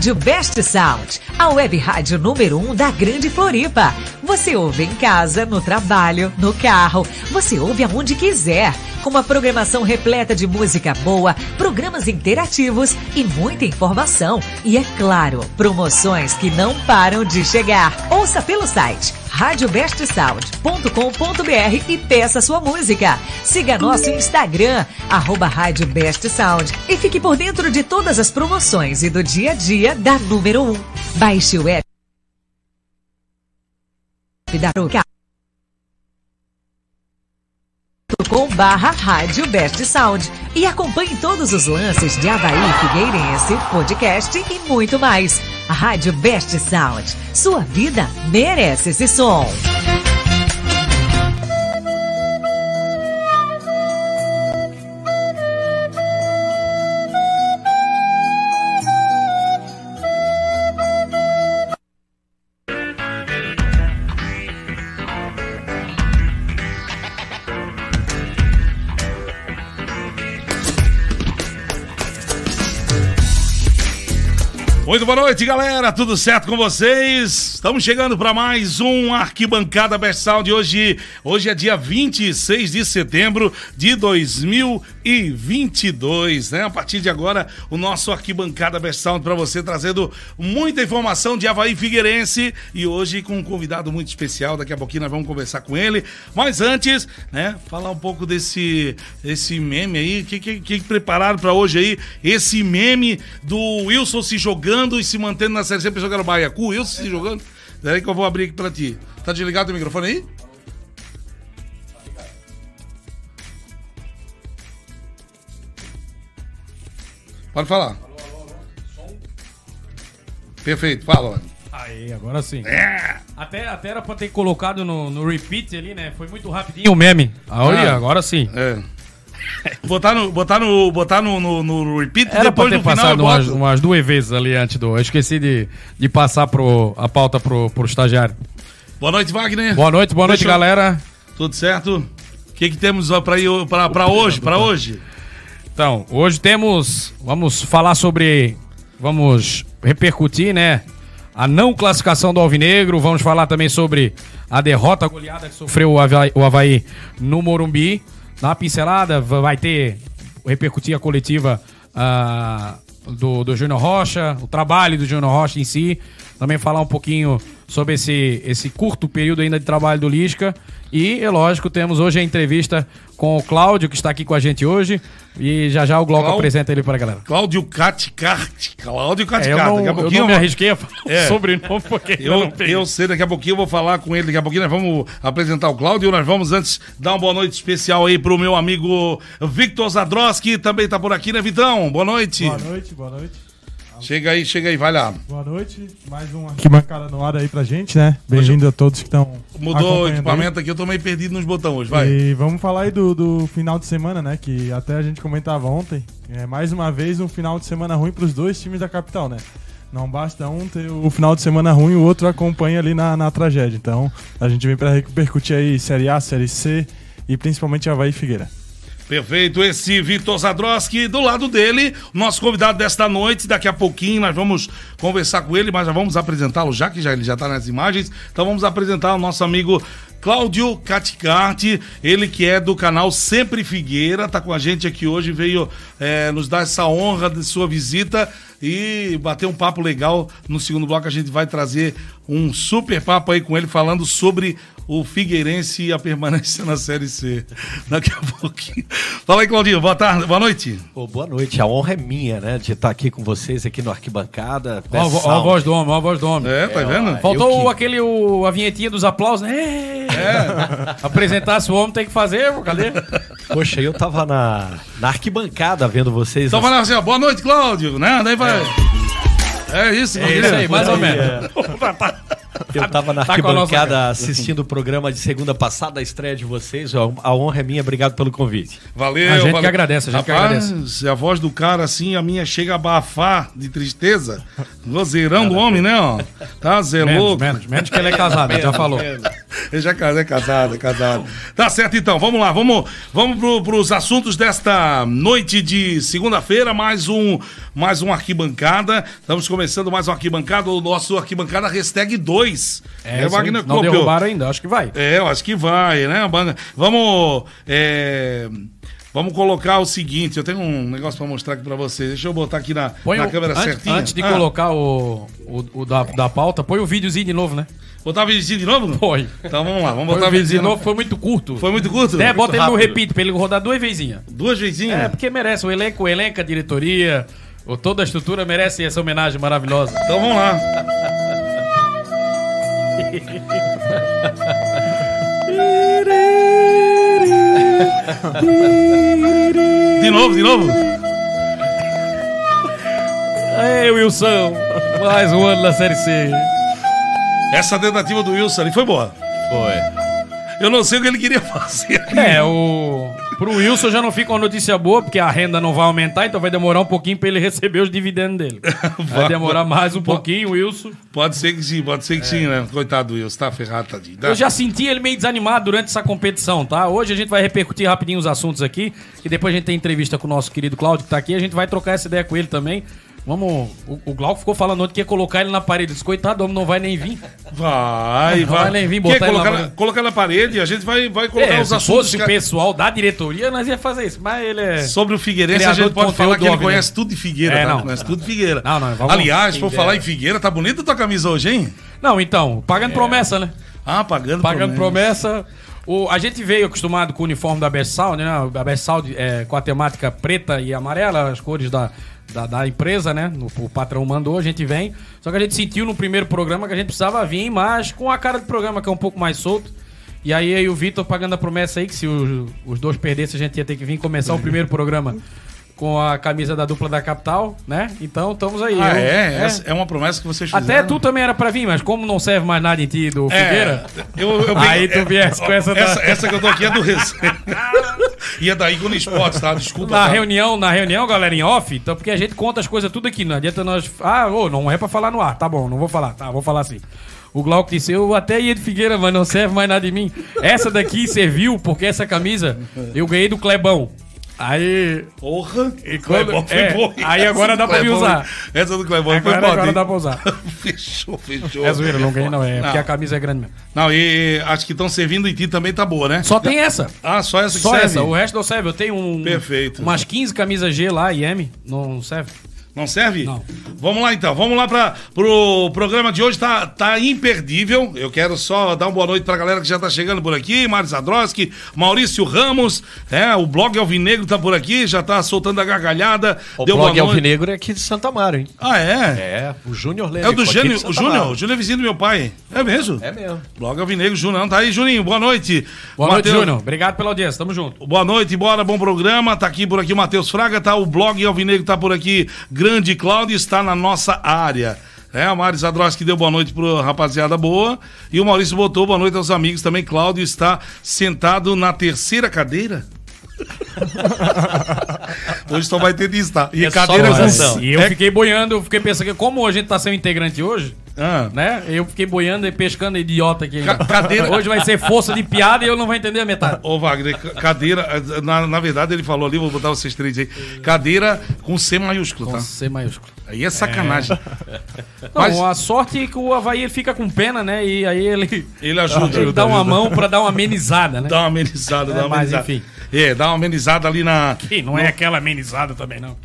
Rádio Best Sound, a web rádio número 1 um da Grande Floripa. Você ouve em casa, no trabalho, no carro, você ouve aonde quiser, com uma programação repleta de música boa, programas interativos e muita informação. E é claro, promoções que não param de chegar. Ouça pelo site radiobestsound.com.br e peça sua música. Siga nosso Instagram, arroba Rádio Best Sound e fique por dentro de todas as promoções e do dia a dia da número 1. Um. Baixe o app com barra Rádio Best Sound e acompanhe todos os lances de Havaí Figueirense, podcast e muito mais. Rádio Best Sound. Sua vida merece esse som. Boa noite, galera. Tudo certo com vocês? Estamos chegando para mais um Arquibancada Best Sound. Hoje, hoje é dia 26 de setembro de 2022, né? A partir de agora, o nosso Arquibancada Best Sound para você trazendo muita informação de Havaí Figueirense e hoje com um convidado muito especial. Daqui a pouquinho nós vamos conversar com ele. Mas antes, né, falar um pouco desse esse meme aí, que que, que prepararam para hoje aí, esse meme do Wilson se jogando e se mantendo na Série C, pensou que era o Baiacu, eu se jogando. Daí que eu vou abrir aqui pra ti. Tá desligado o microfone aí? Pode falar. Perfeito, fala. Aí, agora sim. É. Até, até era pra ter colocado no, no repeat ali, né? Foi muito rapidinho o meme. Olha, ah, agora sim. É. botar no, botar no, botar no, no, no repeat Era depois pra ter passado umas, umas, duas vezes ali antes do. Eu esqueci de, de passar pro, a pauta pro, pro estagiário. Boa noite, Wagner. Boa noite, boa noite, galera. Tudo certo? O que, que temos para hoje? Para hoje? Então, hoje temos. Vamos falar sobre. Vamos repercutir, né? A não classificação do Alvinegro. Vamos falar também sobre a derrota goleada que sofreu o Havaí, o Havaí no Morumbi. Dá uma pincelada, vai ter repercutir a coletiva uh, do, do Júnior Rocha, o trabalho do Júnior Rocha em si. Também falar um pouquinho sobre esse, esse curto período ainda de trabalho do Lisca. E, é lógico, temos hoje a entrevista com o Cláudio, que está aqui com a gente hoje. E já já o Glauco Cláudio, apresenta ele para a galera. Cláudio Caticarte. Cláudio Caticarte. É, eu, não, daqui a pouquinho eu não me arrisquei a falar é. sobrenome porque eu, eu sei, daqui a pouquinho eu vou falar com ele. Daqui a pouquinho nós vamos apresentar o Cláudio. Nós vamos antes dar uma boa noite especial aí para o meu amigo Victor Zadroski, também está por aqui, né, Vitão? Boa noite. Boa noite, boa noite. Chega aí, chega aí, vai lá. Boa noite, mais um arquibancada no ar aí pra gente, né? Bem-vindo a todos que estão. Mudou o equipamento aí. aqui, eu tô meio perdido nos botões hoje, vai. E vamos falar aí do, do final de semana, né? Que até a gente comentava ontem. É mais uma vez um final de semana ruim pros dois times da capital, né? Não basta um ter o final de semana ruim, o outro acompanha ali na, na tragédia. Então, a gente vem para repercutir aí Série A, Série C e principalmente Havaí e Figueira. Perfeito, esse Vitor Zadroski, do lado dele, nosso convidado desta noite. Daqui a pouquinho nós vamos conversar com ele, mas já vamos apresentá-lo, já que já, ele já está nas imagens. Então vamos apresentar o nosso amigo Cláudio Caticarte, ele que é do canal Sempre Figueira, tá com a gente aqui hoje, veio é, nos dar essa honra de sua visita e bater um papo legal. No segundo bloco a gente vai trazer um super papo aí com ele falando sobre o Figueirense e a permanência na Série C. Daqui a pouquinho. Fala aí, Claudinho. Boa tarde, boa noite. Oh, boa noite. A honra é minha, né? De estar aqui com vocês aqui no Arquibancada. Ó, a voz do homem, ó a voz do homem. É, tá é, vendo? Faltou que... aquele, o, a vinhetinha dos aplausos, né? É. Apresentasse o homem tem que fazer, cadê? Poxa, eu tava na, na arquibancada vendo vocês. Então vai lá assim, ó, boa noite, Cláudio, né? Daí vai. É, é isso, é isso aí, mais ou menos. Eu tava na Tá arquibancada assistindo o programa de segunda passada, a estreia de vocês. A honra é minha, obrigado pelo convite. Valeu, A gente valeu. que agradece, a gente que Rapaz, a voz do cara assim, a minha chega a abafar de tristeza. Vozeirão do homem, né, ó. Tá, Zé Menos, louco. menos, menos que ele é casado, ele já falou. Ele já é casado, é casado. Tá certo, então. Vamos lá, vamos, vamos pro, pros assuntos desta noite de segunda-feira. Mais um, mais um arquibancada. Estamos começando mais um arquibancada. O nosso arquibancada hashtag 2. É, Wagner não copiou. derrubaram ainda, acho que vai. É, eu acho que vai, né? Vamos. é, Vamos colocar o seguinte, eu tenho um negócio pra mostrar aqui pra vocês. Deixa eu botar aqui na, Põe na o- câmera antes, certinha. antes de Ah, colocar o, o, o da, da pauta, põe o videozinho de novo, né? Botar o videozinho de novo? Põe. Então vamos lá, vamos Põe botar o videozinho de novo. foi muito curto. Foi muito curto? É, bota ele no repeat, pra ele rodar duas vezinhas. Duas vezinhas? É, porque merece. O elenco, o elenco, a diretoria, toda a estrutura merece essa homenagem maravilhosa. Então vamos lá. De novo, de novo? Ei, Wilson! Mais um ano na Série C. Essa tentativa do Wilson ali foi boa. Foi. Eu não sei o que ele queria fazer. É, o. Pro Wilson já não fica uma notícia boa, porque a renda não vai aumentar, então vai demorar um pouquinho pra ele receber os dividendos dele. Vai demorar mais um pouquinho, Wilson. Pode ser que sim, pode ser que sim, né? Coitado do Wilson, tá ferrado, tadinho. Tá. Eu já senti ele meio desanimado durante essa competição, tá? Hoje a gente vai repercutir rapidinho os assuntos aqui, e depois a gente tem entrevista com o nosso querido Cláudio, que tá aqui, a gente vai trocar essa ideia com ele também. Vamos. O, o Glauco ficou falando ontem que ia colocar ele na parede. Disse, coitado, homem, não vai nem vir. Vai, Não vai. vai nem vir botar ele colocar, na parede. colocar na parede e a gente vai, vai colocar É, os se assuntos fosse que- o pessoal da diretoria, nós ia fazer isso. Mas ele é. Sobre o Figueirense, a gente de pode falar que ele Alvinegro. conhece tudo de Figueira, É, tá? não. Conhece tudo de Figueira. Não, não, vamos- Aliás, por Quem falar em Figueira, tá bonita a tua camisa hoje, hein? Não, então, pagando promessa, né? Ah, pagando Pagando promessa. promessa. O, a gente veio acostumado com o uniforme da Bessal, né? A Bessal é, com a temática preta e amarela, as cores da, da, da empresa, né? O, o patrão mandou, a gente vem. Só que a gente sentiu no primeiro programa que a gente precisava vir, mas com a cara do programa que é um pouco mais solto. E aí, o Vitor pagando a promessa aí que se o- os dois perdessem, a gente ia ter que vir começar o primeiro programa com a camisa da dupla da capital, né? Então estamos aí. Ah, Eu- é? Essa é uma promessa que vocês fizeram. Até tu também era pra vir, mas como não serve mais nada em ti do É, Figueira, eu, eu Aí tu é, viesse com essa da- essa, essa que eu tô aqui é do Resenha. e é da Ícone Esportes, tá? Desculpa. Na tá? reunião, na reunião, galera, em off, então, porque a gente conta as coisas tudo aqui, não adianta nós. Ah, ô, não é pra falar no ar, tá bom, não vou falar, tá, vou falar assim. O Glauco disse, eu até ia de Figueira, mas não serve mais nada de mim. Essa daqui serviu porque essa camisa eu ganhei do Clebão. Aí. Porra. E quando- Clebão foi é, boa. aí agora dá pra me usar. Essa do Clebão foi foda, agora hein? dá pra usar. fechou, fechou. É zoeira, não ganhei, não. É porque Não. a camisa é grande mesmo. Não, e acho que estão servindo em ti também tá boa, né? Só tem essa. Ah, só essa que Só serve? essa. O resto não serve. Eu tenho um, Perfeito. umas 15 camisas G lá e M. Não serve. Não serve? Não. Vamos lá então, vamos lá para pro programa de hoje, tá, tá imperdível. Eu quero só dar uma boa noite pra galera que já tá chegando por aqui, Mário Zadroski, Maurício Ramos, é, o blog Alvinegro tá por aqui, já tá soltando a gargalhada. O Deu blog noite. Alvinegro é aqui de Santa Amaro, hein? Ah, é? É, o Júnior É, Lênico. o do de o Júnior, o Júnior é vizinho do meu pai. É mesmo? É mesmo. Blog Alvinegro, Júnior, tá aí, Juninho, boa noite. Boa noite, Mateus- Júnior. Obrigado pela audiência. Tamo junto. Boa noite, bora, bom programa. Tá aqui por aqui o Matheus Fraga, tá o blog Alvinegro tá por aqui. Grande Cláudio está na nossa área. É, o Mário Zadroski deu boa noite pro rapaziada boa. E o Maurício botou boa noite aos amigos também. Cláudio está sentado na terceira cadeira. Hoje só vai ter disso, tá? E É cadeira gozação. E eu É- fiquei boiando, eu fiquei pensando que como a gente tá sendo integrante hoje, Ah. né? Eu fiquei boiando e pescando idiota aqui. Ca- cadeira- Hoje vai ser força de piada e eu não vou entender a metade. Ô, Wagner, ca- cadeira, eh, na, na verdade ele falou ali, vou botar vocês três aí. Cadeira com C maiúsculo, Com tá? C maiúsculo. Aí é sacanagem. Não, Mas- a sorte é que o Havaí fica com pena, né? E aí ele, Ele ajuda. ele dá uma mão pra dar uma amenizada, né? Dá uma amenizada, É, dá uma mas amenizada. enfim. É, dá uma amenizada ali na. E não é aquela amenizada também, não.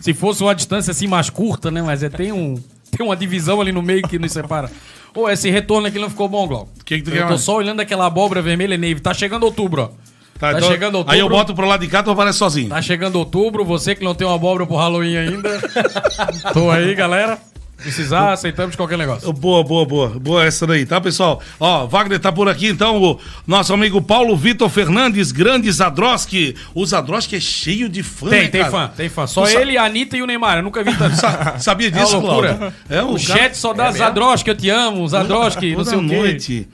Se fosse uma distância assim mais curta, né? Mas é, tem, um, tem uma divisão ali no meio que nos separa. Ô, esse retorno aqui não ficou bom, Glauco. Que que tu eu quer tô mais? só olhando aquela abóbora vermelha, Neve. Tá chegando outubro, ó. Tá, então- chegando outubro. Aí eu boto pro lado de cá, tu aparece sozinho. Tá chegando outubro, você que não tem uma abóbora pro Halloween ainda. Tô aí, galera. Precisar, aceitamos qualquer negócio. Boa, boa, boa. Boa essa daí, tá, pessoal? Ó, Wagner tá por aqui, então, o nosso amigo Paulo Vitor Fernandes, grande Zadroski. O Zadroski é cheio de fã, Tem, né, tem cara? fã, tem fã. Só Tu sa- ele, a Anitta e o Neymar. Eu nunca vi tanto. Sa- sabia É disso, uma loucura. Cláudio? É, o cara- chat só dá é? Zadroski, eu te amo, Zadroski, não Toda sei o quê.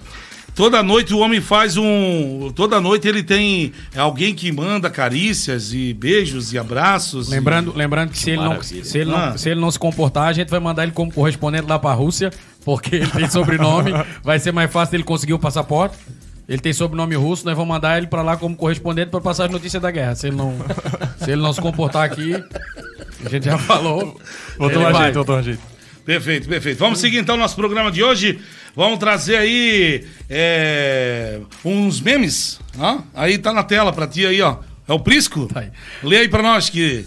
Toda noite o homem faz um. Toda noite ele tem alguém que manda carícias e beijos e abraços. Lembrando, lembrando que se ele, não, se, ele Ah. não, se ele não se comportar, a gente vai mandar ele como correspondente lá pra Rússia, porque ele tem sobrenome, vai ser mais fácil ele conseguir o passaporte. Ele tem sobrenome russo, nós vamos mandar ele pra lá como correspondente pra passar as notícias da guerra. Se ele não se, ele não se comportar aqui, a gente já falou. Vou tomar jeito, vou tomar jeito. Perfeito, perfeito. Vamos seguir então o nosso programa de hoje. Vamos trazer aí é, uns memes. Ó, aí tá na tela pra ti aí, ó. É o Prisco? Tá aí. Lê aí pra nós que.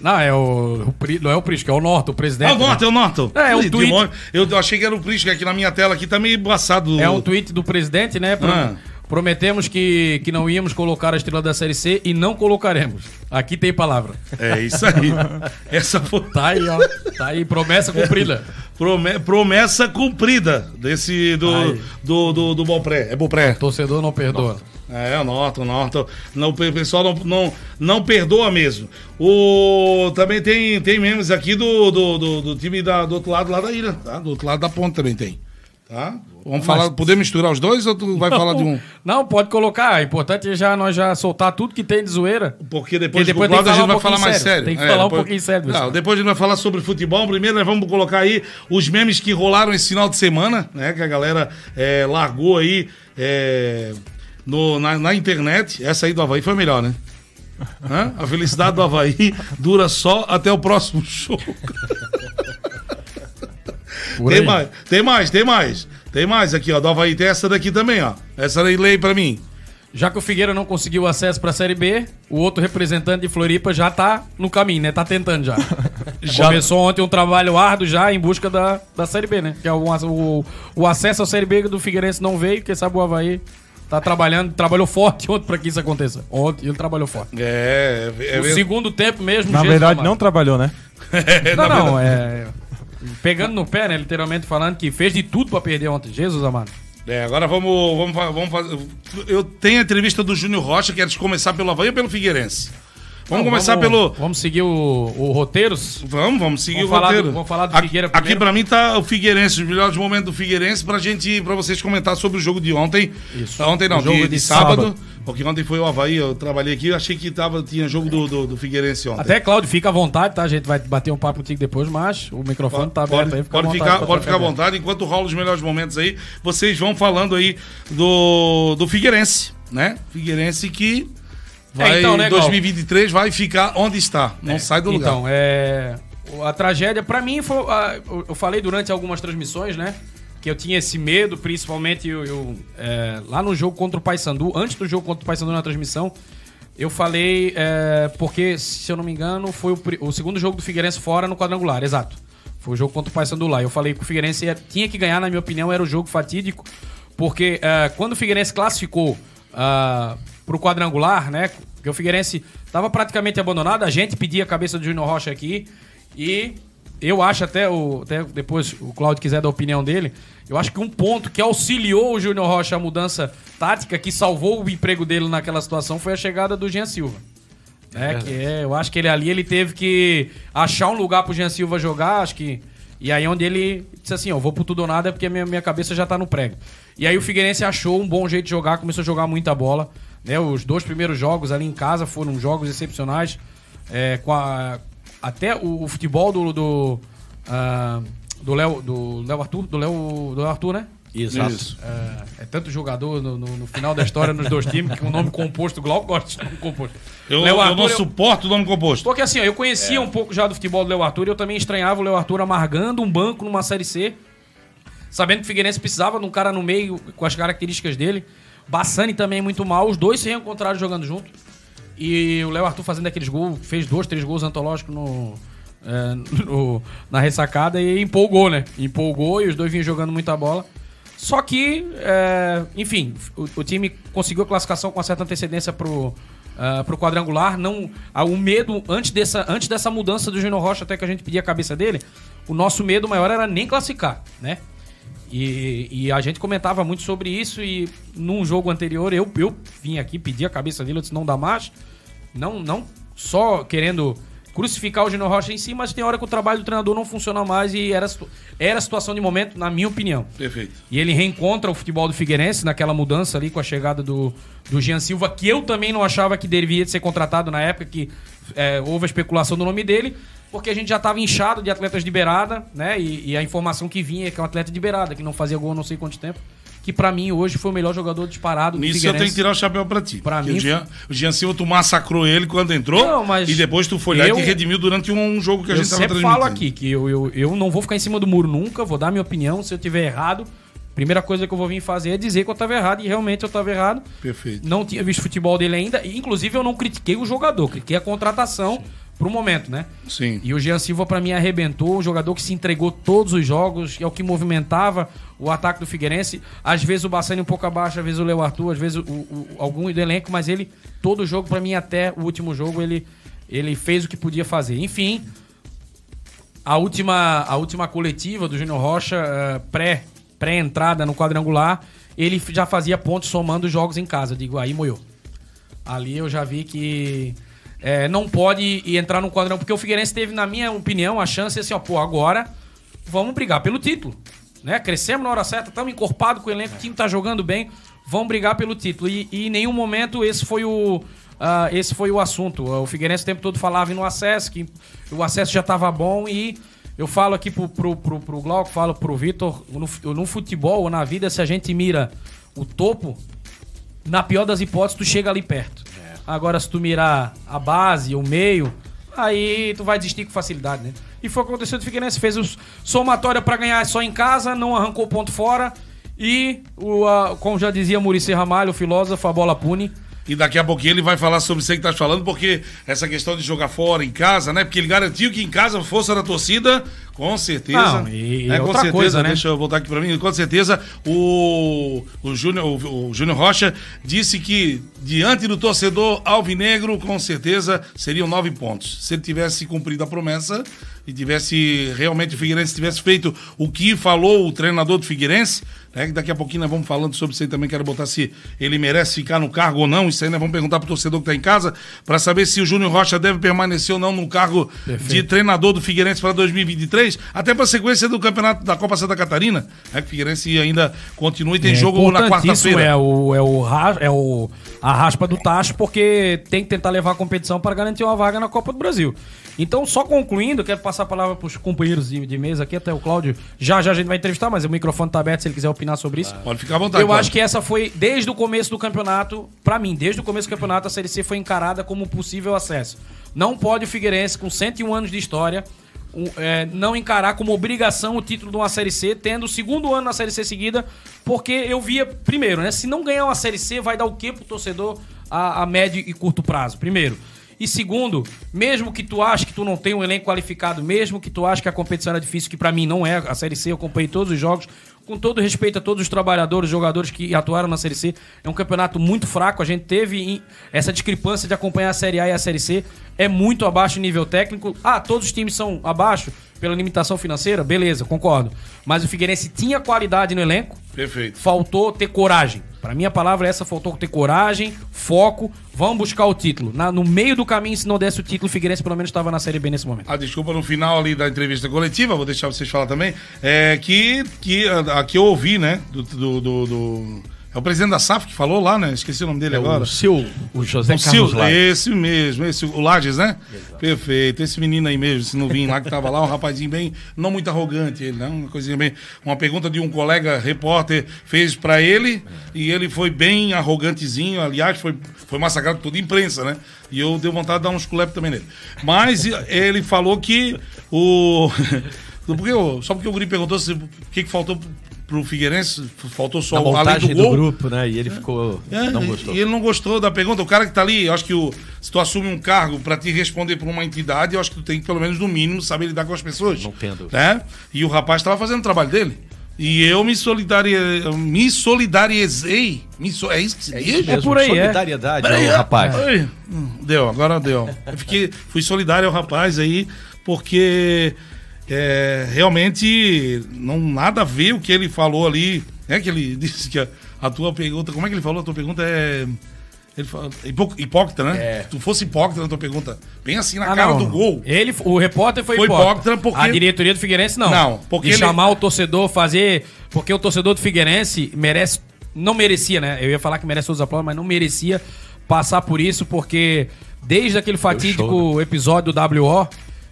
Não, é o, o não é o Prisco, é o Norto, o presidente. É o Norton, é o Norton. É, é um tweet. Eu achei que era o Prisco aqui na minha tela aqui, tá meio embaçado. É um tweet do presidente, né? Pro- Ah. Prometemos que, que não íamos colocar a estrela da Série C e não colocaremos. Aqui tem palavra. É isso aí. Essa foi Tá aí, ó. Tá aí, promessa cumprida. prome- promessa cumprida desse do, Ai. do, do, do Bopré. É Bopré. Torcedor não perdoa. É, o Norton, o Norton. Não, o pessoal não, não, não perdoa mesmo. O, também tem, tem memes aqui do, do, do, do time da, do outro lado lá da ilha, tá? Do outro lado da ponte também tem. Tá? Vamos falar, poder misturar os dois ou tu vai falar de um? Não, pode colocar. É importante já nós já soltar tudo que tem de zoeira. Porque depois, Porque depois do a gente vai falar um mais sério. sério. Tem que É, falar um depois- pouquinho sério, Não, depois a gente vai falar sobre futebol. Primeiro nós vamos colocar aí os memes que rolaram esse final de semana, né? Que a galera é, largou aí é, no, na, na internet. Essa aí do Havaí foi melhor, né? Hã? A felicidade do Havaí dura só até o próximo show. Por Tem aí. mais, tem mais, tem mais. Tem mais aqui, ó. Do Havaí tem essa daqui também, ó. Essa daí lei pra mim. Já que o Figueira não conseguiu acesso pra Série B, o outro representante de Floripa já tá no caminho, né? Tá tentando já. Já- Começou ontem um trabalho árduo já em busca da, da Série B, né? Que é o, o, o acesso à Série B do Figueirense não veio, quem sabe o Havaí tá trabalhando, trabalhou forte ontem pra que isso aconteça. Ontem ele trabalhou forte. É, é o mesmo. segundo tempo mesmo, Na verdade, não trabalhou, né? É, Não, não, verdade. é. Pegando no pé, né? Literalmente falando que fez de tudo pra perder ontem. Jesus amado. É, agora vamos, vamos, vamos fazer. Eu tenho a entrevista do Júnior Rocha, queres começar pelo Havaí ou pelo Figueirense? Vamos Não, começar vamos- pelo. Vamos seguir o, o roteiros. Vamos, vamos seguir Vamos o roteiro. do- vamos falar do Aqui- Figueira Aqui primeiro? pra mim tá o Figueirense, os melhores momentos do Figueirense pra gente, pra vocês comentar sobre o jogo de ontem. Isso. Ontem não, O jogo de, de de sábado, sábado. Porque ontem foi o Havaí, eu trabalhei aqui, eu achei que tava, tinha jogo do, do, do Figueirense ontem. Até, Claudio, fica à vontade, tá? A gente vai bater um papo contigo depois, mas o microfone tá aberto Pode, aí. Fica pode ficar, pode ficar à vontade. Enquanto rola os melhores momentos aí, vocês vão falando aí do, do Figueirense, né? Figueirense que vai, É, então, né, Gal? 2023 vai ficar onde está, não sai do lugar. Então, é. A tragédia, pra mim, foi. eu- falei durante algumas transmissões, né? Que eu tinha esse medo, principalmente eu, eu, é, lá no jogo contra o Paysandu, antes do jogo contra o Paysandu na transmissão, eu falei, é, porque, se eu não me engano, foi o, o segundo jogo do Figueirense fora no quadrangular, exato. Foi o jogo contra o Paysandu lá. Eu falei que o Figueirense ia- tinha que ganhar, na minha opinião, era o jogo fatídico, porque é, quando o Figueirense classificou ah, pro quadrangular, né? Porque o Figueirense tava praticamente abandonado, a gente pedia a cabeça do Júnior Rocha aqui e eu acho até, o, até depois o Claudio quiser dar a opinião dele, eu acho que um ponto que auxiliou o Júnior Rocha a mudança tática, que salvou o emprego dele naquela situação, foi a chegada do Jean Silva. É, que é, eu acho que ele ali ele teve que achar um lugar pro Jean Silva jogar, acho que. E aí onde ele disse assim, ó, vou pro tudo ou nada porque minha, minha cabeça já tá no prego. E aí o Figueirense achou um bom jeito de jogar, começou a jogar muita bola. Né? Os dois primeiros jogos ali em casa foram jogos excepcionais. É, com a- até o, o futebol do. do ah, do Léo do Léo Arthur, do Léo do Léo Arthur, né? Exato. Isso. É, é tanto jogador no, no- no final da história nos dois times que o nome composto, o Glauco gosta de nome composto. Eu, Léo eu Arthur, não eu- suporto o nome composto. porque assim, ó, eu É. conhecia um pouco já do futebol do Léo Arthur e eu também estranhava o Léo Arthur amargando um banco numa Série C, sabendo que o Figueirense precisava de um cara no meio com as características dele. Bassani também muito mal, os dois se reencontraram jogando junto. E o Léo Arthur fazendo aqueles gols, fez dois, três gols antológicos no, é, no- na ressacada e empolgou, né? Empolgou e os dois vinham jogando muita bola. Só que, é, enfim, o, o time conseguiu a classificação com uma certa antecedência pro, ah, pro quadrangular. Não, ah, o medo, antes dessa, antes dessa mudança do Júnior Rocha, até que a gente pedia a cabeça dele, o nosso medo maior era nem classificar, né? E, e a gente comentava muito sobre isso e num jogo anterior eu, eu vim aqui pedir a cabeça dele, eu disse não dá mais. Não, não só querendo crucificar o Júnior Rocha em si, mas tem hora que o trabalho do treinador não funciona mais e era, era a situação de momento, na minha opinião. Perfeito. E ele reencontra o futebol do Figueirense naquela mudança ali com a chegada do, do Jean Silva, que eu também não achava que devia ser contratado na época que é, houve a especulação do nome dele, porque a gente já estava inchado de atletas de beirada, né? E, e a informação que vinha é que é um atleta de beirada, que não fazia gol não sei quanto tempo, que pra mim hoje foi o melhor jogador disparado do Nisso eu tenho que tirar o chapéu pra ti. Pra mim- O Jean, o Jean Silva, tu massacrou ele quando entrou. Não, mas e depois tu foi lá e eu- te redimiu durante um jogo que a eu gente tava transmitindo. falo aqui que eu, eu, eu não vou ficar em cima do muro nunca, vou dar minha opinião. Se eu tiver errado, primeira coisa que eu vou vir fazer é dizer que eu tava errado, e realmente eu tava errado. Perfeito. Não tinha visto futebol dele ainda, e inclusive eu não critiquei o jogador, critiquei a contratação pro momento, né? Sim. E o Jean Silva, pra mim, arrebentou. Um jogador que se entregou todos os jogos, é o que movimentava o ataque do Figueirense. Às vezes o Bassani um pouco abaixo, às vezes o Leo Arthur, às vezes o, o- algum do elenco, mas ele, todo jogo, pra mim, até o último jogo, ele, ele fez o que podia fazer. Enfim, a última, a última coletiva do Júnior Rocha, eh, pré, pré-entrada no quadrangular, ele já fazia pontos somando jogos em casa. Eu digo, aí moiou. Ali eu já vi que é, não pode entrar no quadrão, porque o Figueirense teve, na minha opinião, a chance assim, ó, pô, agora vamos brigar pelo título. Né? Crescemos na hora certa, estamos encorpados com o elenco, o time tá jogando bem, vamos brigar pelo título. E, e em nenhum momento esse foi o. ah, esse foi o assunto. O Figueirense o tempo todo falava no acesso, que o acesso já estava bom e eu falo aqui pro, pro, pro, pro Glauco, falo pro Vitor, no, no futebol ou na vida, se a gente mira o topo, na pior das hipóteses, tu chega ali perto. Agora, se tu mirar a base, o meio, aí tu vai desistir com facilidade, né? E foi o que aconteceu do Figueirense. Fez o somatória pra ganhar só em casa, não arrancou ponto fora. E, o, a- como já dizia Muricy Ramalho, o filósofo, a bola pune. E daqui a pouquinho ele vai falar sobre isso que tá falando, porque essa questão de jogar fora, em casa, né? Porque ele garantiu que em casa, força da torcida, com certeza. Não, e- é, outra coisa, né? Deixa eu voltar aqui pra mim. Com certeza, o, o Júnior o, o Júnior Rocha disse que, diante do torcedor alvinegro, com certeza seriam nove pontos. Se ele tivesse cumprido a promessa e tivesse realmente o Figueirense tivesse feito o que falou o treinador do Figueirense, né, que daqui a pouquinho nós vamos falando sobre isso aí também, quero botar se ele merece ficar no cargo ou não, isso aí nós vamos perguntar pro torcedor que tá em casa, para saber se o Júnior Rocha deve permanecer ou não no cargo de treinador do Figueirense para 2023, até para sequência do campeonato da Copa Santa Catarina, né, que o Figueirense ainda continua e tem jogo na quarta-feira. É, o, é, o, é o, a raspa do tacho, porque tem que tentar levar a competição para garantir uma vaga na Copa do Brasil. Então, só concluindo, quero passar a palavra para os companheiros de, de mesa aqui, até o Cláudio. Já já a gente vai entrevistar, mas o microfone tá aberto se ele quiser opinar sobre isso. Pode ficar à vontade. Eu Cláudio. acho que essa foi, desde o começo do campeonato, pra mim, desde o começo do campeonato, a Série C foi encarada como possível acesso. Não pode o Figueirense, com 101 anos de história, um, é, não encarar como obrigação o título de uma Série C, tendo o segundo ano na Série C seguida, porque eu via, primeiro, né, se não ganhar uma Série C, vai dar o quê pro torcedor a, a médio e curto prazo? Primeiro. E segundo, mesmo que tu ache que tu não tem um elenco qualificado, mesmo que tu ache que a competição era difícil, que pra mim não é, a Série C eu acompanhei todos os jogos, com todo respeito a todos os trabalhadores, jogadores que atuaram na Série C, é um campeonato muito fraco, a gente teve essa discrepância de acompanhar a Série A e a Série C, é muito abaixo o nível técnico. Ah, todos os times são abaixo pela limitação financeira? Beleza, concordo. Mas o Figueirense tinha qualidade no elenco, Perfeito. faltou ter coragem. Para mim a palavra é essa, faltou ter coragem, foco, vamos buscar o título. Na- no meio do caminho, se não desse o título, o Figueirense pelo menos estava na Série B nesse momento. A desculpa no final ali da entrevista coletiva, vou deixar vocês falar também, é que, que a, a que eu ouvi, né, do, do, do- do- É o presidente da SAF que falou lá, né? Esqueci o nome dele agora. O Sil, o José O Carlos Sil, esse mesmo, esse, o Lages, né? Perfeito, esse menino aí mesmo, esse novinho lá que tava lá, um rapazinho bem, não muito arrogante ele, né? Uma coisinha bem, uma pergunta de um colega repórter fez pra ele e ele foi bem arrogantezinho, aliás, foi, foi massacrado por toda a imprensa, né? E eu dei vontade de dar uns culepes também nele. Mas ele falou que o... Porque, só porque o Guri perguntou se, o que, que faltou pro Figueirense, faltou só o além do do, gol. grupo, né? E ele ficou. É, não gostou. E ele não gostou da pergunta. O cara que tá ali, eu acho que o, se tu assume um cargo pra te responder por uma entidade, eu acho que tu tem que, pelo menos, no mínimo, saber lidar com as pessoas. Não dúvida. Né? E o rapaz tava fazendo o trabalho dele. E eu me, solidarie... eu me solidarizei. Me so- É isso que se É diz? isso mesmo. por aí, é. Solidariedade, Peraí, ao rapaz. Ai, hum, deu, agora deu. Eu fiquei, fui solidário ao rapaz aí, porque é, realmente não nada a ver o que ele falou ali. É que ele disse que a, a tua pergunta. Como é que ele falou? A tua pergunta é. Ele fala, hipó- hipócrita, né? É. Se tu fosse hipócrita na tua pergunta, bem assim na Ah, cara não. do gol. Ele, o repórter foi, Foi hipócrita. hipócrita porque- A diretoria do Figueirense não. Não, porque De ele- chamar o torcedor, fazer... Porque o torcedor do Figueirense merece... Não merecia, né? Eu ia falar que merece todos os aplausos, mas não merecia passar por isso, porque desde aquele fatídico episódio do WO,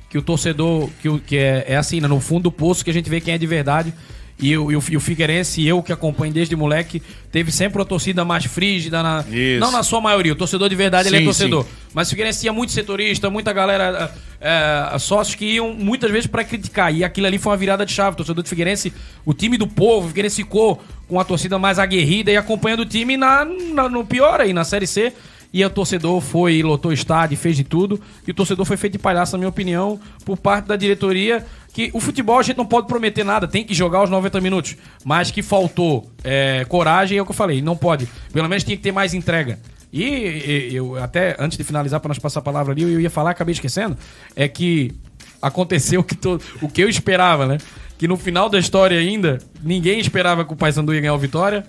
que o torcedor, que, o- que é, é assim, né? no fundo do poço, que a gente vê quem é de verdade. E, o- e o, e o Figueirense, eu que acompanho desde moleque, teve sempre uma torcida mais frígida, na, não na sua maioria. O torcedor de verdade, ele Sim, é torcedor. sim. Mas o Figueirense tinha muito setorista, muita galera, é, é, sócios que iam muitas vezes pra criticar. E aquilo ali foi uma virada de chave. O torcedor do Figueirense, o time do povo, o Figueirense ficou com a torcida mais aguerrida e acompanhando o time na, na- no pior aí, na Série C. E o torcedor foi, lotou o estádio, fez de tudo. E o torcedor foi feito de palhaço, na minha opinião, por parte da diretoria. Que o futebol a gente não pode prometer nada, tem que jogar os 90 minutos. Mas que faltou é, coragem, é o que eu falei, não pode. Pelo menos tinha que ter mais entrega. E, eu até, antes de finalizar, para nós passar a palavra ali, eu ia falar, acabei esquecendo, é que aconteceu o que, to- o que eu esperava, né? Que no final da história ainda, ninguém esperava que o Paysandu ia ganhar o Vitória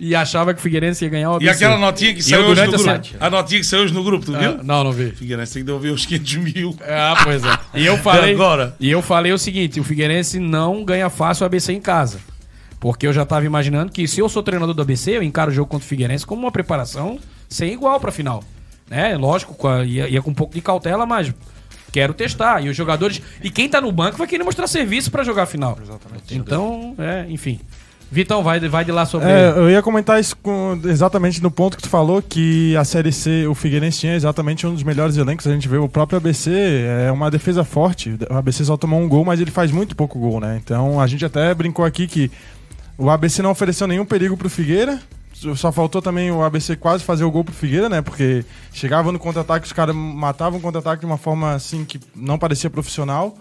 e achava que o Figueirense ia ganhar o E ABC. aquela notinha que E saiu hoje no a grupo. se- A notinha que saiu hoje no grupo, tu Ah, viu? não, não vi. Figueirense tem que devolver os 500 mil. Ah, pois é. E eu falei. agora? E eu falei o seguinte: o Figueirense não ganha fácil o ABC em casa. Porque eu já tava imaginando que se eu sou treinador do ABC, eu encaro o jogo contra o Figueirense como uma preparação sem igual pra final. Né? Lógico, a- ia, ia com um pouco de cautela, mas quero testar. E os jogadores. E quem tá no banco vai querer mostrar serviço pra jogar a final. Exatamente. Então, é, enfim. Vitão, vai, vai de lá sobre. É, eu ia comentar isso com- exatamente no ponto que tu falou, que a Série C, o Figueirense tinha exatamente um dos melhores elencos. A gente vê o próprio ABC, é uma defesa forte. O ABC só tomou um gol, mas ele faz muito pouco gol, né? Então a gente até brincou aqui que o ABC não ofereceu nenhum perigo pro Figueira. Só faltou também o ABC quase fazer o gol pro Figueira, né? Porque chegava no contra-ataque, os caras matavam o contra-ataque de uma forma assim que não parecia profissional.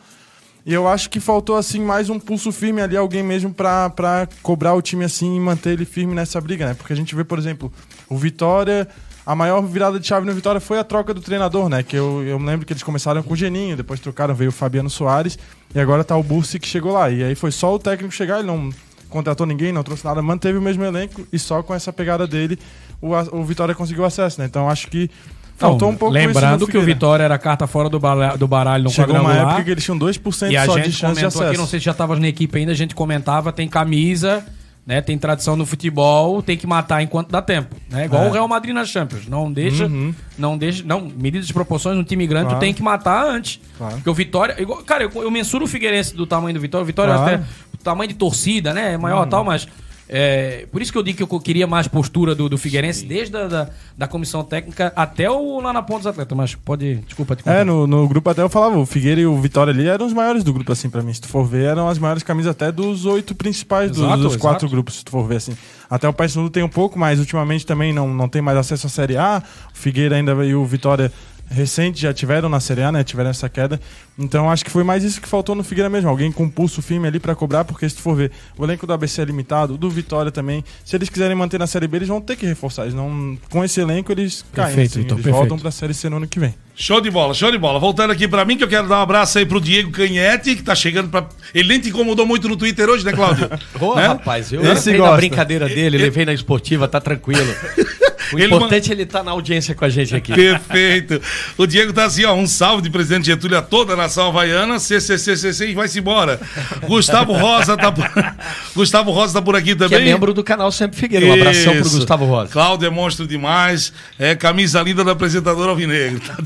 E eu acho que faltou, assim, mais um pulso firme ali, alguém mesmo pra cobrar o time, assim, e manter ele firme nessa briga, né? Porque a gente vê, por exemplo, o Vitória... A maior virada de chave no Vitória foi a troca do treinador, né? Que eu, eu lembro que eles começaram com o Geninho, depois trocaram, veio o Fabiano Soares, e agora tá o Bursi que chegou lá. E aí foi só o técnico chegar, ele não contratou ninguém, não trouxe nada, manteve o mesmo elenco, e só com essa pegada dele o, o Vitória conseguiu acesso, né? Então acho que faltou um pouco Lembrando que o. Vitória era carta fora do, bala- do baralho no Chegou uma quadrangular. época que eles tinham 2% E a só de chance de comentou acesso. aqui, não sei se já tava na equipe ainda, a gente comentava, tem camisa, né? Tem tradição no futebol, tem que matar enquanto dá tempo. Né? Igual É. o Real Madrid na Champions. Não deixa. Não deixa. Não, medidas de proporções, um time grande, Claro. tu tem que matar antes. Claro. Porque o Vitória. igual- cara, eu, eu mensuro o Figueirense do tamanho do Vitória. O Vitória Claro. até. O tamanho de torcida, né? É maior e tal, mas. É, por isso que eu digo que eu queria mais postura do, do Figueirense, desde a da, da comissão técnica até o lá na ponta dos atletas. Mas pode. Desculpa, te É, cortar. no, no grupo até eu falava, o Figueira e o Vitória ali eram os maiores do grupo, assim, pra mim. Se tu for ver, eram as maiores camisas até dos oito principais dos, Exato, dos exato. quatro grupos, se tu for ver, assim. Até o Paysandu tem um pouco, mas ultimamente também não, não tem mais acesso à Série A. O Figueira ainda e o Vitória recente já tiveram na Série A, né? Tiveram essa queda. Então acho que foi mais isso que faltou no Figueira mesmo. Alguém com pulso firme ali pra cobrar, porque se tu for ver, o elenco do ABC é limitado, o do Vitória também. Se eles quiserem manter na Série B, eles vão ter que reforçar. Eles não, com esse elenco, eles caem. Perfeito, assim, Vitor, eles perfeito. voltam pra Série C no ano que vem. Show de bola, show de bola. Voltando aqui pra mim, que eu quero dar um abraço aí pro Diego Canhete, que tá chegando pra. Ele nem te incomodou muito no Twitter hoje, né, Cláudio? Ô, Né? rapaz, eu Esse levei na brincadeira dele, levei na esportiva, tá tranquilo. O Ele importante é ele estar na audiência com a gente aqui. Perfeito. O Diego tá assim, ó. Um salve de presidente Getúlio a toda a nação havaiana. CCCCC e vai-se embora. Gustavo Rosa tá por... Gustavo Rosa tá por aqui Que é também. membro do canal Sempre Figueira. Um abração pro. Gustavo Rosa. Cláudio é monstro demais. É camisa linda do apresentador Alvinegro. Tá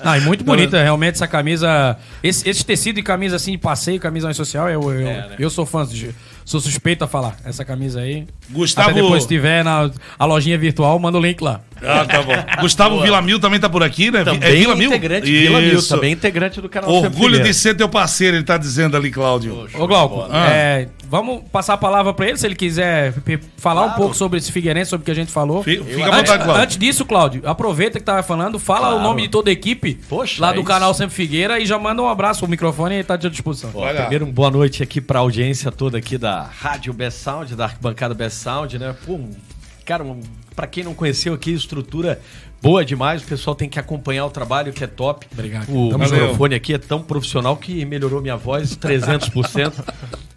Ah, e muito bonita, realmente, essa camisa. Esse, esse tecido de camisa assim de passeio, camisa social, eu, eu, né? eu sou fã, sou suspeito a falar. Essa camisa aí. Gustavo- Até depois, se tiver na a lojinha virtual, manda o link lá. Ah, tá bom. Gustavo Villamil também tá por aqui, né? Também é Vila Mil? integrante, Vila Mil, Isso. também integrante do canal Orgulho de ser teu parceiro, ele tá dizendo ali, Cláudio. Ô, Glauco, Ah. é, vamos passar a palavra pra ele, se ele quiser falar um pouco sobre esse Figueirense, sobre o que a gente falou. Fi- Fica à Antes, vontade, Cláudio. antes disso, Cláudio, aproveita que tava falando, fala Claro. o nome de toda a equipe Poxa, lá é do isso. canal Sempre Figueira e já manda um abraço, o microfone aí tá à disposição. Ó, primeiro, uma boa noite aqui pra audiência toda aqui da Rádio Best Sound, da arquibancada Best Sound, né? Pô, cara, um Pra quem não conheceu aqui, estrutura boa demais. O pessoal tem que acompanhar o trabalho, que é top. Obrigado. O Valeu. microfone aqui é tão profissional que melhorou minha voz 300%.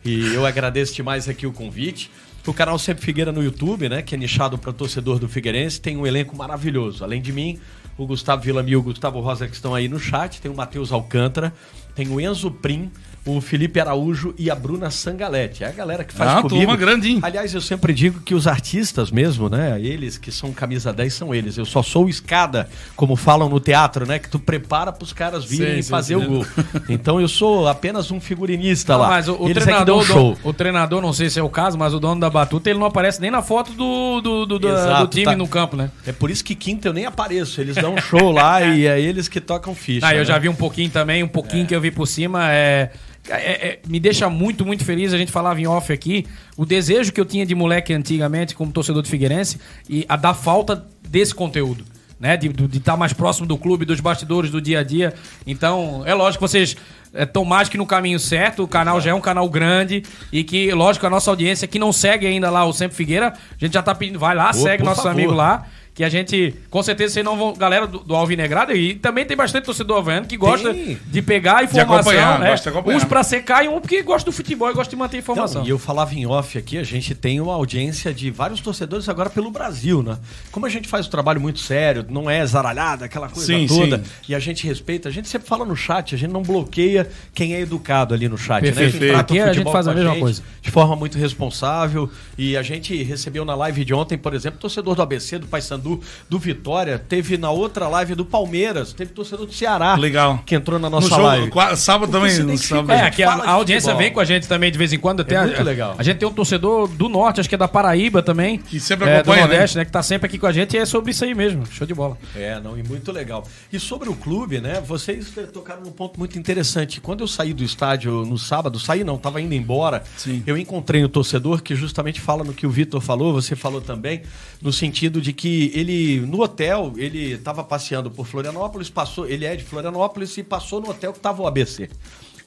e eu agradeço demais aqui o convite. O canal Sempre Figueira no YouTube, né? Que é nichado para torcedor do Figueirense, tem um elenco maravilhoso. Além de mim, o Gustavo Villamil e o Gustavo Rosa que estão aí no chat, tem o Matheus Alcântara, tem o Enzo Prim, o Felipe Araújo e a Bruna Sangalete. É a galera que faz Ah, comigo. turma grande, hein? Aliás, eu sempre digo que os artistas mesmo, né? Eles que são camisa 10 são eles. Eu só sou escada, como falam no teatro, né? Que tu prepara pros caras virem Sim, e fazer sim. o gol. Então eu sou apenas um figurinista Não, lá. mas o, o é treinador, show. o treinador, não sei se é o caso, mas o dono da batuta, ele não aparece nem na foto do, do, do, do- Exato, do time tá. no campo, né? É por isso que quinta eu nem apareço. Eles dão um show lá e é eles que tocam ficha. Ah, eu né? já vi um pouquinho também, um pouquinho que eu vi por cima. É, é- é- me deixa muito, muito feliz. A gente falava em off aqui. O desejo que eu tinha de moleque antigamente, como torcedor de Figueirense, e a da falta desse conteúdo. Né, de estar mais próximo do clube, dos bastidores do dia a dia. Então, é lógico que vocês estão mais que no caminho certo. O canal já é um canal grande e que, lógico, a nossa audiência que não segue ainda lá o Sempre Figueira, a gente já tá pedindo, vai lá, segue por nossos favor. amigos lá. Que a gente, com certeza, vocês não vão. Galera do, do Alvinegrada, e também tem bastante torcedor havaiano que gosta Tem. de pegar informação. acompanhar, né? gosta de acompanhar. Uns pra secar e um porque gosta do futebol e gosta de manter informação. Não, e eu falava em off aqui, a gente tem uma audiência de vários torcedores agora pelo Brasil, né? Como a gente faz o trabalho muito sério, não é zaralhada, aquela coisa Sim, toda, sim. e a gente respeita, a gente sempre fala no chat, a gente não bloqueia quem é educado ali no chat, Perfeito. né? Quem trata Aqui o a gente faz a com mesma gente coisa. De forma muito responsável, e a gente recebeu na live de ontem, por exemplo, torcedor do ABC, do Paysandu, do Vitória, teve na outra live do Palmeiras, teve torcedor do Ceará, Legal. que entrou na No nossa jogo, live. qua- sábado Porque também. no sábado. É, aqui a, a audiência futebol. vem com a gente também de vez em quando. Até É a- muito legal. A gente tem um torcedor do norte, acho que é da Paraíba também. Que sempre é, acompanha, do Nordeste, né? Que tá sempre aqui com a gente e é sobre isso aí mesmo. Show de bola. É, não, e muito legal. E sobre o clube, né? Vocês tocaram num ponto muito interessante. Quando eu saí do estádio no sábado, saí não, tava indo embora. Sim. Eu encontrei o torcedor que justamente fala no que o Vitor falou, você falou também, no sentido de que ele, no hotel, ele tava passeando por Florianópolis, passou, ele é de Florianópolis e passou no hotel que tava o ABC.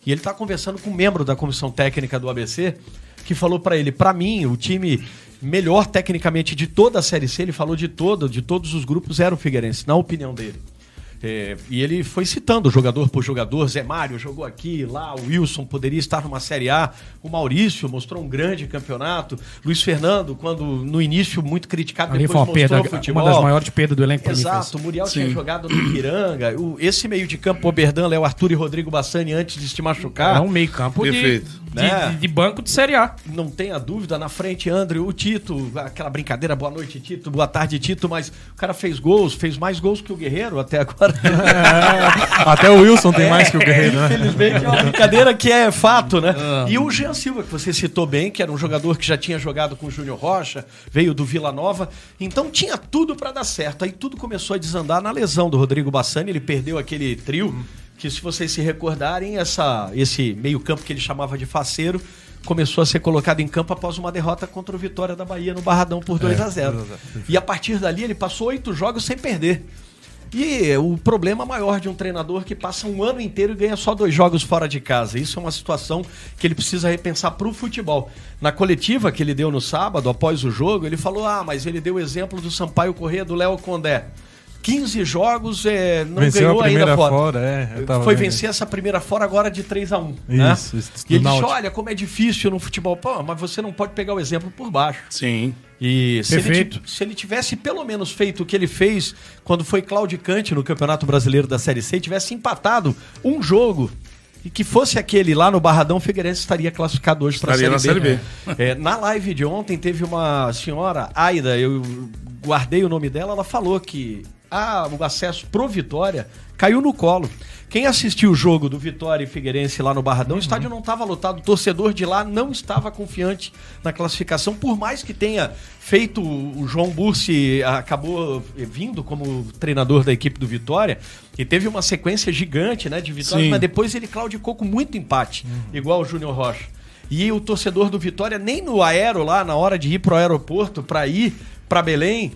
E ele tá conversando com um membro da comissão técnica do ABC, que falou para ele, para mim, o time melhor tecnicamente de toda a Série C, ele falou de todo, de todos os grupos, era o Figueirense, na opinião dele. É, e ele foi citando jogador por jogador. Zé Mário jogou aqui, lá. O Wilson poderia estar numa Série A. O Maurício mostrou um grande campeonato. Luiz Fernando, quando no início muito criticado, Ali depois foi uma mostrou perda, futebol. uma das maiores perdas do elenco. Exato, o Muriel Sim. tinha jogado no Ipiranga. O- esse meio de campo, Oberdan, Léo Arthur e Rodrigo Bassani, antes de se machucar. É um meio campo de, Perfeito. de, Né? de- de banco de Série A. Não tenha dúvida, na frente, André, o Tito, aquela brincadeira, boa noite, Tito, boa tarde, Tito, mas o cara fez gols, fez mais gols que o Guerreiro até agora. Até o Wilson tem mais que o Guerreiro, né? Infelizmente é uma brincadeira que é fato, né? E o Jean Silva, que você citou bem, que era um jogador que já tinha jogado com o Júnior Rocha, veio do Vila Nova, então tinha tudo pra dar certo. Aí tudo começou a desandar na lesão do Rodrigo Bassani, ele perdeu aquele trio, que se vocês se recordarem, essa, esse meio-campo que ele chamava de faceiro. Começou a ser colocado em campo após uma derrota contra o Vitória da Bahia no Barradão por 2 a 0 E a partir dali ele passou oito jogos sem perder. E o problema maior de um treinador que passa um ano inteiro e ganha só dois jogos fora de casa. Isso é uma situação que ele precisa repensar para o futebol. Na coletiva que ele deu no sábado, após o jogo, ele falou: Ah, mas ele deu o exemplo do Sampaio Corrêa do Léo Condé. 15 jogos, é, não Venceu ganhou a primeira ainda fora. fora, é, Foi vendo vencer essa primeira fora agora de 3 a 1 né? Isso, isso, E ele disse: Náutico. Olha, como é difícil no futebol. Pô, mas você não pode pegar o exemplo por baixo. Sim. E se ele, se ele tivesse pelo menos feito o que ele fez quando foi claudicante no Campeonato Brasileiro da Série C, e tivesse empatado um jogo e que fosse aquele lá no Barradão, o Figueirense estaria classificado hoje para a Série na B. Série É, na live de ontem teve uma senhora, Aida, eu guardei o nome dela, ela falou que ah, o acesso pro Vitória caiu no colo. Quem assistiu o jogo do Vitória e Figueirense lá no Barradão, o estádio não estava lotado, o torcedor de lá não estava confiante na classificação, por mais que tenha feito o João Bursi acabou vindo como treinador da equipe do Vitória e teve uma sequência gigante, né, de vitórias, Sim. mas depois ele claudicou com muito empate, igual o Júnior Rocha. E o torcedor do Vitória, nem no aero lá, na hora de ir pro aeroporto para ir para Belém,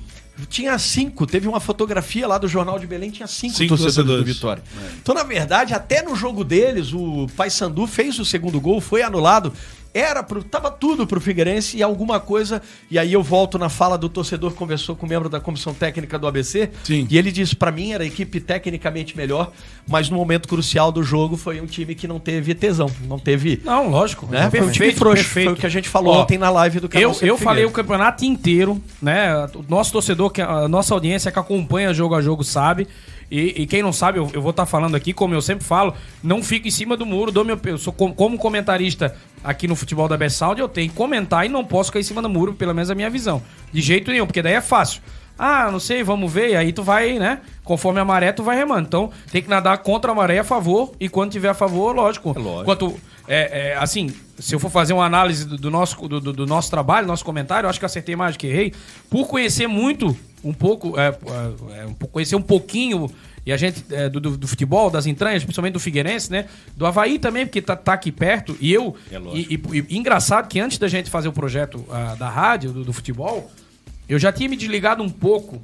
tinha cinco. Teve uma fotografia lá do Jornal de Belém, tinha cinco, Cinco torcedores, do torcedores. Vitória. Então, na verdade, até no jogo deles, o Paysandu fez o segundo gol, foi anulado. Era pro, tava tudo pro Figueirense e alguma coisa, e aí eu volto na fala do torcedor que conversou com o membro da comissão técnica do ABC, Sim. e ele disse pra mim era a equipe tecnicamente melhor, mas no momento crucial do jogo foi um time que não teve tesão, não teve, Não, lógico. né? Foi um time frouxo, foi o que a gente falou Ó, ontem na live do canal Eu, eu falei o campeonato inteiro, né? O nosso torcedor, que a nossa audiência que acompanha jogo a jogo sabe. E, e quem não sabe, eu, eu vou estar falando aqui, como eu sempre falo, não fico em cima do muro, dou meu, eu sou com- como comentarista aqui no futebol da Best Sound, eu tenho que comentar e não posso ficar em cima do muro, pelo menos a minha visão. De jeito nenhum, porque daí é fácil. Ah, não sei, vamos ver, e aí tu vai, né? Conforme a maré, tu vai remando. Então, tem que nadar contra a maré a favor, e quando tiver a favor, lógico. lógico. Quanto, é, é, assim, se eu for fazer uma análise do, do nosso, do, do- nosso trabalho, nosso comentário, eu acho que acertei mais do que errei. Por conhecer muito, um pouco, é, é, é, um conhecer um pouquinho, e a gente, é, do, do- do futebol, das entranhas, principalmente do Figueirense, né? Do Havaí também, porque tá, tá aqui perto. E eu. e, e- e engraçado que antes da gente fazer o projeto ah, da rádio, do, do futebol, eu já tinha me desligado um pouco.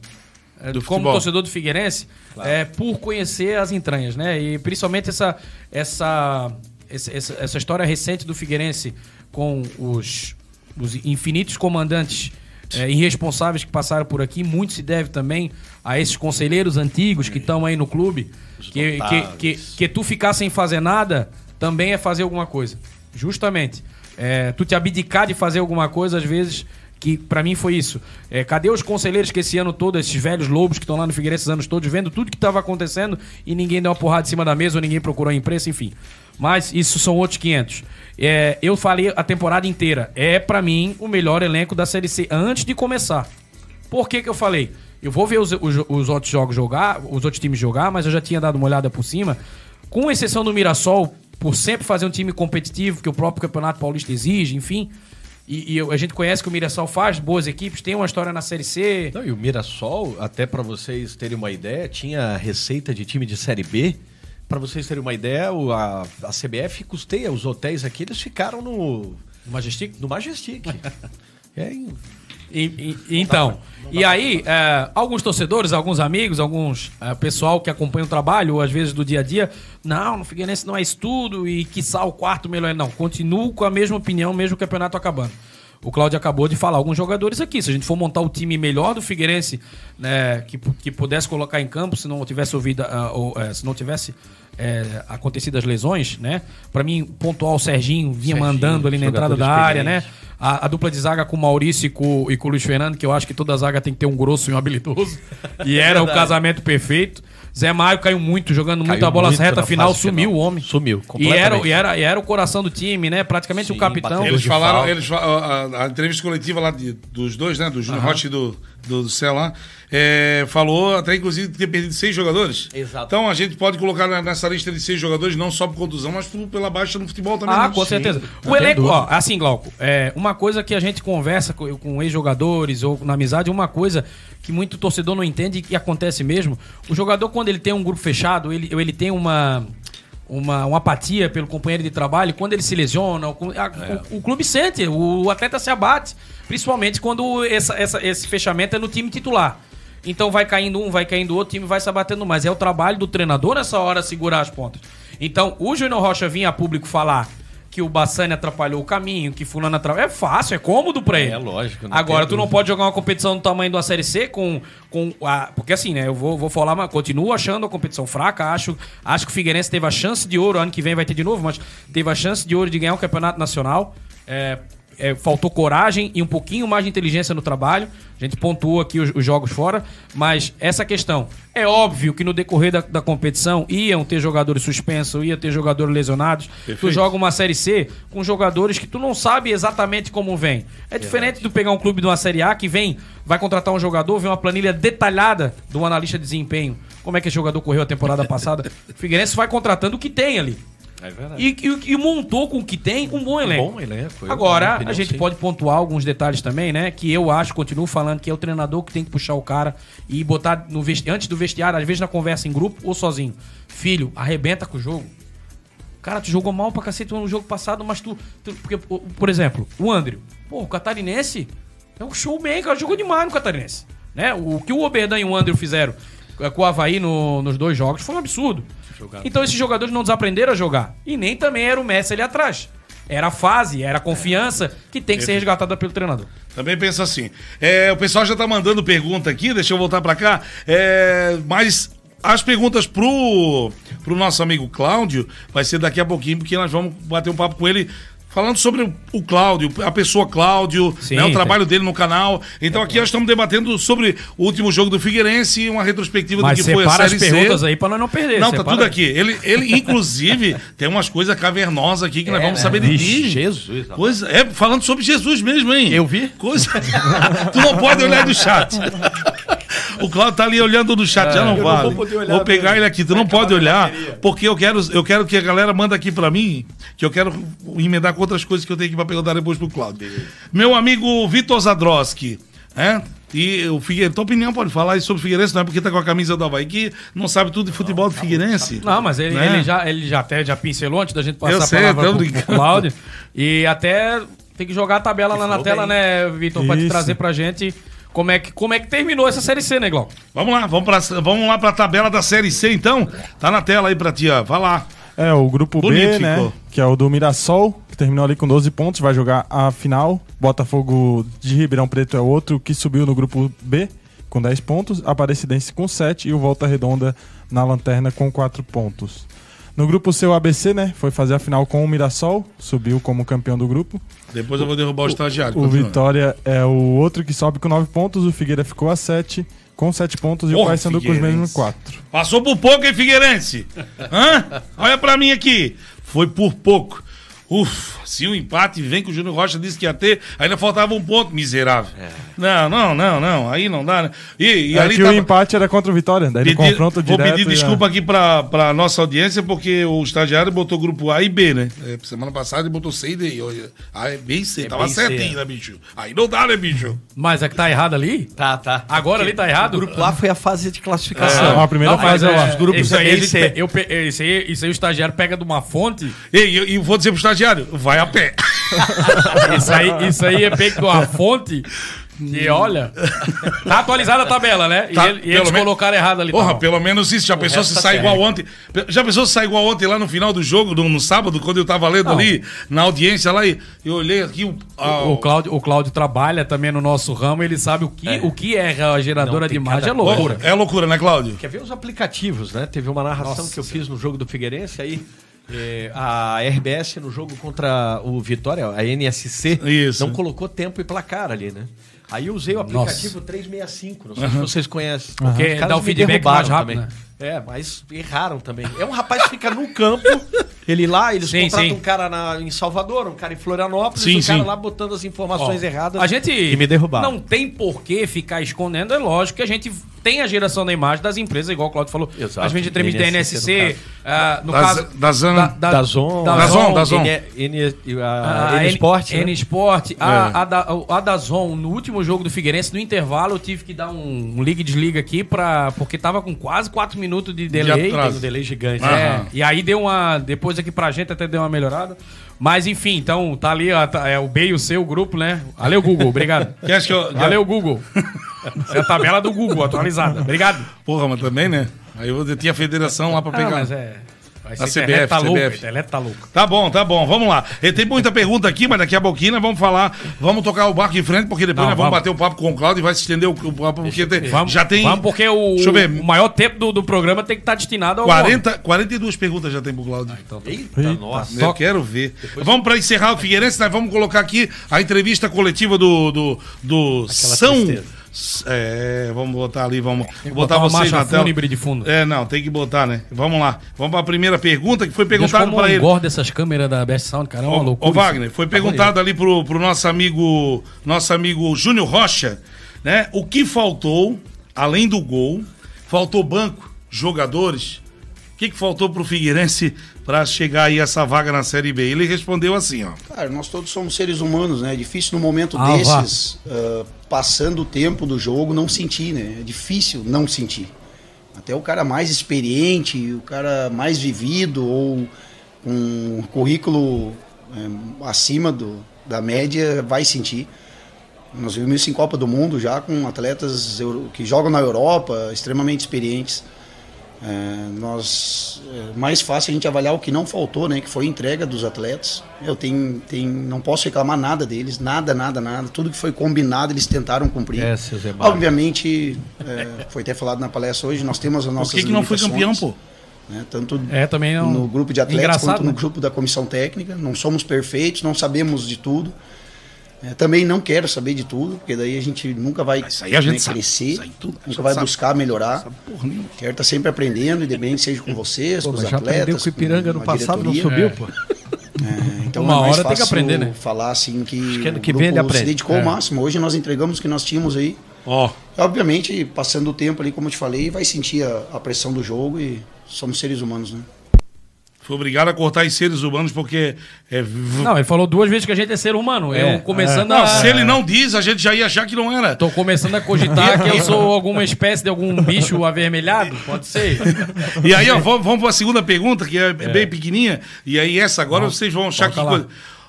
é, Do como futebol. torcedor do Figueirense, é, por conhecer as entranhas, né? E principalmente essa, essa, essa, essa- essa história recente do Figueirense com os, os infinitos comandantes é, irresponsáveis que passaram por aqui. Muito se deve também a esses conselheiros antigos que estão aí no clube. Que, que, que, que tu ficar sem fazer nada também é fazer alguma coisa. Justamente. É, tu te abdicar de fazer alguma coisa, às vezes, que pra mim foi isso. É, cadê os conselheiros que esse ano todo, esses velhos lobos que estão lá no Figueirense esses anos todos, vendo tudo que estava acontecendo e ninguém deu uma porrada em cima da mesa ou ninguém procurou a imprensa, enfim. Mas isso são outros 500. É, eu falei a temporada inteira. É pra mim o melhor elenco da Série C antes de começar. Por que que eu falei? Eu vou ver os, os- os outros jogos jogar, os outros times jogar, mas eu já tinha dado uma olhada por cima. Com exceção do Mirassol, por sempre fazer um time competitivo, que o próprio Campeonato Paulista exige, enfim. E, e a gente conhece que o Mirassol faz boas equipes, tem uma história na Série C. Não, e o Mirassol, até pra vocês terem uma ideia, tinha receita de time de Série B. Pra vocês terem uma ideia, o- a, a CBF custeia os hotéis aqui, eles ficaram no, Majestic? no Majestic. é, E- e- então, e aí, é, alguns torcedores, alguns amigos, alguns é, pessoal que acompanha o trabalho, ou às vezes do dia a dia, não, no Figueirense não é estudo e quiçá o quarto melhor. Não, continuo com a mesma opinião, mesmo o campeonato acabando. O Cláudio acabou de falar alguns jogadores aqui. Se a gente for montar o time melhor do Figueirense, né, que, que pudesse colocar em campo, se não tivesse ouvido, ah, ou, é, se não tivesse é, acontecido as lesões, né? Para mim, pontual o Serginho vinha Serginho, mandando ali na entrada da área, né? A, a dupla de zaga com o Maurício e com, e com o Luiz Fernando, que eu acho que toda zaga tem que ter um grosso e um habilidoso. E era o casamento perfeito. Zé Maio caiu muito, jogando Caiu muita bola muito reta na final, sumiu final. o homem. Sumiu, E era, completamente. e, era, e era o coração do time, né? Praticamente o Sim, capitão. bateu Eles falaram, eles, a, a- entrevista coletiva lá de- dos dois, né? Do Júnior Rocha e do, do, do Céu lá, é, falou até inclusive ter perdido seis jogadores. Exato. Então a gente pode colocar na- nessa lista de seis jogadores, não só por contusão, mas por- pela baixa no futebol também. Ah, né? com Sim. certeza. não O elenco, ó, assim, Glauco, é, uma coisa que a gente conversa com, com ex-jogadores ou na amizade, uma coisa que muito torcedor não entende e que acontece mesmo. O jogador, quando ele tem um grupo fechado, ele, ele tem uma. Uma, uma apatia pelo companheiro de trabalho, quando ele se lesiona, o, a- o- o clube sente, o, atleta se abate, principalmente quando essa, essa- esse fechamento é no time titular. Então vai caindo um, vai caindo outro, o time vai se abatendo mais. É o trabalho do treinador nessa hora segurar as pontas. Então, o Júnior Rocha vinha a público falar que o Bassani atrapalhou o caminho, que fulano atrapalhou. É fácil, é cômodo pra ele. É, lógico, não Agora, tu não dúvida. pode jogar uma competição do tamanho uma Série C com... com a, porque assim, né, eu vou, vou falar, mas continuo achando a competição fraca, acho, acho que o Figueirense teve a chance de ouro, ano que vem vai ter de novo, mas teve a chance de ouro de ganhar o Campeonato Nacional. É, é, faltou coragem e um pouquinho mais de inteligência no trabalho. A gente pontuou aqui os, os jogos fora, mas essa questão. É óbvio que no decorrer da, da competição iam ter jogadores suspensos, ia ter jogadores lesionados. Tu joga uma Série C com jogadores que tu não sabe exatamente como vem. É diferente de pegar um clube de uma Série A que vem, vai contratar um jogador, vem uma planilha detalhada do analista de desempenho. Como é que esse jogador correu a temporada passada? O Figueirense vai contratando o que tem ali. É verdade. E, e- e montou com o que tem um bom elenco. bom elenco, eu, Agora, a gente sim. pode pontuar alguns detalhes também, né? Que eu acho, continuo falando, que é o treinador que tem que puxar o cara e botar no vesti antes do vestiário, às vezes na conversa em grupo ou sozinho. Filho, arrebenta com o jogo. Cara, tu jogou mal pra cacete no jogo passado, mas tu. tu- porque, por exemplo, o André. Pô, o Catarinense é um showman, cara. Jogou demais no Catarinense. Né? O que o Oberdan e o André fizeram eh, com o Havaí no- nos dois jogos foi um absurdo. Então esses jogadores não desaprenderam a jogar. E nem também era o Messi ali atrás. era a fase, era a confiança que tem que ser resgatada pelo treinador. Também penso assim. É, o pessoal já tá mandando pergunta aqui, deixa eu voltar para cá. É, mas as perguntas pro, pro nosso amigo Cláudio vai ser daqui a pouquinho, porque nós vamos bater um papo com ele falando sobre o- Cláudio, a pessoa Cláudio, Sim, né, o trabalho dele no canal. Então aqui nós estamos debatendo sobre o último jogo do Figueirense e uma retrospectiva Mas do que foi a as Série C. perguntas aí pra nós não perder. Não, tá separa- tudo aqui. Ele, ele inclusive, tem umas coisas cavernosas aqui que nós vamos saber de ti. Jesus. Coisa, é, falando sobre Jesus mesmo, hein? Eu vi. Coisa... tu não pode olhar do chat. O Claudio tá ali olhando do chat, já não eu não vale. vou Vou pegar mesmo. ele aqui, tu não pode olhar, porque eu quero, eu quero que a galera manda aqui pra mim, que eu quero emendar com outras coisas que eu tenho pra perguntar depois pro Claudio. Meu amigo Vitor Zadroski, né? E o Figueirense, tua opinião pode falar aí sobre o Figueirense, não é porque tá com a camisa do Havaí que não sabe tudo de futebol do Figueirense? Não, mas ele, Né? ele já, ele já até já pincelou antes da gente passar Eu sei, a palavra pro, pro Cláudio. E até tem que jogar a tabela lá na tela, bem. né, Vitor, pra te trazer pra gente como é que, como é que terminou essa Série C, né, Glauco? Vamos lá, vamos, pra, vamos lá pra tabela da Série C então. Tá na tela aí pra ti, ó. Vai lá. É, o grupo Bonito B, né? ficou. Que é o do Mirassol, que terminou ali com 12 pontos, vai jogar a final. Botafogo de Ribeirão Preto é outro que subiu no grupo B com 10 pontos. Aparecidense com 7 e o Volta Redonda na lanterna com 4 pontos. No grupo C, o ABC, né? Foi fazer a final com o Mirassol, subiu como campeão do grupo. Depois eu vou derrubar o estagiário. O continua. Vitória é o outro que sobe com 9 pontos, o Figueira ficou a 7 com 7 pontos e Porra, o Paysandu com os mesmos Figueirense. 4. Passou por pouco, hein, Figueirense? Hã? Olha pra mim aqui. Foi por pouco. Ufa, se o empate vem que o Júnior Rocha disse que ia ter, ainda faltava um ponto, miserável. Não, não, não, não. Aí não dá, né? E, e É ali que tava- o empate era contra o Vitória, daí no Pedir- confronto vou direto. pedir ia- desculpa aqui pra, pra nossa audiência, porque o estagiário botou grupo A e B, né? É, semana passada ele botou C e D. Hoje, A é B e C. Tava e C, certinho, é. né, bicho? Aí não dá, né, bicho? Mas é que tá errado ali? Tá, tá. Agora ali tá errado? O grupo A foi a fase de É, classificação. a primeira Não, fase é é, lá. Os grupos isso aí, é e C. eu, isso, aí, isso aí o estagiário pega de uma fonte. E, e, e vou dizer pro estagiário, vai a pé. Isso aí, isso aí é pego de uma fonte. E olha, tá atualizada a tabela, né? E, Tá, ele- e eles menos- colocaram errado ali. tá Porra, bom. pelo menos isso. Já pensou se tá sai igual ontem? Já pensou se sai igual ontem lá no final do jogo, no, no sábado, quando eu tava lendo Não. ali na audiência lá e eu olhei aqui o. a- O Cláudio, o Cláudio trabalha também no nosso ramo, ele sabe o que, o que é a geradora Não, de imagem, é loucura. É loucura, né, Cláudio? Quer ver os aplicativos, né? Teve uma narração que eu fiz no jogo do Figueirense, aí eh, a RBS no jogo contra o Vitória, a NSC, Isso. não colocou tempo e placar ali, né? Aí eu usei o aplicativo 365, não sei se vocês conhecem. Porque Os caras dá o feedback mais rápido, também. né? É, mas erraram também. É um rapaz que fica no campo, ele lá, eles Sim, contratam sim. um cara na- em Salvador, um cara em Florianópolis, Sim, e o cara sim. lá botando as informações Ó, erradas A gente e me derrubaram. não tem por que ficar escondendo, é lógico que a gente tem a geração da imagem das empresas, igual o Claudio falou. Exato. A gente transmite da NSC, ah, no Da caso... Z- da Zan- da Zon, Da Zon, da Zon. N, N, a, A N Sport, né? N Sport. A, É. a, da, a Dazon, no último jogo do Figueirense, no intervalo, eu tive que dar um, um liga e desliga aqui, pra, porque tava com quase 4 minutos de delay. um delay gigante. Ah. É, e aí deu uma. Depois aqui pra gente até deu uma melhorada. Mas enfim, então tá ali, ó, tá- é o B e o C, o grupo, né? Valeu, Google, obrigado. Que acha que eu, Valeu, Google. Essa é a tabela do Google atualizada. Obrigado. Porra, mas também, né? Aí eu tinha a federação lá pra Ah, pegar. mas é. Vai A ser CBF, internet tá CBF. a internet tá louco. Tá bom, tá bom, vamos lá. E tem muita pergunta aqui, mas daqui a pouquinho nós vamos falar, vamos tocar o barco em frente, porque depois Não, nós vamos, vamos. bater um papo com o Cláudio e vai se estender o, o papo, porque tem- Vamos, já tem Vamos, porque o, Deixa eu ver. o maior tempo do, do programa tem que estar destinado ao. 40, 42 perguntas já tem pro Cláudio. Eita, nossa. Eu quero ver. Vamos para encerrar o Figueirense, nós vamos colocar aqui a entrevista coletiva do, do, do São. tristeza. É, vamos botar ali, vamos botar, botar uma vocês na tela. de fundo. É, não, tem que botar, né? Vamos lá. Vamos para a primeira pergunta que foi como para ele. engorda essas câmeras da Best Sound, cara, é uma Ô, loucura. Ô, Wagner, foi Tá perguntado ali pro, pro nosso amigo nosso amigo Júnior Rocha, né? O que faltou, além do gol, faltou banco, jogadores. O que, que faltou pro Figueirense para chegar aí a essa vaga na Série B? Ele respondeu assim, ó. Cara, nós todos somos seres humanos, né? É difícil no momento Ah, desses, ah, passando o tempo do jogo, não sentir, né? É difícil não sentir. Até o cara mais experiente, o cara mais vivido ou com um currículo eh, acima do, da média vai sentir. Nós vimos isso em Copa do Mundo já com atletas que jogam na Europa, extremamente experientes. É, nós é mais fácil a gente avaliar o que não faltou, né? Que foi a entrega dos atletas. Eu tenho, tenho, não posso reclamar nada deles, nada, nada, nada. Tudo que foi combinado eles tentaram cumprir. É. Obviamente, é, foi até falado na palestra hoje, nós temos as nossas Por que, que não foi campeão, pô? né? Tanto É, também não. no grupo de atletas Engraçado, quanto no né? grupo da comissão técnica. Não somos perfeitos, não sabemos de tudo. É, também não quero saber de tudo, porque daí a gente nunca vai Isso aí a gente né, sabe. crescer, Isso aí tudo a gente nunca vai sabe. buscar melhorar. Quero estar sempre aprendendo, independente seja com vocês, Pô, com os já atletas. aprendeu que o Ipiranga no com passado não diretoria. subiu, pô. É, então Uma é mais hora tem que aprender, né? Falar assim que, que o que grupo vem ele aprende. se dedicou É. ao máximo. Hoje nós entregamos o que nós tínhamos aí. Ó, Obviamente, passando o tempo ali, como eu te falei, vai sentir a, a pressão do jogo e somos seres humanos, né? Foi obrigado a cortar os seres humanos porque. É, Não, ele falou duas vezes que a gente é ser humano. É, eu começando Não, a. se ele não diz, a gente já ia achar que não era. Tô começando a cogitar que eu sou alguma espécie de algum bicho avermelhado, pode ser. E aí, ó, vamos, vamos para a segunda pergunta, que é, bem pequenininha. E aí, essa agora vocês vão achar que lá.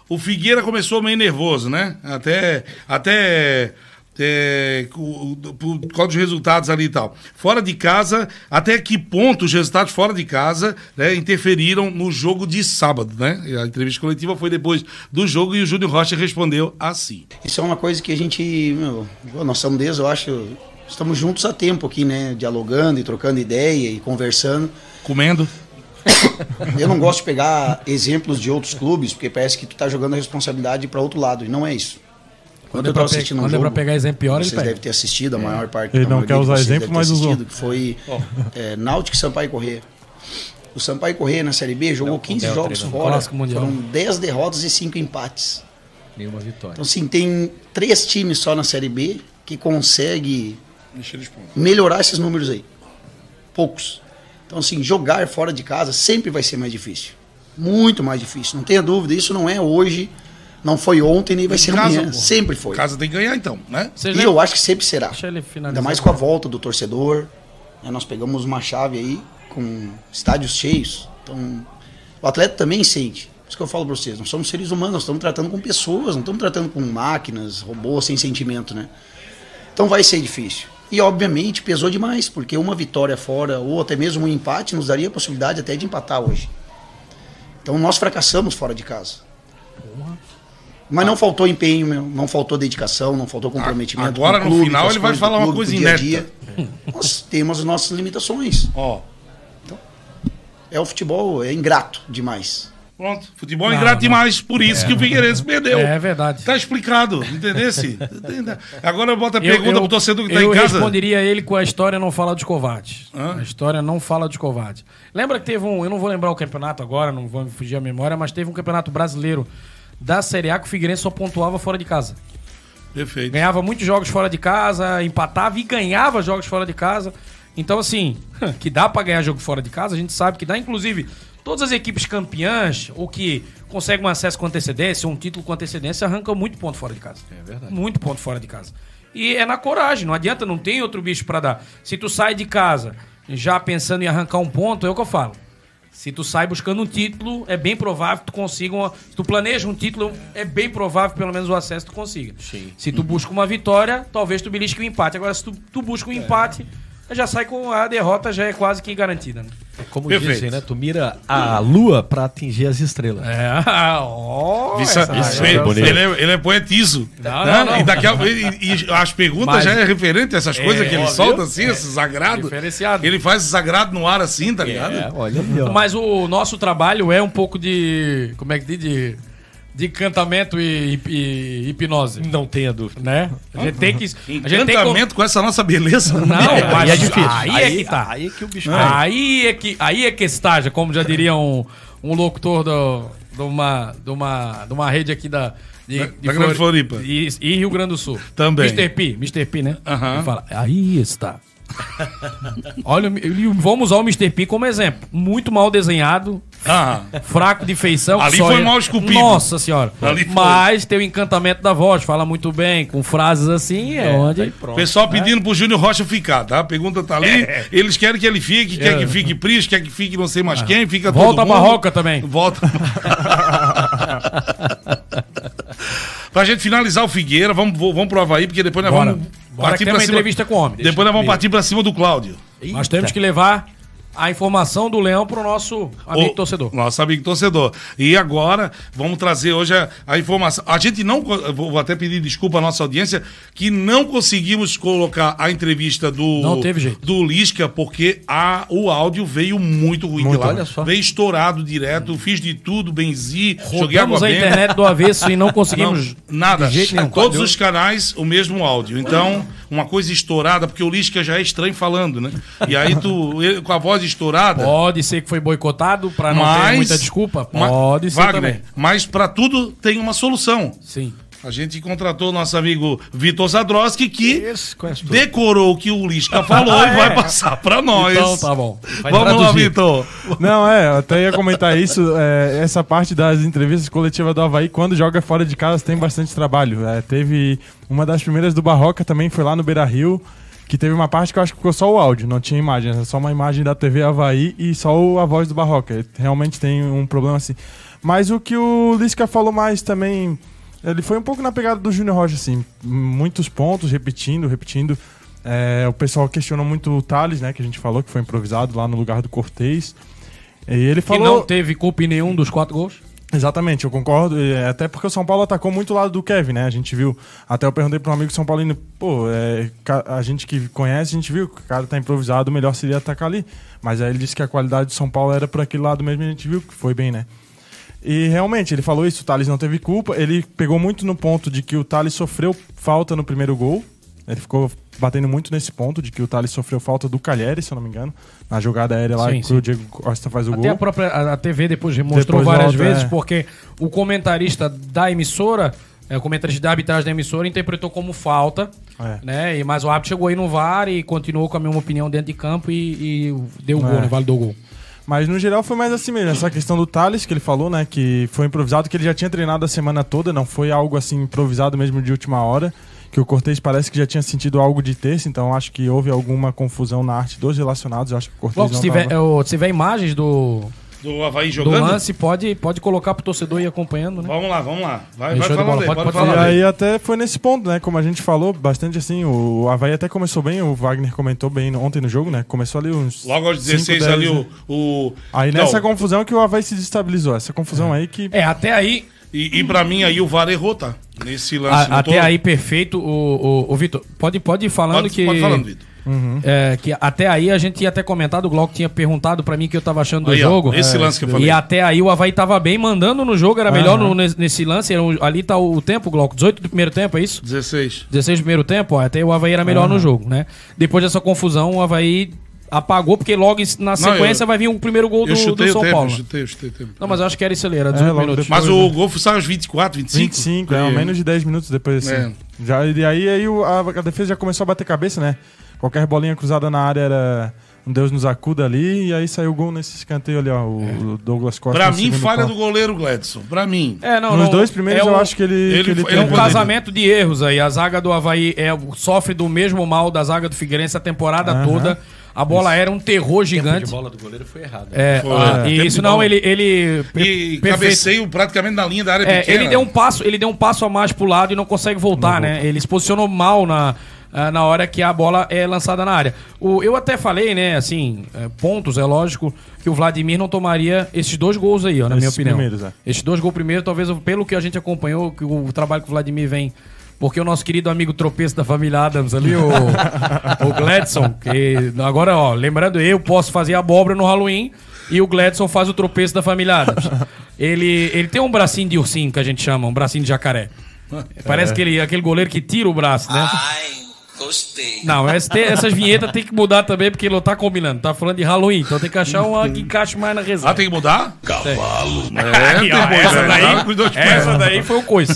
O Figueira começou meio nervoso, né? Até. Até. É, o- o- por causa dos resultados ali e tal. Fora de casa, até que ponto os resultados fora de casa né, interferiram no jogo de sábado, né? A entrevista coletiva foi depois do jogo e o Júnior Rocha respondeu assim. Isso é uma coisa que a gente, meu, nós somos desde, eu acho, estamos juntos há tempo aqui, né? Dialogando e trocando ideia e conversando. Comendo. Eu não gosto de pegar exemplos de outros clubes, porque parece que tu tá jogando a responsabilidade para outro lado, e não é isso. Quando, Quando é eu pra tava pe- assistindo um quando é jogo, pra pegar exemplo pior, ele vocês pega. devem ter assistido, a maior parte Ele não quer usar vocês exemplo, mas usou. assistido, Que foi é, Náutico e Sampaio Corrêa. O Sampaio Corrêa na Série B jogou 15 Del jogos fora, foram 10 derrotas e 5 empates. Nenhuma vitória. Então, assim, tem três times só na Série B que consegue melhorar esses números aí. Poucos. Então, assim, jogar fora de casa sempre vai ser mais difícil. Muito mais difícil. Não tenha dúvida. Isso não é hoje, não foi ontem, nem vai ser Casa, amanhã. pô. Sempre foi. Casa tem que ganhar, então, né? Vocês E lembram? eu acho que sempre será. Deixa ele finalizar. Ainda mais com a volta do torcedor. né? Nós pegamos uma chave aí com estádios cheios. Então, o atleta também sente. Por isso que eu falo pra vocês, nós somos seres humanos, nós estamos tratando com pessoas, não estamos tratando com máquinas, robôs sem sentimento, né? Então vai ser difícil. E obviamente pesou demais, porque uma vitória fora ou até mesmo um empate nos daria a possibilidade até de empatar hoje. Então nós fracassamos fora de casa. Mas não faltou empenho, meu, não faltou dedicação, não faltou comprometimento. Agora, com no o clube, final, com as ele vai falar uma clube, coisa com o dia inédita. dia. Nós temos as nossas limitações. Ó, É o futebol, é ingrato demais. pronto. Futebol é Não, ingrato não. demais, por isso que o Figueirense perdeu. É verdade. Tá explicado, entendesse? Agora bota a Eu- pergunta eu- pro torcedor que tá eu em casa. responderia ele com a história não fala dos covardes. Hã? A história não fala dos covardes. Lembra que teve um, eu não vou lembrar o campeonato agora, não vou me fugir a memória, mas teve um campeonato brasileiro da Série A que o Figueirense só pontuava fora de casa. Perfeito. Ganhava muitos jogos fora de casa, empatava e ganhava jogos fora de casa. Então, assim, que dá pra ganhar jogo fora de casa, a gente sabe que dá. Inclusive, todas as equipes campeãs, ou que conseguem um acesso com antecedência, ou um título com antecedência, arrancam muito ponto fora de casa. É verdade. Muito ponto fora de casa. E é na coragem, não adianta, não tem outro bicho pra dar. Se tu sai de casa já pensando em arrancar um ponto, é o que eu falo. Se tu sai buscando um título, é bem provável que tu consiga. Uma, se tu planeja um título, é bem provável que pelo menos o acesso tu consiga. Se tu busca uma vitória, talvez tu belisque um empate. Agora, se tu, tu busca um empate, já sai com a derrota, já é quase que garantida. Né? Como Perfeito. dizem, né? Tu mira a lua pra atingir as estrelas. É, ó, Isso, essa- isso, essa- ele, bonito. ele é, ele é poetizo. Não, né? não, não. E, daqui a- e- e as perguntas Mas- já é referente a essas coisas que ele ó, solta viu? assim, esse sagrado. Diferenciado. Ele faz esse sagrado no ar assim, tá ligado? É, olha. Mas o nosso trabalho é um pouco de. Como é que diz? De, de encantamento e, e hipnose. Não tenha dúvida. Né? A gente tem que. A gente tem que Encantamento com essa nossa beleza. Não, É, mas aí é difícil. Aí, é que tá. Aí é que o bicho Aí é que, aí é que estaja, como já diria um, um locutor do, de, uma, de, uma, de uma rede aqui da. De, Da- de da Grande Floripa. E, e Rio Grande do Sul. Também. Mr. P, Mr. P, né? Aham. Ele fala, aí está. Olha, vamos usar o Mr. P como exemplo. Muito mal desenhado, Ah, fraco de feição. Ali só foi ele- mal esculpido. Nossa senhora. Mas tem o encantamento da voz, fala muito bem, com frases assim, é, onde... pessoal pedindo pro Júnior Rocha ficar, tá? A pergunta tá ali. É. Eles querem que ele fique, quer que fique Pris, quer que fique não sei mais quem, fica Ah. Volta a todo mundo. Barroca também. Volta. pra gente finalizar o Figueira, vamos, vamos pro Havaí, porque depois nós Bora. vamos Bora que tem uma entrevista com o homem. Depois nós vamos partir pra cima do Cláudio. Nós temos que levar a informação do Leão pro nosso amigo O- torcedor. Nosso amigo torcedor. E agora, vamos trazer hoje a, a informação. A gente não. Vou até pedir desculpa à nossa audiência, que não conseguimos colocar a entrevista do. Não teve jeito. Do Lisca, porque a, o áudio veio muito ruim. Muito, olha só. Veio estourado direto, fiz de tudo, benzi, joguei água Rodamos a benta. internet do avesso e não conseguimos. Não, nada. de jeito nenhum. Todos os canais, o mesmo áudio. Então, uma coisa estourada, porque o Lisca já é estranho falando, né? E aí tu, ele, com a voz estourada. Pode ser que foi boicotado pra não mas, ter muita desculpa? Pode ser Wagner, também. Mas pra tudo tem uma solução. Sim. A gente contratou nosso amigo Vitor Zadroski, que tudo. decorou o que o Lisca falou e vai passar pra nós. Então tá bom. Vai Vamos lá, traduzir. Vitor. Não, é, eu até ia comentar isso. é, essa parte das entrevistas coletivas do Havaí, quando joga fora de casa, tem bastante trabalho. É, teve uma das primeiras do Barroca também, foi lá no Beira Rio, que teve uma parte que eu acho que ficou só o áudio, não tinha imagem, era só uma imagem da TV Havaí e só a voz do Barroca. Realmente tem um problema assim. Mas o que o Lisca falou mais também. Ele foi um pouco na pegada do Júnior Rocha, assim. Muitos pontos, repetindo, repetindo. É, o pessoal questionou muito o Thales, né? Que a gente falou que foi improvisado lá no lugar do Cortez. E ele Que falou. não teve culpa em nenhum dos quatro gols. Exatamente, eu concordo. é, Até porque o São Paulo atacou muito o lado do Kevin, né? A gente viu. Até eu perguntei para um amigo São Paulino, pô, é, a gente que conhece, a gente viu que o cara tá improvisado, o melhor seria atacar ali. Mas aí ele disse que a qualidade do São Paulo era por aquele lado mesmo e a gente viu que foi bem, né? E realmente, ele falou isso, o Thales não teve culpa. Ele pegou muito no ponto de que o Thales sofreu falta no primeiro gol. Ele ficou batendo muito nesse ponto de que o Thales sofreu falta do Calheri, se eu não me engano, na jogada aérea lá Sim, que sim. o Diego Costa faz o Até gol. a própria a, a TV depois mostrou Depois várias volta, vezes, é. porque o comentarista da emissora, é, o comentarista da arbitragem da emissora interpretou como falta, É. né? E, mas o árbitro chegou aí no VAR e continuou com a mesma opinião dentro de campo e, e deu o gol, É. né? Validou o gol. Mas no geral foi mais assim mesmo. Essa questão do Thales, que ele falou, né? Que foi improvisado, que ele já tinha treinado a semana toda, não foi algo assim improvisado mesmo de última hora. Que o Cortez parece que já tinha sentido algo de terça, então acho que houve alguma confusão na arte dos relacionados. Eu acho que o Cortez Logo, não se tiver, tava- é, se tiver imagens do, Do Havaí do jogando? lance, pode, pode colocar pro torcedor ir acompanhando, né? Vamos lá, vamos lá. Vai, Aí, vai falando bola. aí, Pode- pode, falar. E aí. aí até foi nesse ponto, né? Como a gente falou, bastante assim, o Havaí até começou bem, o Wagner comentou bem ontem no jogo, né? Começou ali uns. Logo aos 16 cinco, dez, ali o... né? o... Aí Não, nessa confusão que o Havaí se destabilizou. Essa confusão aí que. É, até aí, E, e pra mim aí o VAR errou, tá? Nesse lance. a- até aí perfeito, o, o, o Vitor, pode, pode ir falando Pode, que... pode falando, Vitor. É, que até aí a gente tinha até comentado, o Glauco tinha perguntado pra mim o que eu tava achando do Aí, ó, jogo. esse lance que eu falei. E até aí o Havaí tava bem mandando no jogo, era melhor Aham. no- nesse, lance. era um- ali tá o tempo, Glauco, 18 do primeiro tempo, é isso? 16. 16 do primeiro tempo, ó, até o Havaí era melhor no jogo, né? Depois dessa confusão, o Havaí apagou, porque logo na sequência eu- vai vir o primeiro gol do, Eu do São tempo, Paulo. eu né? chutei, eu chutei o tempo. Não, mas eu acho que era isso ali, era É, 18 logo minutos. Mas depois, o gol sai aos 24, 25? 25, é, E- menos de 10 minutos depois assim. É. Já, e aí, aí a, a defesa já começou a bater cabeça, né? Qualquer bolinha cruzada na área era um Deus nos acuda ali, e aí saiu o gol nesse escanteio ali, ó. O, o Douglas Costa. Pra mim, falha do goleiro Gledson. Pra mim. É, não, Nos não, dois primeiros é eu um- acho que ele. ele que ele foi- É um casamento de erros aí. A zaga do Havaí é, sofre do mesmo mal da zaga do Figueirense a temporada toda. A bola era um terror gigante. de bola do goleiro foi errado. É, Foi. ah, É. e isso não, ele. ele E perfeito. cabeceio praticamente na linha da área É, pequena. ele deu um passo, ele deu um passo a mais pro lado e não consegue voltar, né? Ele se posicionou mal na, ah, na hora que a bola é lançada na área. O, eu até falei, né, assim, é, pontos, é lógico, que o Vladimir não tomaria esses dois gols aí, ó, na minha Esses opinião. primeiros, é. Esses dois gols primeiro, talvez pelo que a gente acompanhou, que o trabalho que o Vladimir vem. Porque o nosso querido amigo tropeço da família Adams ali, o, o Gladson, que agora, ó, lembrando, eu posso fazer abóbora no Halloween e o Gladson faz o tropeço da família Adams. Ele, ele tem um bracinho de ursinho que a gente chama, um bracinho de jacaré. Parece aquele, aquele goleiro que tira o braço, né? Ai, gostei. Não, essa essas vinhetas tem que mudar também, porque ele não tá combinando. Tá falando de Halloween, então tem que achar uma que encaixe mais na resenha. Ah, tem que mudar? É, tem que essa, mudar. daí, Com os dois pés. essa daí foi o coisa.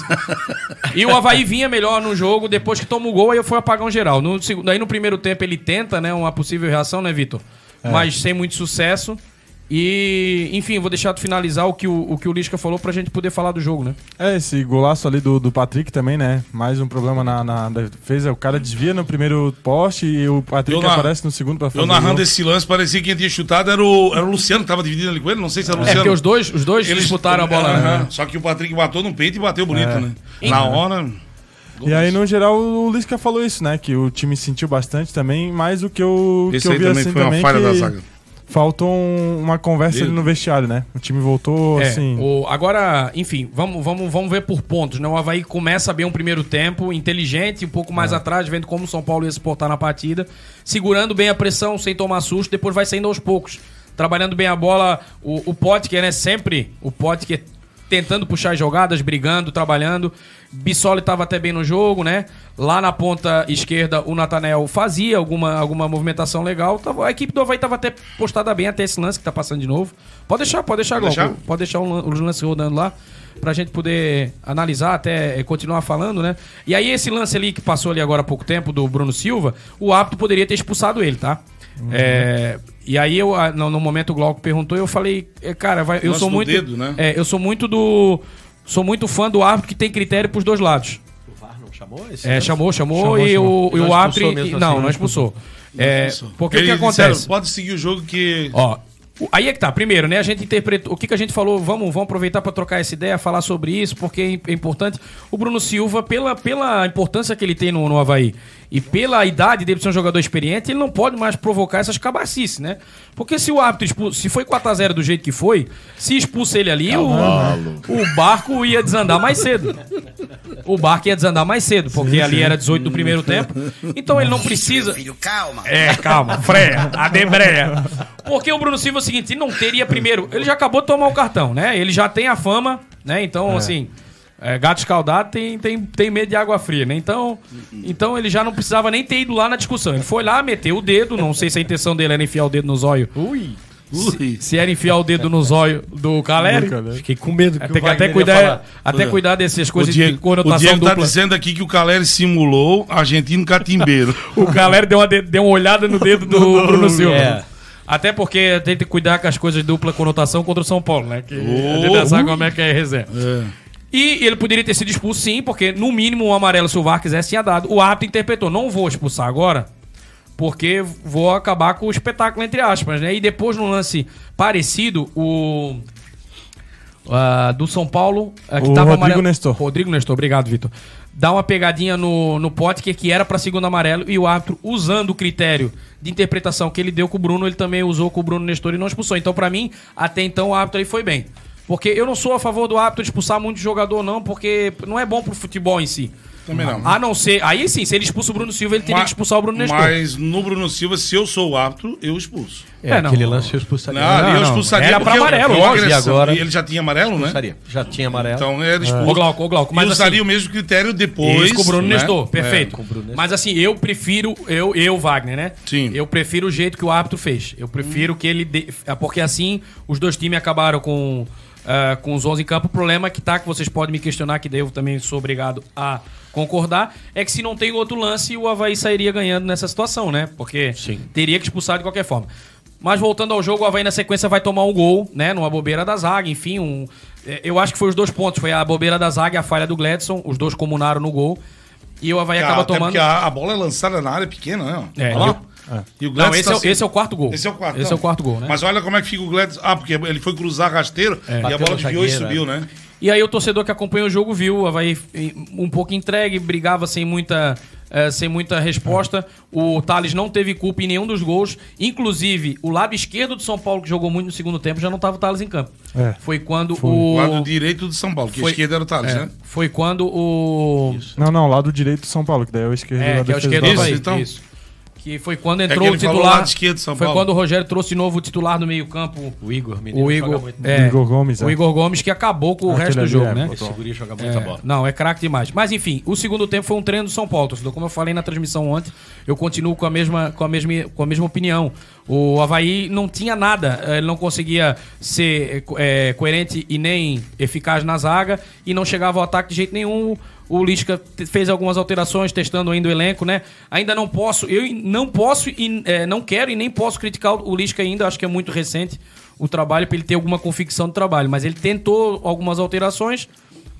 E o Havaí vinha melhor no jogo, depois que toma o gol, aí foi apagão geral. No, segundo, aí no primeiro tempo ele tenta, né, uma possível reação, né, Vitor? Mas sem muito sucesso. E, enfim, vou deixar tu finalizar o que o, o que o Lisca falou pra gente poder falar do jogo, né? É, esse golaço ali do, do Patrick também, né? Mais um problema na, na defesa. O cara desvia no primeiro poste e o Patrick na- aparece no segundo pra fazer Eu o narrando gol. esse lance, parecia que quem tinha chutado era o, era o Luciano, que tava dividindo ali com ele. Não sei se era o É, Luciano. porque os dois, os dois disputaram a bola, Aham. né? Só que o Patrick bateu no peito e bateu bonito, É. né? Na hora. E aí, no geral, o Lisca falou isso, né? Que o time sentiu bastante também, mas o que eu, Esse que eu aí vi também assim foi uma também falha que da zaga. Faltou um- uma conversa ali no vestiário, né? O time voltou, É, assim... o- agora, enfim, vamos, vamos, vamos ver por pontos, né? O Havaí começa bem um primeiro tempo, inteligente, um pouco mais atrás, vendo como o São Paulo ia se portar na partida, segurando bem a pressão, sem tomar susto, depois vai saindo aos poucos. Trabalhando bem a bola, o, o Potker, né? Sempre o Potker tentando puxar as jogadas, brigando, trabalhando. Bissoli estava até bem no jogo, né? Lá na ponta esquerda, o Natanel fazia alguma, alguma movimentação legal. Tava- a equipe do Havaí estava até postada bem até esse lance que tá passando de novo. Pode deixar, pode deixar, Pode Glauco. deixar? Pode deixar os lances rodando lá pra gente poder analisar até eh, continuar falando, né? E aí esse lance ali que passou ali agora há pouco tempo do Bruno Silva, o árbitro poderia ter expulsado ele, tá? É, e aí eu ah, no, no momento o Glauco perguntou, eu falei, eh, cara, vai- eu sou muito dedo, né? é, eu sou muito do sou muito fã do árbitro que tem critério pros dois lados. O VAR não chamou esse? É, chamou, chamou, Chamou, e, chamou. O, e Não o árbitro. expulsou mesmo não, assim, não expulsou. É, porque o que Eles acontece? disseram, pode seguir o jogo que. Ó, aí é que tá. Primeiro, né? A gente interpretou. O que, que a gente falou? Vamos, vamos aproveitar para trocar essa ideia, falar sobre isso, porque é é importante. O Bruno Silva, pela, pela importância que ele tem no, no Havaí e pela idade dele ser um jogador experiente, ele não pode mais provocar essas cabacices, né? Porque se o árbitro expulsa, se foi 4x0 do jeito que foi, se expulsa ele ali, o, o barco ia desandar mais cedo. O barco ia desandar mais cedo, porque ali era 18 do primeiro tempo. Então ele não precisa. Filho, calma. É, calma, freia, a debreia. Porque o Bruno Silva é o seguinte, ele não teria primeiro, ele já acabou de tomar o cartão, né? Ele já tem a fama, né? Então, assim, é, gato escaldado tem, tem, tem medo de água fria, né? Então, então ele já não precisava nem ter ido lá na discussão. Ele foi lá, meteu o dedo, não sei se a intenção dele era enfiar o dedo no zóio. Ui, Ui. Se era enfiar o dedo no zóio do Caleri. fiquei com medo que Tem que o até cuidar, até cuidar dessas O coisas de Diego, o conotação Diego tá dupla. dizendo aqui que o Caleri simulou argentino catimbeiro. O Caleri deu uma, de- deu uma olhada no dedo do Bruno Silva. É. Até porque tem que cuidar com as coisas de dupla conotação contra o São Paulo, né? Que a gente Oh. já sabe como é que é reserva. E ele poderia ter sido expulso sim, porque no mínimo um amarelo se o VAR quisesse tinha dado. O árbitro interpretou, não vou expulsar agora, porque vou acabar com o espetáculo, entre aspas, né? E depois, num lance parecido, o... ah, do São Paulo, ah, que O tava Rodrigo amarelo- Nestor. Rodrigo Nestor, obrigado, Vitor. Dá uma pegadinha no, no Potker, que era pra segundo amarelo, e o árbitro, usando o critério de interpretação que ele deu com o Bruno, ele também usou com o Bruno Nestor e não expulsou. Então, pra mim, até então, o árbitro aí foi bem. Porque eu não sou a favor do árbitro expulsar muito jogador, não, porque não é bom pro futebol em si. Também não. A não ser. Aí sim, se ele expulsa o Bruno Silva, ele teria Ma- que expulsar o Bruno Nestor. Mas no Bruno Silva, se eu sou o árbitro, eu expulso. É, É, não. aquele lance eu expulsaria. Não, eu não. expulsaria Era pra amarelo, foi uma lógico. agressão. E agora? E ele já tinha amarelo, né? Expulsaria. Já tinha amarelo. Então era expulso. Ô, Glauco, ô, Glauco, mas e usaria assim- o mesmo critério depois. Isso com o Bruno né? Nestor, perfeito. com o Bruno Nestor. Mas assim, eu prefiro, eu, eu, Wagner, né? Sim. Eu prefiro o jeito que o árbitro fez. Eu prefiro que ele. é Porque assim, os dois times acabaram com, ah, com os 11 em campo. O problema que tá, que vocês podem me questionar, que daí eu também sou obrigado a concordar, é que se não tem outro lance, o Havaí sairia ganhando nessa situação, né? Porque Sim. teria que expulsar de qualquer forma. Mas voltando ao jogo, o Havaí na sequência vai tomar um gol, né? Numa bobeira da zaga, enfim. Um, é, eu acho que foi os dois pontos. Foi a bobeira da zaga e a falha do Gladson. Os dois comunaram no gol. E o Havaí Cara, acaba tomando. porque a, a bola é lançada na área pequena, né? É, Olha lá. E E o Não, Gladys esse, tá é, o- assim- esse é o quarto gol. Esse é o quarto. Esse não. é o quarto gol, né? Mas olha como é que fica o Gladys. Ah, porque ele foi cruzar rasteiro e a bola desviou e subiu, né? E aí o torcedor que acompanha o jogo viu o Havaí um pouco entregue, brigava sem muita, eh, sem muita resposta. O Thales não teve culpa em nenhum dos gols. Inclusive, o lado esquerdo do São Paulo, que jogou muito no segundo tempo, já não estava o Thales em campo. É. Foi quando O o. lado direito do São Paulo, que a Foi- esquerda era o Thales, é, né? Foi quando o. Não, não, lado direito do São Paulo, que daí é o esquerdo É, que é o esquerdo do Isso, então. Isso. Que foi quando que entrou ele o titular. esquerdo foi Paulo. quando o Rogério trouxe de novo o titular do meio-campo. O Igor, menino, O Igor, é, Igor Gomes, o é. Igor Gomes que acabou com o Aquele resto do jogo, é, né? Esse guri joga muita É, bola. não, é craque demais. Mas enfim, o segundo tempo foi um treino do São Paulo, torcedor. Como eu falei na transmissão ontem, eu continuo com a mesma, com a mesma, com a mesma opinião. O Havaí não tinha nada, eh, ele não conseguia ser eh, coerente e nem eficaz na zaga e não chegava ao ataque de jeito nenhum. O Lisca fez algumas alterações, testando ainda o elenco, né? Ainda não posso, eu não posso e eh, não quero e nem posso criticar o Lisca ainda, acho que é muito recente o trabalho para ele ter alguma convicção do trabalho, mas ele tentou algumas alterações.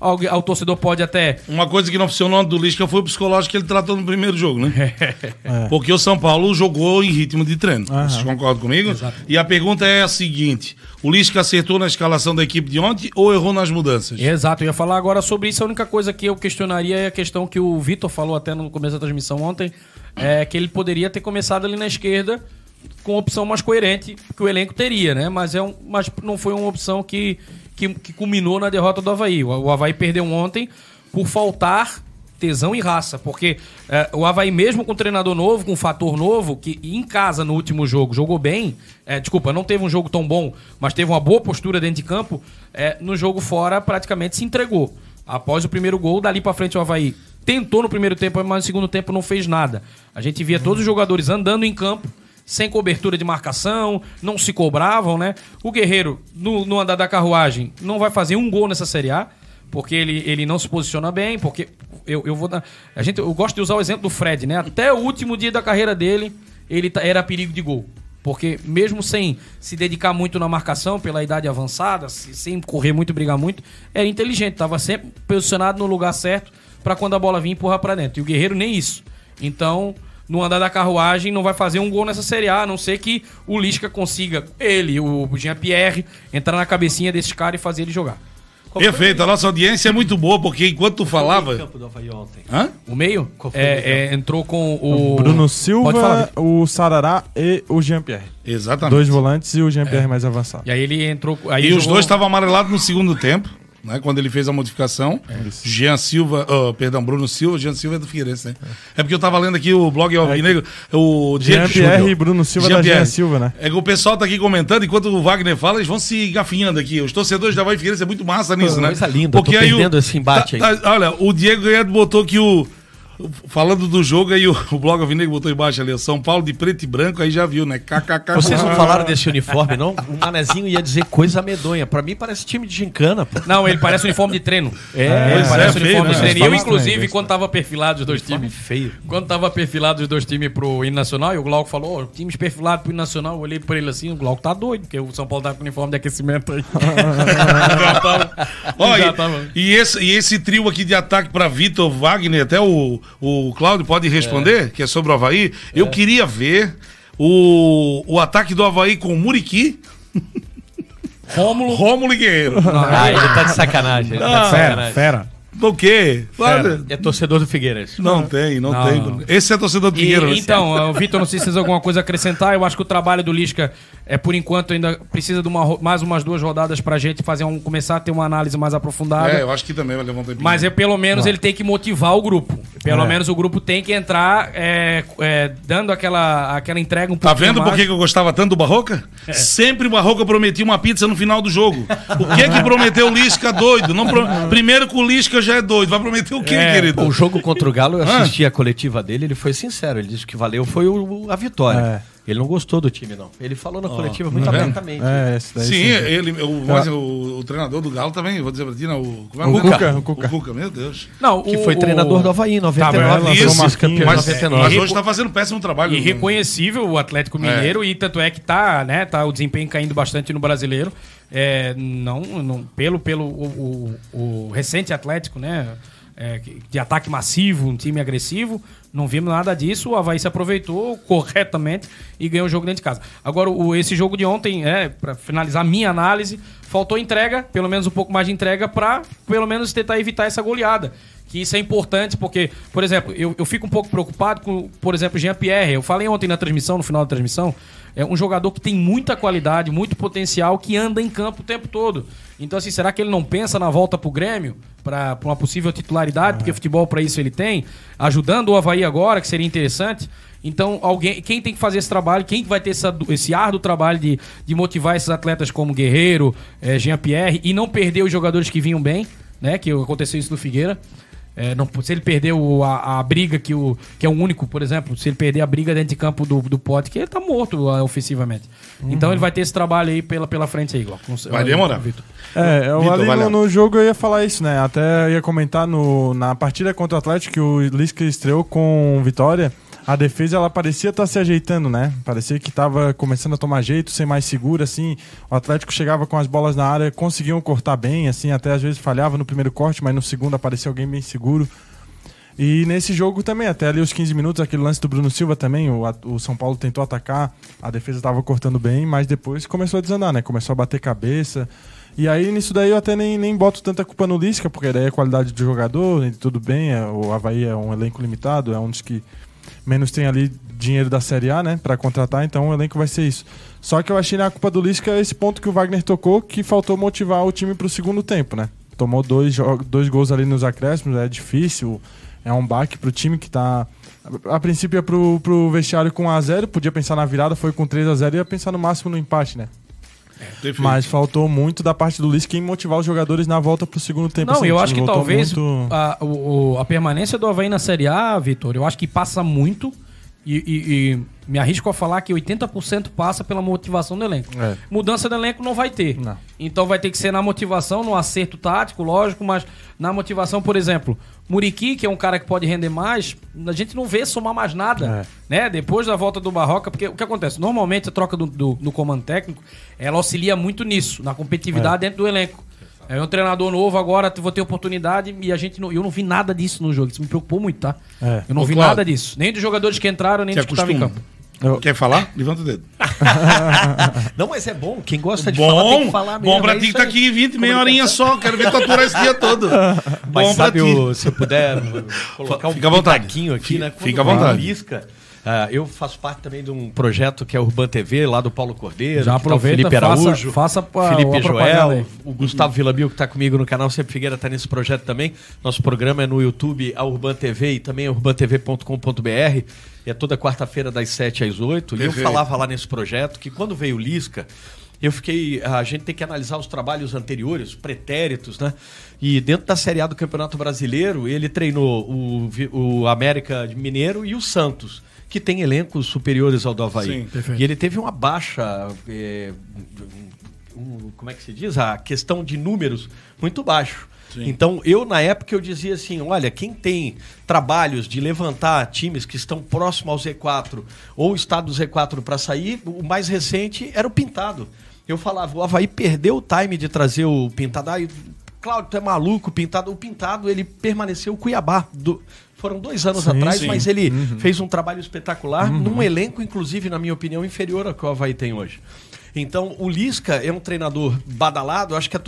Algu- O torcedor pode até Uma coisa que não funcionou do Lisca foi o psicológico que ele tratou no primeiro jogo, né? Porque o São Paulo jogou em ritmo de treino. Aham. Vocês concordam comigo? E a pergunta é a seguinte: o Lisca acertou na escalação da equipe de ontem ou errou nas mudanças? Exato, eu ia falar agora sobre isso. A única coisa que eu questionaria é a questão que o Vitor falou até no começo da transmissão ontem, é que ele poderia ter começado ali na esquerda com opção mais coerente que o elenco teria, né? Mas, é um, mas não foi uma opção que, que, que culminou na derrota do Havaí. O, o Havaí perdeu ontem por faltar tesão e raça, porque é, o Havaí mesmo com treinador novo, com um fator novo, que em casa no último jogo jogou bem, é, desculpa, não teve um jogo tão bom, mas teve uma boa postura dentro de campo, é, no jogo fora praticamente se entregou. Após o primeiro gol, dali pra frente o Havaí tentou no primeiro tempo, mas no segundo tempo não fez nada. A gente via todos os jogadores andando em campo, sem cobertura de marcação, não se cobravam, né? O Guerreiro, no, no andar da carruagem, não vai fazer um gol nessa Série A, porque ele, ele não se posiciona bem, porque eu, eu vou dar. A gente, eu gosto de usar o exemplo do Fred, né? Até o último dia da carreira dele, ele tá- era perigo de gol. Porque mesmo sem se dedicar muito na marcação, pela idade avançada, se- sem correr muito, brigar muito, era inteligente, estava sempre posicionado no lugar certo para quando a bola vinha empurrar para dentro. E o Guerreiro nem isso. Então, no andar da carruagem, não vai fazer um gol nessa Série A, a não ser que o Lisca consiga, ele, o Jean-Pierre, entrar na cabecinha desse cara e fazer ele jogar. Perfeito, a nossa audiência é muito boa, porque enquanto tu falava. campo do Havaí ontem. Hã? O meio? Qual É, é, entrou com o. Bruno Silva, falar. o Sarará e o Jean-Pierre. Exatamente. Dois volantes e o Jean-Pierre mais avançado. E aí ele entrou. Aí E os jogou- dois estavam amarelados no segundo tempo, né? Quando ele fez a modificação. Jean Silva, oh, perdão, Bruno Silva, Jean Silva é do Figueirense, né? É porque eu tava lendo aqui o blog Alvinegro, o Diego Jean-Pierre Júnior. e Bruno Silva da Jean-Pierre. Jean Silva, né? É que o pessoal tá aqui comentando, enquanto o Wagner fala, eles vão se gafinhando aqui. Os torcedores da Havaí Figueirense é muito massa nisso, né? coisa linda, tô perdendo esse embate tá- aí. tá- olha, o Diego Guedes botou que o... Falando do jogo aí, o, o blog Alvinegro botou embaixo ali, São Paulo de preto e branco, aí já viu, né? KKK. Vocês não falaram desse uniforme, não? O Manezinho ia dizer coisa medonha. Pra mim parece time de gincana, pô. Não, ele parece uniforme de treino. É, ele pois parece é, uniforme feio, de né? treino. E eu, Uniforme inclusive, quando tava perfilado os dois times. feio. Quando tava perfilado os dois times pro hino nacional, e o Glauco falou, ó, times perfilados pro hino nacional, eu olhei pra ele assim, o Glauco tá doido, porque o São Paulo tá com uniforme de aquecimento aí. já tava, Ó, já e- tava. e, esse, e esse trio aqui de ataque pra Vitor Wagner, até o, o Cláudio pode responder, que é sobre o Havaí. Eu queria ver o, o ataque do Havaí com o Muriqui, Rômulo. Rômulo e Guerreiro. Ah, ele tá de sacanagem. Ele tá de Fera, sacanagem. fera. O quê? Olha, É torcedor do Figueirense. Não tem, não, Não, tem. não. Esse é torcedor do Figueiredo. então, o Vitor, não sei se vocês alguma coisa a acrescentar. Eu acho que o trabalho do Lisca, é, por enquanto, ainda precisa de uma, mais umas duas rodadas pra gente fazer um, começar a ter uma análise mais aprofundada. É, eu acho que também vai levar um tempinho. Mas é pelo menos ele tem que motivar o grupo. Pelo É. menos o grupo tem que entrar é, é, dando aquela, aquela entrega um Tá pouquinho vendo por mais. que que eu gostava tanto do Barroca? Sempre o Barroca prometia uma pizza no final do jogo. O que que prometeu o Lisca doido? Não pro- Primeiro que o Lisca já é doido. Vai prometer o quê, É, querido? O jogo contra o Galo, eu assisti a coletiva dele, ele foi sincero. Ele disse que valeu foi o- a vitória. Ele não gostou do time, não. Ele falou na coletiva muito tá vendo? abertamente. É, esse daí Sim, sim. ele, o, mas o, o treinador do Galo também, vou dizer pra ti, não, o, como é O nome? Cuca, o Cuca. O Cuca, meu Deus. Não, Que o- foi o- treinador do Havaí em Tá, 99. mas Isso, lançou o mas, 99. mas hoje tá fazendo péssimo trabalho. E reconhecível o Atlético Mineiro, e tanto é que tá, né, tá o desempenho caindo bastante no brasileiro. É, não, não, pelo, pelo o, o- o recente Atlético, né? É, de ataque massivo, um time agressivo, não vimos nada disso. O Havaí se aproveitou corretamente e ganhou o jogo dentro de casa. Agora, o, esse jogo de ontem, é, para finalizar minha análise, faltou entrega, pelo menos um pouco mais de entrega, para pelo menos tentar evitar essa goleada que isso é importante porque, por exemplo, eu, eu fico um pouco preocupado com, por exemplo, Jean-Pierre. Eu falei ontem na transmissão, no final da transmissão, é um jogador que tem muita qualidade, muito potencial, que anda em campo o tempo todo. Então, assim, será que ele não pensa na volta pro Grêmio, para uma possível titularidade, porque futebol para isso ele tem, ajudando o Havaí agora, que seria interessante. Então, alguém, quem tem que fazer esse trabalho, quem vai ter essa, esse árduo trabalho de, de motivar esses atletas como Guerreiro, eh, Jean-Pierre, e não perder os jogadores que vinham bem, né? Que aconteceu isso no Figueira. É, não, se ele perder o- a, a briga que, o, que é o único, por exemplo, se ele perder a briga dentro de campo do, do pote, que ele tá morto ah, ofensivamente. Então ele vai ter esse trabalho aí pela, pela frente aí, igual. Vai demorar. Vitor. É, eu, Vitor, ali no, no jogo eu ia falar isso, né? Até ia comentar no, na partida contra o Atlético que o Lisca estreou com vitória. A defesa ela parecia estar se ajeitando, né? Parecia que estava começando a tomar jeito, ser mais segura, assim. O Atlético chegava com as bolas na área, conseguiam cortar bem, assim, até às vezes falhava no primeiro corte, mas no segundo aparecia alguém bem seguro. E nesse jogo também, até ali os 15 minutos, aquele lance do Bruno Silva também, o, a- o São Paulo tentou atacar, a defesa estava cortando bem, mas depois começou a desandar, né? Começou a bater cabeça. E aí nisso daí eu até nem, nem boto tanta culpa no Lisca, porque daí é qualidade do jogador, tudo bem, é, o Havaí é um elenco limitado, é um dos que menos tem ali dinheiro da Série A, né, para contratar, então o elenco vai ser isso. Só que eu achei na culpa do Lisca esse ponto que o Wagner tocou, que faltou motivar o time pro segundo tempo, né? Tomou dois, dois gols ali nos acréscimos, é difícil, é um baque pro time que tá. A princípio ia pro, pro vestiário com 1x0, podia pensar na virada, foi com 3x0 e ia pensar no máximo no empate, né? Perfeito. Mas faltou muito da parte do Lisca em motivar os jogadores na volta pro segundo tempo. Não, assim, eu acho que talvez muito- a, o- a permanência do Havaí na Série A, Vitor, eu acho que passa muito. E, e- e me arrisco a falar que 80% passa pela motivação do elenco. É. Mudança do elenco não vai ter. Não. Então vai ter que ser na motivação, no acerto tático, lógico, mas na motivação, por exemplo, Muriqui, que é um cara que pode render mais, a gente não vê somar mais nada. Né? Depois da volta do Barroca, porque o que acontece? Normalmente a troca do, do, do comando técnico, ela auxilia muito nisso, na competitividade dentro do elenco. É um treinador novo agora, vou ter oportunidade e a gente não, eu não vi nada disso no jogo. Isso me preocupou muito, tá? É. Eu não Ô, vi Cláudio. nada disso. Nem dos jogadores que entraram, nem dos que estavam em campo. Eu- Quer falar? Levanta o dedo. Não, mas é bom. Quem gosta de falar tem Bom, que falar mesmo. bom pra é ti que tá aqui 20, meia horinha só. Quero ver tu aturar esse dia todo. Mas Bom pra sabe, ti. o, se eu puder colocar um Fica à vontade. pitaquinho aqui, Fica- né? Quando fica à vontade. no Ah, eu faço parte também de um projeto que é a Urban TV, lá do Paulo Cordeiro. Já que tá o aproveita, Felipe faça- Araújo, faça a- Felipe. Joel, o Gustavo Villamil, que está comigo no canal Sempre Figueira, está nesse projeto também. Nosso programa é no YouTube, a Urban TV e também a urbantv.com.br. E é toda quarta-feira, das 7 às 8. E eu Perfeito. falava lá nesse projeto que quando veio o Lisca, eu fiquei. A gente tem que analisar os trabalhos anteriores, os pretéritos, né? E dentro da Série A do Campeonato Brasileiro, ele treinou o, o América de Mineiro e o Santos, que tem elencos superiores ao do Havaí. Sim, e ele teve uma baixa. é, um- como é que se diz? A questão de números muito baixo. Então, eu, na época, eu dizia assim: olha, quem tem trabalhos de levantar times que estão próximo ao Z4 ou está do Z4 para sair, o mais recente era o Pintado. Eu falava, o Havaí perdeu o time de trazer o Pintado. Aí, Cláudio, tu é maluco, o Pintado. O Pintado, ele permaneceu o Cuiabá. do- foram dois anos Sim, atrás, sim. mas ele fez um trabalho espetacular num elenco, inclusive, na minha opinião, inferior ao que o Havaí tem hoje. Então, o Lisca é um treinador badalado. Acho que a,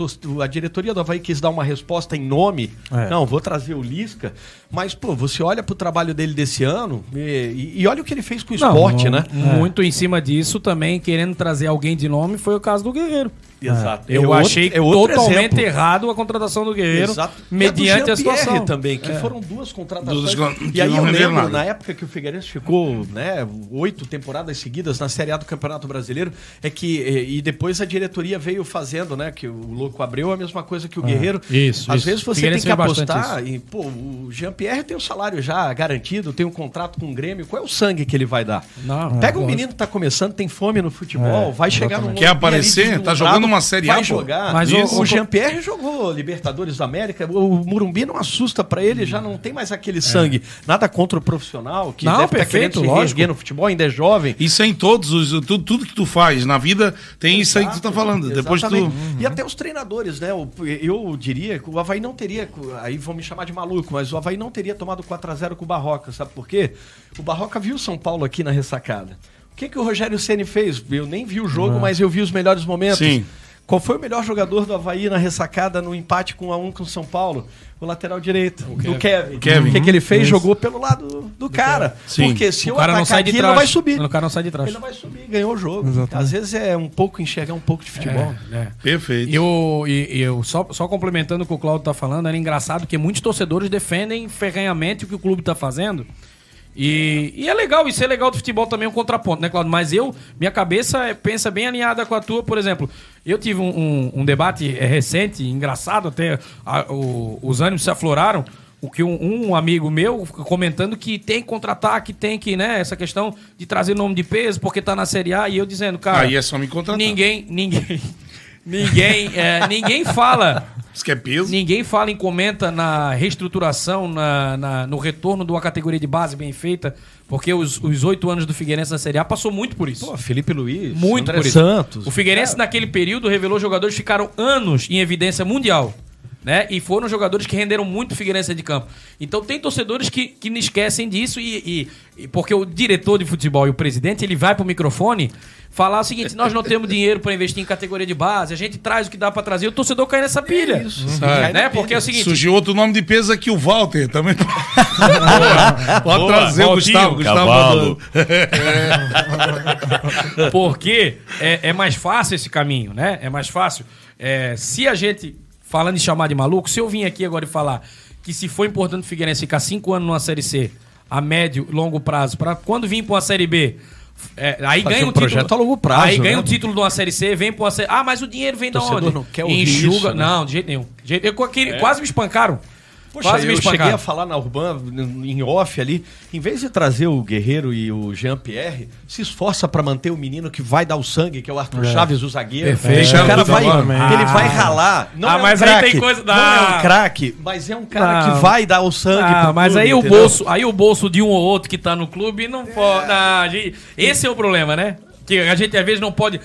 a diretoria do Havaí quis dar uma resposta em nome. É. Não, vou trazer o Lisca. Mas, pô, você olha pro trabalho dele desse ano e, e- e olha o que ele fez com o Não, esporte, um- né? Muito em cima disso também, querendo trazer alguém de nome, foi o caso do Guerreiro. Exato. Eu É outro- achei é outro totalmente exemplo. errado a contratação do Guerreiro, Exato. mediante E a situação. também, que foram duas contratações. E aí eu lembro, nada. na época que o Figueirense ficou né, oito temporadas seguidas na Série A do Campeonato Brasileiro, é que. E, e depois a diretoria veio fazendo, né? Que o Louco abriu a mesma coisa que o Guerreiro. Isso, Às isso. vezes você tem que apostar e, pô, o Jean-Pierre tem o salário já garantido, tem um contrato com o Grêmio. Qual é o sangue que ele vai dar? Não, Pega um lógico. menino que tá começando, tem fome no futebol, É, vai chegar no Quer aparecer? Tá jogando uma Série A, vai pô. jogar. Mas o- o, Jean-Pierre jogou Libertadores da América. O Morumbi não assusta pra ele, já não tem mais aquele sangue. Nada contra o profissional, que Não, deve estar perfeito, querendo se lógico. no futebol, ainda é jovem. Isso é em todos os. Tudo, tudo que tu faz na vida tem isso aí que tu tá falando. Depois tu. Exatamente. E até os treinadores, né? O- Eu diria que o Havaí não teria. Aí vão me chamar de maluco, mas o Havaí não teria tomado 4x0 com o Barroca, sabe por quê? O Barroca viu o São Paulo aqui na ressacada. O que, que o Rogério Ceni fez? Eu nem vi o jogo, mas eu vi os melhores momentos. Sim. Qual foi o melhor jogador do Havaí na ressacada no empate com a 1 com o São Paulo? O lateral direito, o Kevin. Kevin. O que, que ele fez? Jogou pelo lado do cara. Sim. Porque se O eu cara não sai de aqui, trás. ele não vai subir. O cara não sai de trás. Ele não vai subir, ganhou o jogo. Exatamente. Às vezes é um pouco enxergar um pouco de futebol. É, é. Perfeito. Eu, e- eu só, só complementando o que o Claudio tá falando, era engraçado que muitos torcedores defendem ferrenhamente o que o clube tá fazendo. E, e é legal, isso é legal do futebol também, um contraponto, né, Claudio? Mas eu, minha cabeça é- pensa bem alinhada com a tua, por exemplo. Eu tive um, um- um debate é, recente, engraçado até, a- o- os ânimos se afloraram. O que um, um amigo meu comentando que tem que contratar, que tem que, né, essa questão de trazer nome de peso, porque tá na Série A, e eu dizendo, cara. Aí é só me contratar. Ninguém, ninguém, ninguém, é, ninguém fala, Isso que é peso. ninguém fala em comenta na reestruturação, na, na- no retorno de uma categoria de base bem feita, porque os os oito anos do Figueirense na Série A passou muito por isso. Pô, Felipe Luiz, muito André por isso. Santos. O Figueirense naquele período revelou jogadores que ficaram anos em evidência mundial. Né? E foram jogadores que renderam muito o Figueirense de campo. Então tem torcedores que, que não esquecem disso e, e- e porque o diretor de futebol e o presidente, ele vai pro microfone falar o seguinte, nós não temos dinheiro para investir em categoria de base, a gente traz o que dá para trazer, o torcedor cai nessa pilha. isso. Né? Porque é o seguinte, Surgiu outro nome de peso aqui, o Walter. Também pode, pode Boa, trazer o Valtinho, Gustavo. Gustavo mandou. Porque é, é mais fácil esse caminho, né? É mais fácil. É, se a gente, falando em chamar de maluco, se eu vim aqui agora e falar que se for importante o Figueirense ficar cinco anos numa Série C, a médio e longo prazo, para quando vir para uma Série B, é, aí Fazer ganha um título. projeto a longo prazo, Aí ganha né? um título de uma Série C, vem para uma Série Ah, mas o dinheiro vem de onde? não quer ouvir Enxuga. isso, né? Não, de jeito nenhum. De jeito- Eu, queria- Quase me espancaram. Poxa, quase me eu cheguei a falar na Urban, em off ali, em vez de trazer o Guerreiro e o Jean-Pierre, se esforça pra manter o menino que vai dar o sangue, que é o Arthur Chaves, o zagueiro. Perfeito. O cara vai, Exatamente. ele vai ralar. Não Ah, é um mas aí craque, tem coisa- Não é Ah. um craque, mas é um cara Não. que vai dar o sangue Ah, pro mas clube, aí o entendeu? bolso, aí o bolso de um ou outro que tá no clube não pode. não, gente, esse é o problema, né? Que a gente às vezes não pode.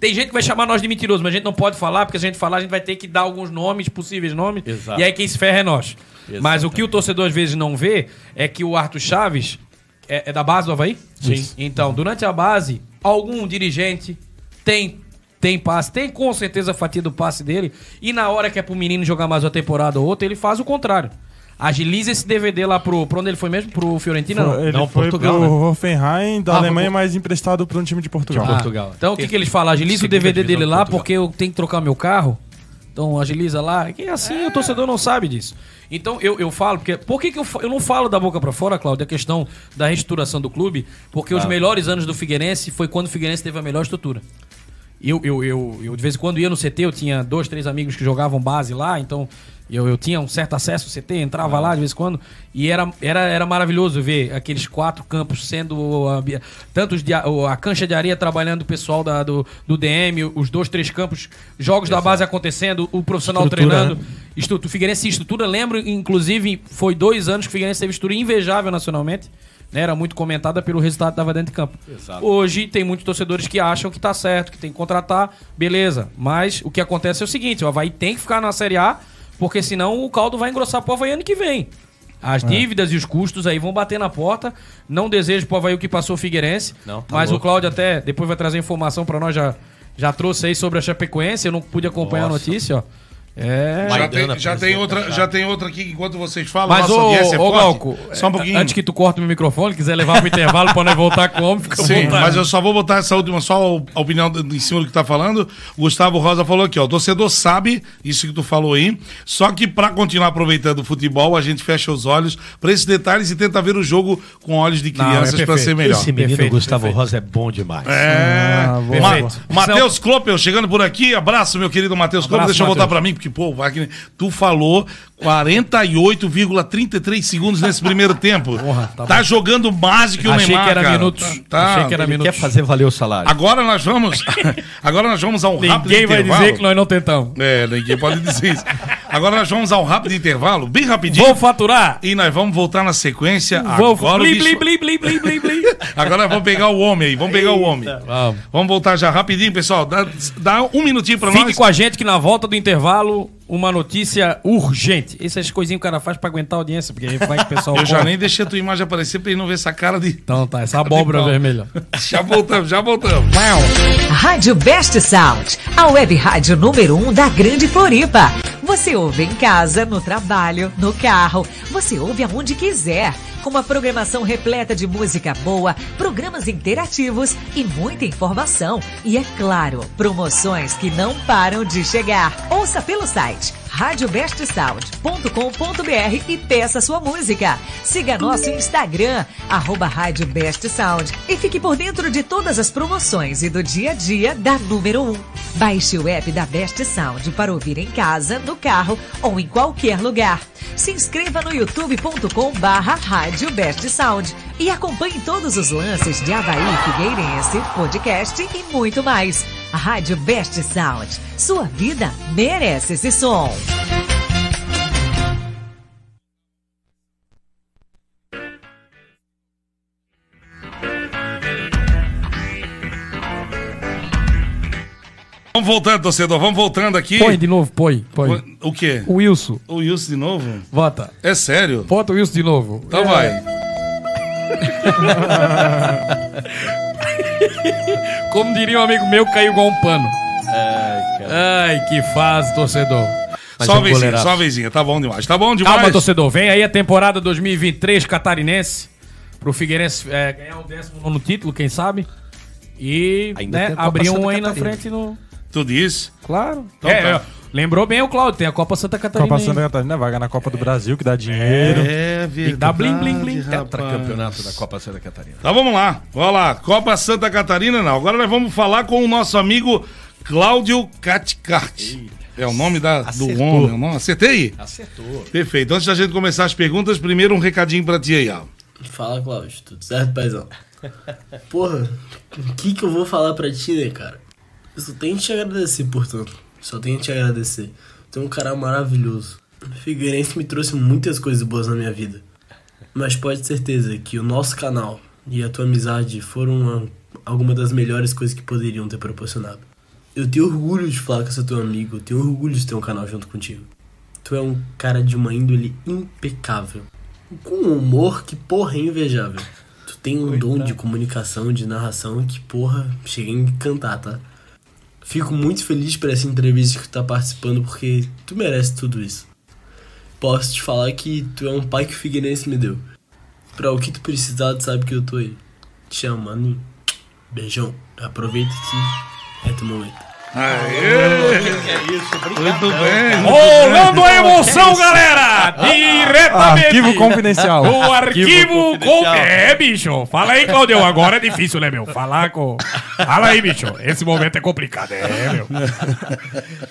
Tem gente que vai chamar nós de mentiroso, mas a gente não pode falar, porque se a gente falar, a gente vai ter que dar alguns nomes, possíveis nomes. Exato. E aí quem se ferra é nós. Mas o que o torcedor às vezes não vê é que o Arthur Chaves é, é da base do Havaí? Sim. Então, durante a base, algum dirigente tem. Tem passe, tem com certeza a fatia do passe dele. E na hora que é pro menino jogar mais uma temporada ou outra, ele faz o contrário. Agiliza esse DVD lá pro. Pra onde ele foi mesmo? Pro Fiorentina? Não. Ele Não, foi Portugal, pro né? Hoffenheim da Ah, Alemanha, pro- mas emprestado para um time de Portugal. Ah, Então o que, que eles falam? Agiliza o DVD dele de lá Portugal. porque eu tenho que trocar meu carro. Então agiliza lá. Que assim o torcedor não sabe disso. Então eu, eu falo, porque. Por que, que eu, eu não falo da boca pra fora, Cláudio, a questão da reestruturação do clube? Porque os melhores anos do Figueirense foi quando o Figueirense teve a melhor estrutura. Eu, eu, eu, eu, de vez em quando ia no CT, eu tinha dois, três amigos que jogavam base lá, então eu, eu tinha um certo acesso ao CT, entrava lá de vez em quando, e era, era, era maravilhoso ver aqueles quatro campos sendo. ah, bi- tanto os de a, a cancha de areia trabalhando o pessoal da, do, do DM, os dois, três campos, jogos da base acontecendo, o profissional Estrutura, treinando. né? Estrutura, Figueirense estrutura, lembro, inclusive, foi dois anos que o Figueirense teve estrutura invejável nacionalmente. Né, era muito comentada pelo resultado que estava dentro de campo. Hoje tem muitos torcedores que acham que tá certo, que tem que contratar, beleza. Mas o que acontece é o seguinte: o Havaí tem que ficar na Série A, porque senão o caldo vai engrossar pro Havaí ano que vem. As dívidas e os custos aí vão bater na porta. Não desejo pro Havaí o que passou o Figueirense. Não, tá mas o louco. Cláudio até depois vai trazer informação para nós. Já, já trouxe aí sobre a Chapecoense. Eu não pude acompanhar Nossa. a notícia, ó. É. Já tem, já, tem outra, já tem outra aqui enquanto vocês falam. Mas, nossa ô, é ô. Glauco, Só um pouquinho. antes que tu corte o microfone, quiser levar pro intervalo pra nós voltar com o homem, fica Sim, mas eu só vou botar essa última, só a opinião em cima do que tá falando. O Gustavo Rosa falou aqui, ó. O torcedor sabe isso que tu falou aí. Só que pra continuar aproveitando o futebol, a gente fecha os olhos pra esses detalhes e tenta ver o jogo com olhos de Não, é crianças pra ser melhor. Esse menino Perfeito, Gustavo perfeito. Rosa é bom demais. É. Ah, Ma-. Matheus Klopel chegando por aqui. Abraço, meu querido Matheus Klopel. Abraço, Deixa eu voltar pra mim, porque, pô, Wagner, tu falou 48,33 segundos nesse primeiro tempo. Porra, tá tá jogando mais que o Achei Neymar, que era cara. minutos. Tá, Achei que era Ele minutos. quer fazer valer o salário. Agora nós vamos. agora nós vamos ao rápido Ninguém vai intervalo. dizer que nós não tentamos. É, ninguém pode dizer isso. Agora nós vamos ao rápido intervalo, bem rapidinho. Vou faturar. E nós vamos voltar na sequência. Vou agora, o blim, bicho- blim, blim, blim, blim, blim. agora vamos pegar o homem aí. Vamos pegar o homem. Vamos. Vamos voltar já rapidinho, pessoal. Dá, dá um minutinho pra Fique nós. com a gente que na volta do intervalo, uma notícia urgente. Essas coisinhas que o cara faz pra aguentar a audiência, porque aí vai que o pessoal... Eu já nem deixei a tua imagem aparecer pra ele não ver essa cara de. Então tá, essa abóbora vermelha. Já voltamos, já voltamos. Rádio Best Sound, a web rádio número 1 um da Grande Floripa. Você ouve em casa, no trabalho, no carro, você ouve aonde quiser. Com uma programação repleta de música boa, programas interativos e muita informação. E é claro, promoções que não param de chegar. Ouça pelo site radiobestsound.com.br e peça sua música. Siga nosso Instagram, arroba Rádio Best Sound e fique por dentro de todas as promoções e do dia a dia da número 1. Baixe o app da Best Sound para ouvir em casa, no carro ou em qualquer lugar. Se inscreva no youtube.com Rádio Best Sound e acompanhe todos os lances de Havaí Figueirense, podcast e muito mais. A Rádio Best Sound. Sua vida merece esse som. Vamos voltando, torcedor, vamos voltando aqui. Põe de novo, põe, põe. O quê? O Wilson, O Wilson de novo? vota. É sério? Bota o Wilson de novo. Então vai. Como diria um amigo meu, caiu igual um pano. Ai, que fase, torcedor. Mas só é uma um vezinha, goleiraço. só uma vezinha. Tá bom demais. Tá bom demais. Calma, torcedor. Vem aí a temporada 2023 catarinense. Pro Figueirense é, ganhar o 19 título, quem sabe. E Ainda né, abrir um aí na frente no. Tu disse? Claro. Então É, tá. É, lembrou bem o Claudio, tem a Copa Santa Catarina. Copa. Santa Catarina, vaga na Copa do Brasil, que dá dinheiro. É verdade. dá blim, blim, blim. Tetracampeonato da Copa Santa Catarina. Então vamos lá. Vamos lá. Copa Santa Catarina não. Agora nós vamos falar com o nosso amigo Cláudio Caticarte. É o nome da, do homem. Não, acertei? Acertou. Perfeito. Antes da gente começar as perguntas, primeiro um recadinho pra ti aí, ó. Fala, Cláudio. Tudo certo, paizão? Porra, o que que eu vou falar pra ti, né, cara? Eu só tenho que te agradecer, portanto. Só tenho que te agradecer. Tu é um cara maravilhoso. Figueirense me trouxe muitas coisas boas na minha vida. Mas pode ter certeza que o nosso canal e a tua amizade foram uma, alguma das melhores coisas que poderiam ter proporcionado. Eu tenho orgulho de falar que eu sou teu amigo. Eu tenho orgulho de ter um canal junto contigo. Tu é um cara de uma índole impecável. Com um humor que, porra, é invejável. Tu tem um dom de comunicação, de narração que, porra, chega a encantar, tá? Fico muito feliz por essa entrevista que tu tá participando, porque tu merece tudo isso. Posso te falar que tu é um pai que o Figueirense me deu. Pra o que tu precisar, tu sabe que eu tô aí. Te amo, maninho. Beijão. Aproveita que é teu momento. Muito bem. Rolando a emoção, galera! Diretamente! Arquivo confidencial. O arquivo confidencial. É, bicho. Fala aí, Claudio. Agora é difícil, né, meu? Falar com. Fala aí, bicho. Esse momento é complicado. É, meu.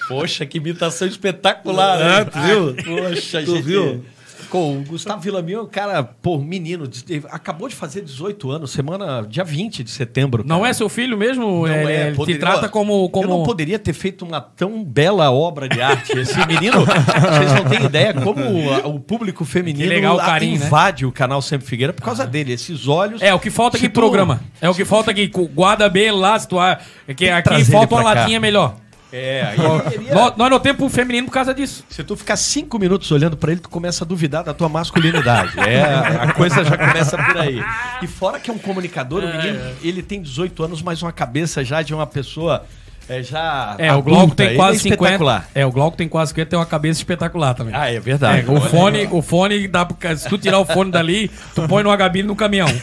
Poxa, que imitação espetacular, É, né? tu viu? Poxa, Tu gente. viu? Pô, o Gustavo Villamil é um cara, pô, menino, de- acabou de fazer 18 anos, semana, dia 20 de setembro. Não cara. é seu filho mesmo? Não ele é, ele poderia- te trata como. como... Eu não poderia ter feito uma tão bela obra de arte. Esse menino, vocês não têm ideia como o público feminino Que legal o carinho, né? invade o canal Sempre Figueira por causa dele. Esses olhos. É, o que falta aqui Se tu- programa. É o que falta aqui. cu- Guarda bem lá, se tu. é que aqui falta uma latinha melhor. É, aí queria- Nós, nós não temos feminino por causa disso. Se tu ficar cinco minutos olhando pra ele, tu começa a duvidar da tua masculinidade. É, a coisa já começa por aí. E fora que é um comunicador, o menino, ele tem 18 anos, mas uma cabeça já de uma pessoa é, já. É, o Glauco adulta. tem Ele quase é 50. espetacular. É, o Glauco tem quase 50 tem uma cabeça espetacular também. Ah, é verdade. É, o fone, o fone dá pra, se tu tirar o fone dali, tu põe numa gabine no caminhão.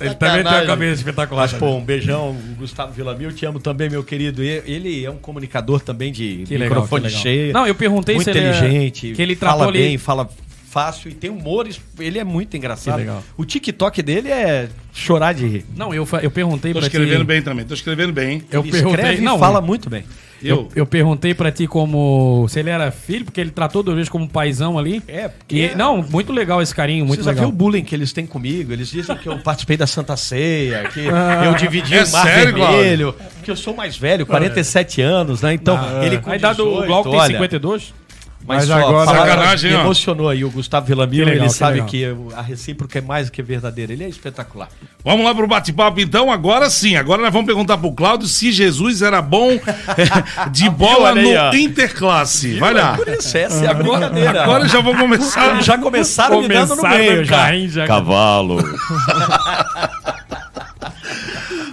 Ele também tem uma cabeça espetacular. Mas, pô, um beijão, Gustavo Villamil, te amo também, meu querido. Ele é um comunicador também de Que legal, microfone que legal. cheio. Não, eu perguntei muito se ele é- inteligente, que ele tratou fala ali- bem, fala fácil e tem humores. Ele é muito engraçado. O TikTok dele é chorar de rir. Não, eu, eu perguntei Tô pra escrevendo ti. bem também, tô escrevendo bem? Eu Ele perguntei. escreve não, e fala muito bem. Eu. Eu perguntei pra ti como. Se ele era filho, porque ele tratou duas vezes como paizão ali. É, porque- E, não, muito legal esse carinho, muito legal. o bullying que eles têm comigo. Eles dizem que eu participei da Santa Ceia, que eu dividi É o Mar sério, Vermelho, que eu sou mais velho, 47 anos, né? Então, ele com A idade do 18, Glauco tem olha, 52? Mas, Mas só, agora- Sacanagem, me ó. emocionou aí o Gustavo Villamil, ele que sabe legal. que a recíproca é mais do que verdadeira. Ele é espetacular. Vamos lá pro bate-papo então. Agora sim, agora nós vamos perguntar pro Cláudio se Jesus era bom eh, de bola no ó. Interclasse. Vai lá. Por isso, essa é a brincadeira. Agora já vou começar. Já começaram me dando no Começaram meio já. já. Cavalo.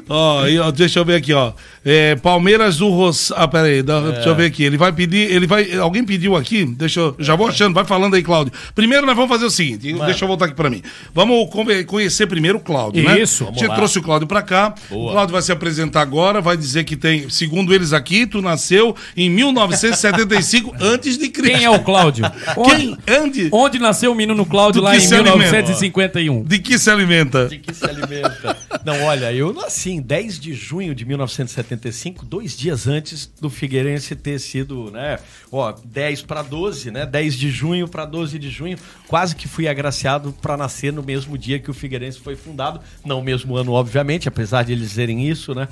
Ó, ó, deixa eu ver aqui, ó. É, Palmeiras do Rosário. Ah, peraí, dá- deixa eu ver aqui. Ele vai pedir. Ele vai. Alguém pediu aqui? Deixa eu. Já vou achando, vai falando aí, Cláudio. Primeiro nós vamos fazer o seguinte: deixa eu voltar aqui pra mim. Vamos conhecer primeiro o Cláudio, né? Isso, A gente lá. trouxe o Cláudio pra cá. O Cláudio vai se apresentar agora, vai dizer que tem, segundo eles aqui, tu nasceu em 1975 antes de Cristo. Quem é o Cláudio? Onde, Quem? Ande? onde nasceu o menino Cláudio lá em se alimenta? 1951? De que se alimenta? De que se alimenta? Não, olha, eu nasci em 10 de junho de 1975, dois dias antes do Figueirense ter sido, né? Ó, 10 para 12, né? 10 de junho para 12 de junho. Quase que fui agraciado para nascer no mesmo dia que o Figueirense foi fundado. Não o mesmo ano, obviamente, apesar de eles dizerem isso, né?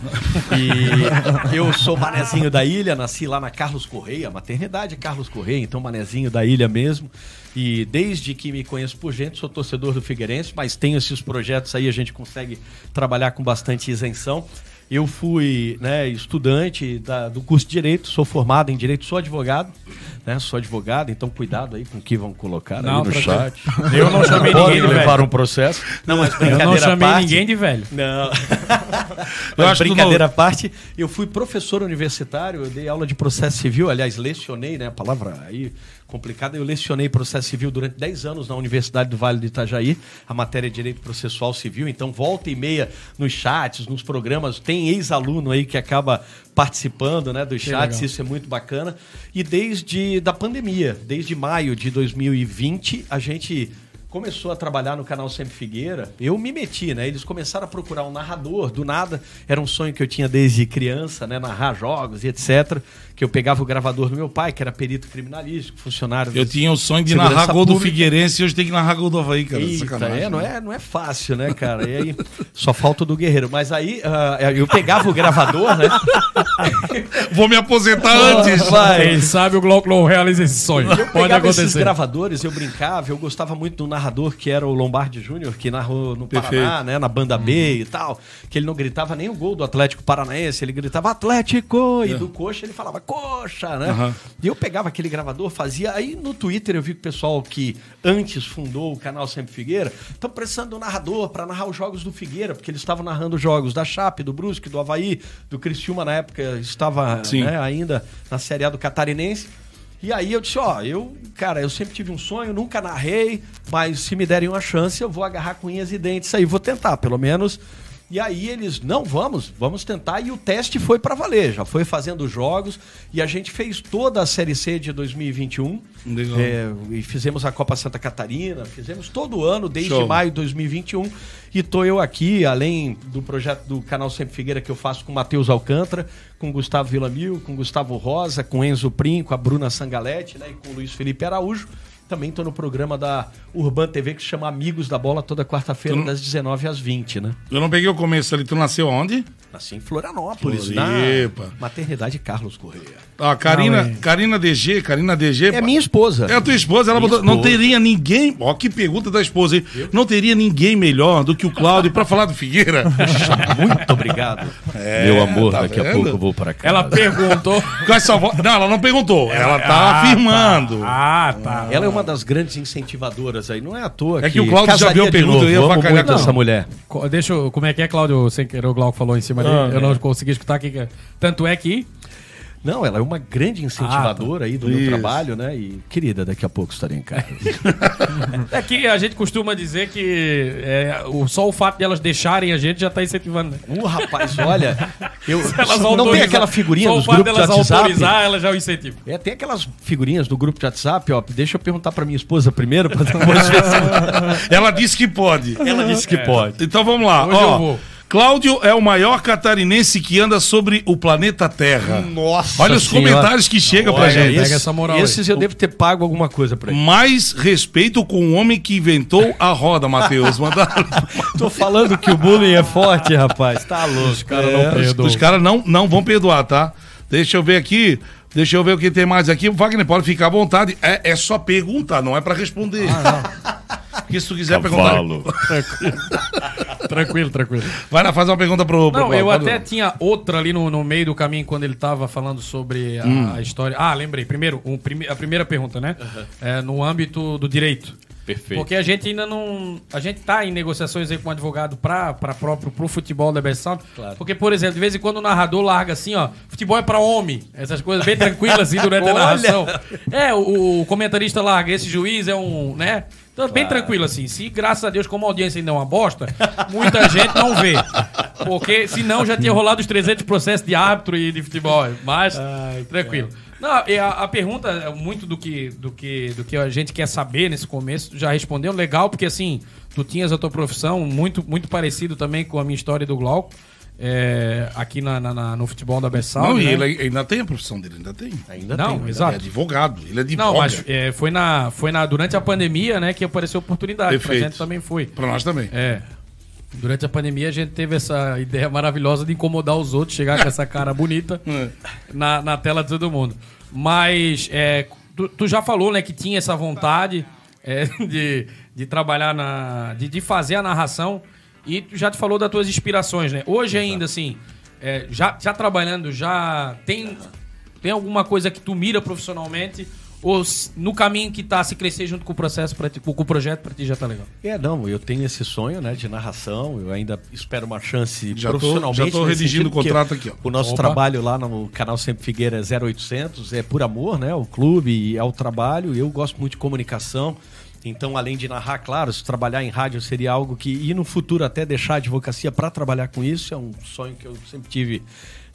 E eu sou manezinho da ilha, nasci lá na Carlos Correia, a maternidade Carlos Correia, então manezinho da ilha mesmo. E desde que me conheço por gente, sou torcedor do Figueirense, mas tenho esses projetos aí, a gente consegue trabalhar com bastante isenção. Eu fui né, estudante da- do curso de Direito, sou formado em Direito, sou advogado, né? Sou advogado, então cuidado aí com o que vão colocar Não, aí no chat. Eu não chamei ninguém de levar velho. um processo. Não, mas Eu brincadeira não à chamei parte. ninguém de velho. Não. Eu Mas brincadeira à parte, eu fui professor universitário, eu dei aula de processo civil, aliás, lecionei, né? A palavra aí complicada, eu lecionei processo civil durante 10 anos na Universidade do Vale do Itajaí, a matéria de direito processual civil, então volta e meia nos chats, nos programas, tem ex-aluno aí que acaba participando, né, dos chats, legal. isso é muito bacana. E desde da pandemia, desde maio de 2020, a gente começou a trabalhar no canal Sempre Figueira, eu me meti, né? Eles começaram a procurar um narrador, do nada. Era um sonho que eu tinha desde criança, né? Narrar jogos e etc. Que eu pegava o gravador do meu pai, que era perito criminalístico, funcionário. Eu tinha o sonho de narrar gol do. Figueirense e hoje tem que narrar gol do Havaí, cara. Eita, Sacanagem. é, não, é, não é fácil, né, cara? E aí, só falta o do Guerreiro. Mas aí, ah, eu pegava o gravador, né? Vou me aposentar antes. Vai. Quem sabe o Glauco não realiza esse sonho. Eu Pode pegava esses acontecer. gravadores, eu brincava, eu gostava muito do narrador que era o Lombardi Júnior, que narrou no Paraná, Perfeito. né, na banda B e tal, que ele não gritava nem o gol do Atlético Paranaense, ele gritava Atlético, e do Coxa ele falava Coxa, né? Aham. E eu pegava aquele gravador, fazia, aí no Twitter eu vi que o pessoal que antes fundou o canal Sempre Figueira, estão precisando um narrador para narrar os jogos do Figueira, porque eles estavam narrando jogos da Chape, do Brusque, do Havaí, do Criciúma na época estava né, ainda na Série A do Catarinense. E aí eu disse, ó, eu, cara, eu sempre tive um sonho, nunca narrei, mas se me derem uma chance, eu vou agarrar com unhas e dentes aí, vou tentar, pelo menos. E aí eles, não, vamos, vamos tentar. E o teste foi pra valer, já foi fazendo jogos. E a gente fez toda a Série C de 2021. Legal. É, e fizemos a Copa Santa Catarina, fizemos todo ano, desde Show. maio de 2021. E tô eu aqui, além do projeto do canal Sempre Figueira que eu faço com o Matheus Alcântara, com o Gustavo Villamil, com o Gustavo Rosa, com o Enzo Prim, com a Bruna Sangalete né, e com o Luiz Felipe Araújo. Também tô no programa da Urban TV que chama Amigos da Bola toda quarta-feira, não- das 19 às 20, né? Eu não peguei o começo ali. Tu nasceu onde? Nasci em Florianópolis, Floripa. na maternidade Carlos Correia. Ó, Karina, Não, é. Karina DG, Karina DG. É minha esposa. É a tua esposa, ela Minha botou. Não esposa. teria ninguém. Ó, que pergunta da esposa, hein? Não teria ninguém melhor do que o Cláudio pra falar do Figueira. Muito obrigado. É, Meu amor, tá daqui a vendo? pouco eu vou para casa. Ela perguntou. Com essa voz- Não, ela não perguntou. Ela tá Ah, afirmando. tá. Ah, tá. Ela é uma das grandes incentivadoras aí. Não é à toa É que o Cláudio já viu a pergunta, eu ia Amo avacalhar com essa mulher. Deixa eu. Como é que é, Cláudio? Sem querer, o Glauco falou em cima Ah, eu não é. consegui escutar aqui. que- Tanto é que. Não, ela é uma grande incentivadora aí do meu Isso. trabalho, né? E, querida, daqui a pouco estarei em casa. É que a gente costuma dizer que é, o, só o fato de elas deixarem a gente já tá incentivando. Né? Uh, rapaz, olha. Eu, Se elas não tem autorizar- aquela figurinha só o dos fato grupos de WhatsApp? autorizar, ela já o incentiva. É, tem aquelas figurinhas do grupo de WhatsApp, ó. Deixa eu perguntar pra minha esposa primeiro, pra depois ver se Ela disse que pode. ela disse que pode. Então vamos lá. Hoje Ó, eu vou. Cláudio é o maior catarinense que anda sobre o planeta Terra. Nossa Olha os Senhora. comentários que chegam pra Olha, gente. Pega essa moral aí. Esses eu devo ter pago alguma coisa pra ele. Mais respeito com o homem que inventou a roda, Matheus. Mandaram. Tô falando que o bullying é forte, rapaz. Tá louco. Os caras não Os, perdoam. os caras não, não vão perdoar, tá? Deixa eu ver aqui. Deixa eu ver o que tem mais aqui. Wagner, pode ficar à vontade. É, é só perguntar, não é pra responder. Porque se tu quiser perguntar. Tranquilo, tranquilo. Vai lá fazer uma pergunta pro. pro Não, eu pode- até tinha outra ali no, no meio do caminho quando ele tava falando sobre a, Hum. a história. Ah, lembrei. Primeiro, um prime- a primeira pergunta, né? É, no âmbito do direito. Perfeito. Porque a gente ainda não. A gente tá em negociações aí com o advogado pra, pra próprio pro futebol da Bessão. Claro. Porque, por exemplo, de vez em quando o narrador larga assim, ó, futebol é pra homem. Essas coisas bem tranquilas assim durante a narração. É, o, o comentarista larga, esse juiz é um, né? Então, bem tranquilo assim. Se, graças a Deus, como a audiência ainda é uma bosta, muita gente não vê. Porque senão já tinha rolado os 300 processos de árbitro e de futebol. Mas, tranquilo. Não, e a, a pergunta, é muito do que, do, que, do que a gente quer saber nesse começo, já respondeu legal, porque assim, tu tinhas a tua profissão muito, muito parecido também com a minha história do Glauco, é, aqui na, na- na- no futebol da Bessal. Não, e né? ele ainda tem a profissão dele, ainda tem. Ainda Não, tem. Ele é exato. advogado, ele é de Não, mas é, foi, na, foi na, durante a pandemia, né, que apareceu a oportunidade. Pra Perfeito. gente também foi. Pra nós também. É. Durante a pandemia a gente teve essa ideia maravilhosa de incomodar os outros, chegar com essa cara bonita É. na, na tela de todo mundo. Mas é, tu, tu já falou, né, que tinha essa vontade é, de, de trabalhar na. De, de fazer a narração. E tu já te falou das tuas inspirações, né? Hoje ainda, assim. é, já, já trabalhando, já tem, tem alguma coisa que tu mira profissionalmente? Ou no caminho que tá, se crescer junto com o processo, pra ti, com, o projeto, pra ti já tá legal? É, não, eu tenho esse sonho, né, de narração, eu ainda espero uma chance Já tô- profissionalmente. já tô redigindo o contrato aqui, ó. O nosso Opa. trabalho lá no canal Sempre Figueira é 0800, é por amor, né, o clube, é o trabalho, eu gosto muito de comunicação, então além de narrar, claro, se trabalhar em rádio seria algo que, e no futuro até deixar a advocacia para trabalhar com isso, é um sonho que eu sempre tive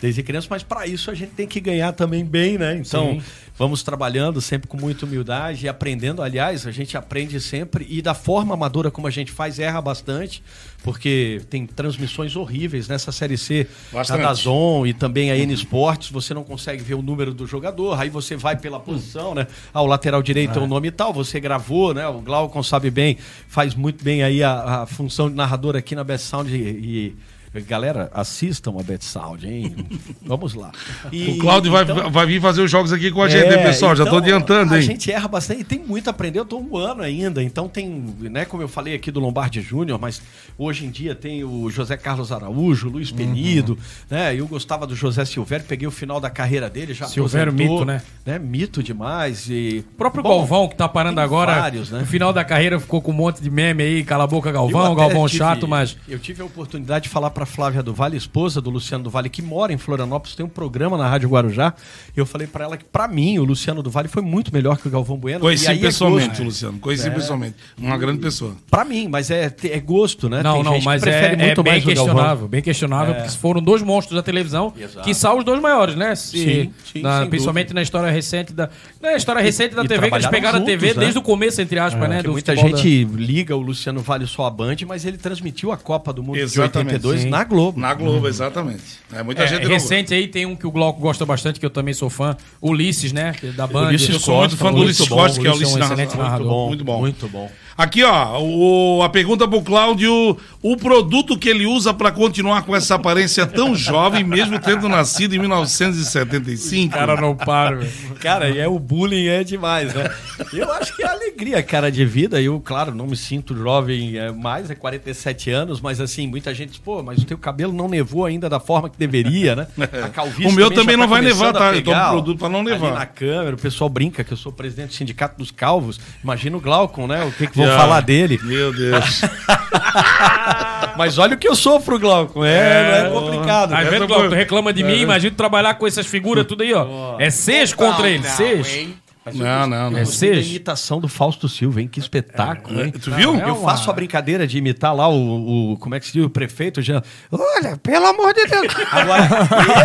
desde criança, mas para isso a gente tem que ganhar também bem, né? Então, Sim. vamos trabalhando sempre com muita humildade e aprendendo. Aliás, a gente aprende sempre e da forma amadora como a gente faz, erra bastante, porque tem transmissões horríveis nessa Série C Bastante. da Dazon e também a N Sports, você não consegue ver o número do jogador, aí você vai pela posição, né? Ah, o lateral direito é o nome e tal, você gravou, né? O Glaucon sabe bem, faz muito bem aí a, a função de narrador aqui na Best Sound e... e Galera, assistam a Bet Sound, hein? Vamos lá. E, O Cláudio vai, então- vai vir fazer os jogos aqui com a gente, é, hein, pessoal? Já tô então, adiantando, A hein? gente erra bastante e tem muito a aprender. Eu tô um ano ainda, então tem, né, como eu falei aqui do Lombardi Júnior, mas hoje em dia tem o José Carlos Araújo, o Luiz Penido, Uhum. né? Eu gostava do José Silvério, peguei o final da carreira dele, já Silvério, mito, né? Mito demais e O próprio Bom, Galvão, que tá parando agora, vários, né? no final da carreira ficou com um monte de meme aí, cala a boca Galvão, Galvão tive- chato, mas... Eu tive a oportunidade de falar para Flávia do Vale, esposa do Luciano do Vale, que mora em Florianópolis, tem um programa na Rádio Guarujá. E eu falei para ela que, para mim, o Luciano do Vale foi muito melhor que o Galvão Bueno. Conheci E aí é pessoalmente, gosto. Luciano. Conheci pessoalmente. Uma grande pessoa. Pra mim, mas é, é gosto, né? Não, Tem não, gente que mas prefere é, é muito bem mais o Galvão. questionável, bem questionável, porque foram dois monstros da televisão, Exato. que são os dois maiores, né? Se- Sim, sim, na- sem principalmente dúvida. na história recente da. Na história recente da e TV, que eles pegaram a TV juntos, né? desde o começo, entre aspas, né? Porque do muita gente liga o Luciano Vale só a Band, mas ele transmitiu a Copa do Mundo Exatamente, de 82 sim. Na Globo. Na Globo, exatamente. É, muita da... gente É, recente aí tem um que o Glauco gosta bastante, que eu também sou fã, Ulisses, né? Da Band. Ulisses Eu sou muito fã do Muito Ulisses bom, Costa, que é o Ulisses Ulisses um excelente narrador. narrador. Muito bom. Muito bom. Aqui, ó, o- a pergunta pro Cláudio: o produto que ele usa pra continuar com essa aparência tão jovem, mesmo tendo nascido em 1975? Cara, não para, velho. Cara, e é o bullying é demais, né? Eu acho que é a alegria, cara, de vida. Eu, claro, não me sinto jovem é, mais, é 47 anos, mas assim, muita gente diz, pô, mas o teu cabelo não nevou ainda da forma que deveria, né? A calvície O meu também já não vai começando nevar, tá? Eu tomo pegar, produto pra não ali nevar. na câmera, o pessoal brinca que eu sou presidente do Sindicato dos Calvos. Imagina o Glaucon, né? O que, que vão falar dele. Meu Deus. Mas olha o que eu sofro, Glaucon. É, não é complicado. Vendo, Essa Glauco? reclama de mim, imagina trabalhar com essas figuras tudo aí, ó. É seis contra ele, seis. Não, não, não. É seis. imitação do Fausto Silva, hein? Que espetáculo, hein? Tu viu? Eu faço a brincadeira de imitar lá o, o- como é que se diz, o prefeito já. Olha, pelo amor de Deus. Agora,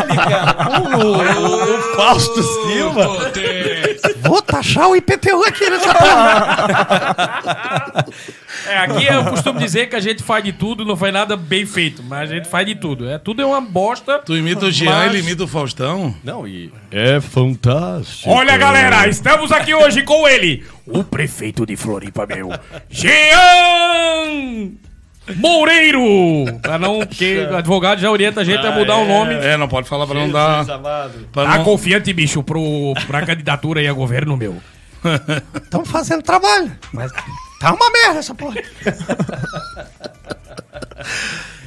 ele, cara, o, o- o Fausto Silva. Vou taxar o IPTU aqui nessa porra. É, aqui eu costumo dizer que a gente faz de tudo, não faz nada bem feito, mas a gente faz de tudo. É, tudo é uma bosta. Tu imita o Jean, Mas- ele imita o Faustão. Não, e. É fantástico. Olha, galera, estamos aqui hoje com ele, o prefeito de Floripa, meu, Jean Moureiro. Pra não, porque o advogado já orienta a gente a mudar o nome. É, não pode falar pra não dar. Pra Tá não... confiante, bicho, pro, pra candidatura aí a governo, meu. Estamos fazendo trabalho. Mas tá uma merda essa porra.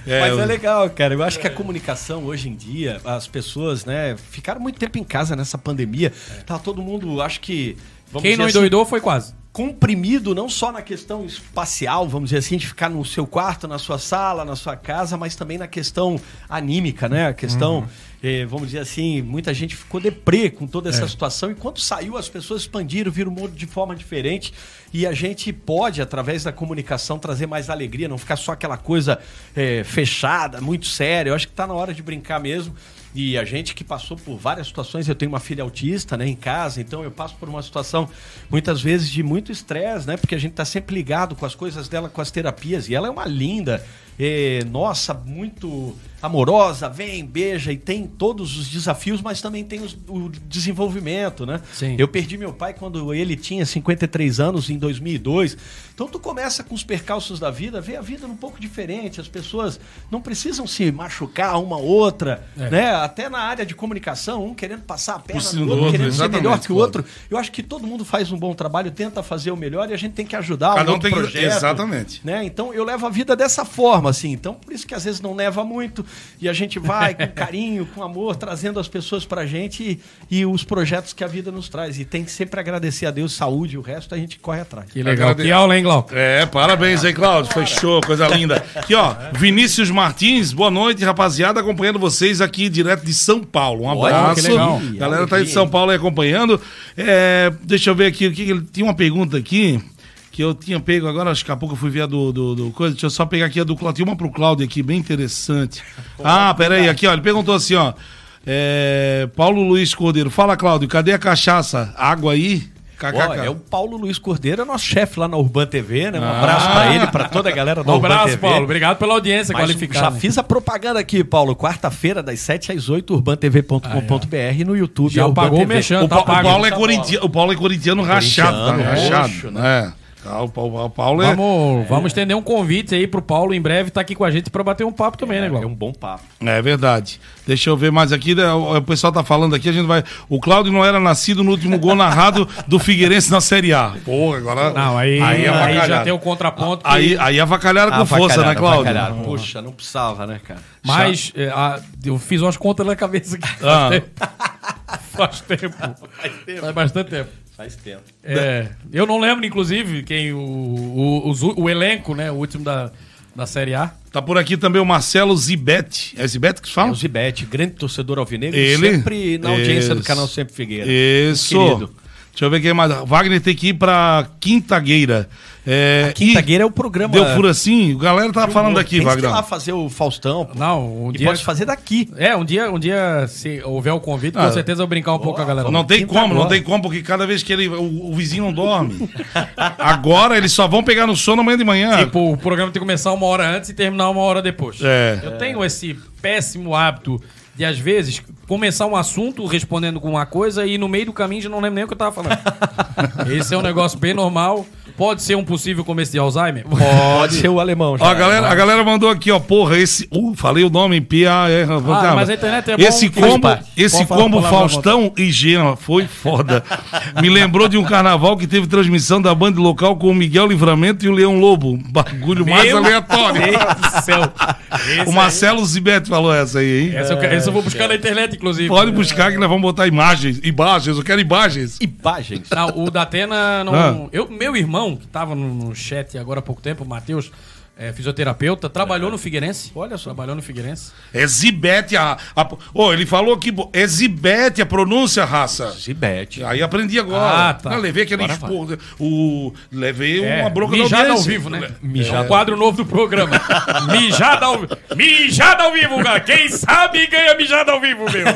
É, Mas eu- é legal, cara. Eu acho que a comunicação hoje em dia, as pessoas, né, ficaram muito tempo em casa nessa pandemia. Tá todo mundo, acho que. vamos Quem não assim, endoidou foi quase. Comprimido não só na questão espacial, vamos dizer assim, de ficar no seu quarto, na sua sala, na sua casa, mas também na questão anímica, né? A questão, eh, vamos dizer assim, muita gente ficou deprê com toda essa situação e quando saiu as pessoas expandiram, viram o mundo de forma diferente e a gente pode, através da comunicação, trazer mais alegria, não ficar só aquela coisa eh, fechada, muito séria. Eu acho que está na hora de brincar mesmo. E a gente que passou por várias situações, eu tenho uma filha autista, né, em casa, então eu passo por uma situação muitas vezes de muito estresse, né, porque a gente tá sempre ligado com as coisas dela, com as terapias, e ela é uma linda, eh, nossa, muito amorosa, vem, beija e tem todos os desafios, mas também tem os- o desenvolvimento, né? Sim. Eu perdi meu pai quando ele tinha 53 anos, em 2002. Então tu começa com os percalços da vida, vê a vida um pouco diferente. As pessoas não precisam se machucar uma outra, né? Até na área de comunicação, um querendo passar a perna no do outro, outro, querendo ser melhor que o outro. Eu acho que todo mundo faz um bom trabalho, tenta fazer o melhor e a gente tem que ajudar Cada um tem que- projeto. exatamente. Né? Então eu levo a vida dessa forma. Calma, assim. Então, por isso que às vezes não neva muito e a gente vai com carinho, com amor, trazendo as pessoas pra gente e, e os projetos que a vida nos traz. E tem que sempre agradecer a Deus, saúde, o resto a gente corre atrás. Que legal. Agrade- Que aula, hein, Glauco? É, parabéns aí, Cláudio. Fechou, coisa linda. Aqui, ó, Vinícius Martins, boa noite, rapaziada, acompanhando vocês aqui direto de São Paulo. Um Olha, abraço. que legal. Galera tá aí de São Paulo aí acompanhando. É, deixa eu ver aqui, o que ele tinha uma pergunta aqui que eu tinha pego agora, acho que daqui a pouco eu fui ver a do, do, do coisa. Deixa eu só pegar aqui a do Cláudio. Tinha uma pro Cláudio aqui, bem interessante. Ah, peraí, aqui, ó, ele perguntou assim, ó. É, Paulo Luiz Cordeiro, fala, Cláudio, cadê a cachaça? Água aí? Ó, é o Paulo Luiz Cordeiro, é nosso chefe lá na Urban TV, né? Um Ah. abraço pra ele, pra toda a galera da Um Urban abraço, TV. Paulo. Obrigado pela audiência Mas qualificada. já fiz a propaganda aqui, Paulo. Quarta-feira, das 7 às 8, urbantv.com.br no YouTube. Já é pagou o mexendo, O, tá o. Paulo é corintiano, o Paulo é corintiano rachado, tá? Corintiano, rachado. roxo, né? Ah, O Paulo, o Paulo é, Vamos, vamos estender um convite aí pro Paulo em breve tá aqui com a gente pra bater um papo também, né, É Glauco? um bom papo. é verdade. Deixa eu ver mais aqui. né, O, o pessoal tá falando aqui, a gente vai. O Cláudio não era nascido no último gol narrado do Figueirense na Série A. Porra, agora. Não, aí, Aí aí, é já tem o contraponto. que- Aí, aí avacalharam com força, né, Cláudio? avacalharam. Puxa, não precisava, né, cara? Mas é, a- eu fiz umas contas na cabeça aqui. Ah. Faz tempo. Faz bastante tempo. Faz tempo. É, eu não lembro, inclusive, quem o, o, os- o elenco, né? O último da, da Série A. Tá por aqui também o Marcelo Zibete. É Zibete que se É fala? o Zibete, grande torcedor alvinegro, Ele? sempre na audiência do Isso. canal Sempre Figueira. Isso. Querido. Deixa eu ver quem mais. Wagner tem que ir pra Quintagueira. É, Quintagueira é o e programa. Deu furacinho? A galera tá falando aqui, Tem que ir Wagner. lá fazer o Faustão. pô. Não, um e dia. pode fazer daqui. É, um dia, um dia, se houver o convite, Ah. com certeza eu vou brincar um pouco com a galera. Não tem Quinta como, não agora. tem como, porque cada vez que ele. O, o vizinho não dorme. Agora eles só vão pegar no sono amanhã de manhã. Tipo, o programa tem que começar uma hora antes e terminar uma hora depois. É. Eu tenho esse péssimo hábito de, às vezes, começar um assunto respondendo com uma coisa e no meio do caminho já não lembro nem o que eu tava falando. Esse é um negócio bem normal. Pode ser um possível começo de Alzheimer? Pode ser o alemão. Ó, a, galera, a galera mandou aqui, ó, porra, esse. Uh, falei o nome, P-A-R. Ah, mas a internet é bom Esse combo, esse combo Faustão e Gema foi foda. Me lembrou de um carnaval que teve transmissão da banda local com o Miguel Livramento e o Leão Lobo. Bagulho mais Meu aleatório. Deus do céu. O Marcelo Zibete falou essa aí, hein? Essa eu, quero- essa eu vou buscar na internet, inclusive. Pode buscar que nós vamos botar imagens. Imagens, eu quero imagens. Imagens. Não, o da Atena não. Ah. Eu, meu irmão, que tava no, no chat agora há pouco tempo, o Matheus, é, fisioterapeuta, trabalhou no Figueirense. Olha só. Trabalhou no Figueirense. É Zibete a. a oh, ele falou que é Zibete a pronúncia, raça. Zibete. Aí aprendi agora. Ah, tá. Eu levei aquele esporro. O, levei É, uma bronca da mijada ao vivo, né? Mijada. É um quadro novo do programa. mijada ao vivo. Mijada ao vivo, cara. Quem sabe ganha mijada ao vivo, meu.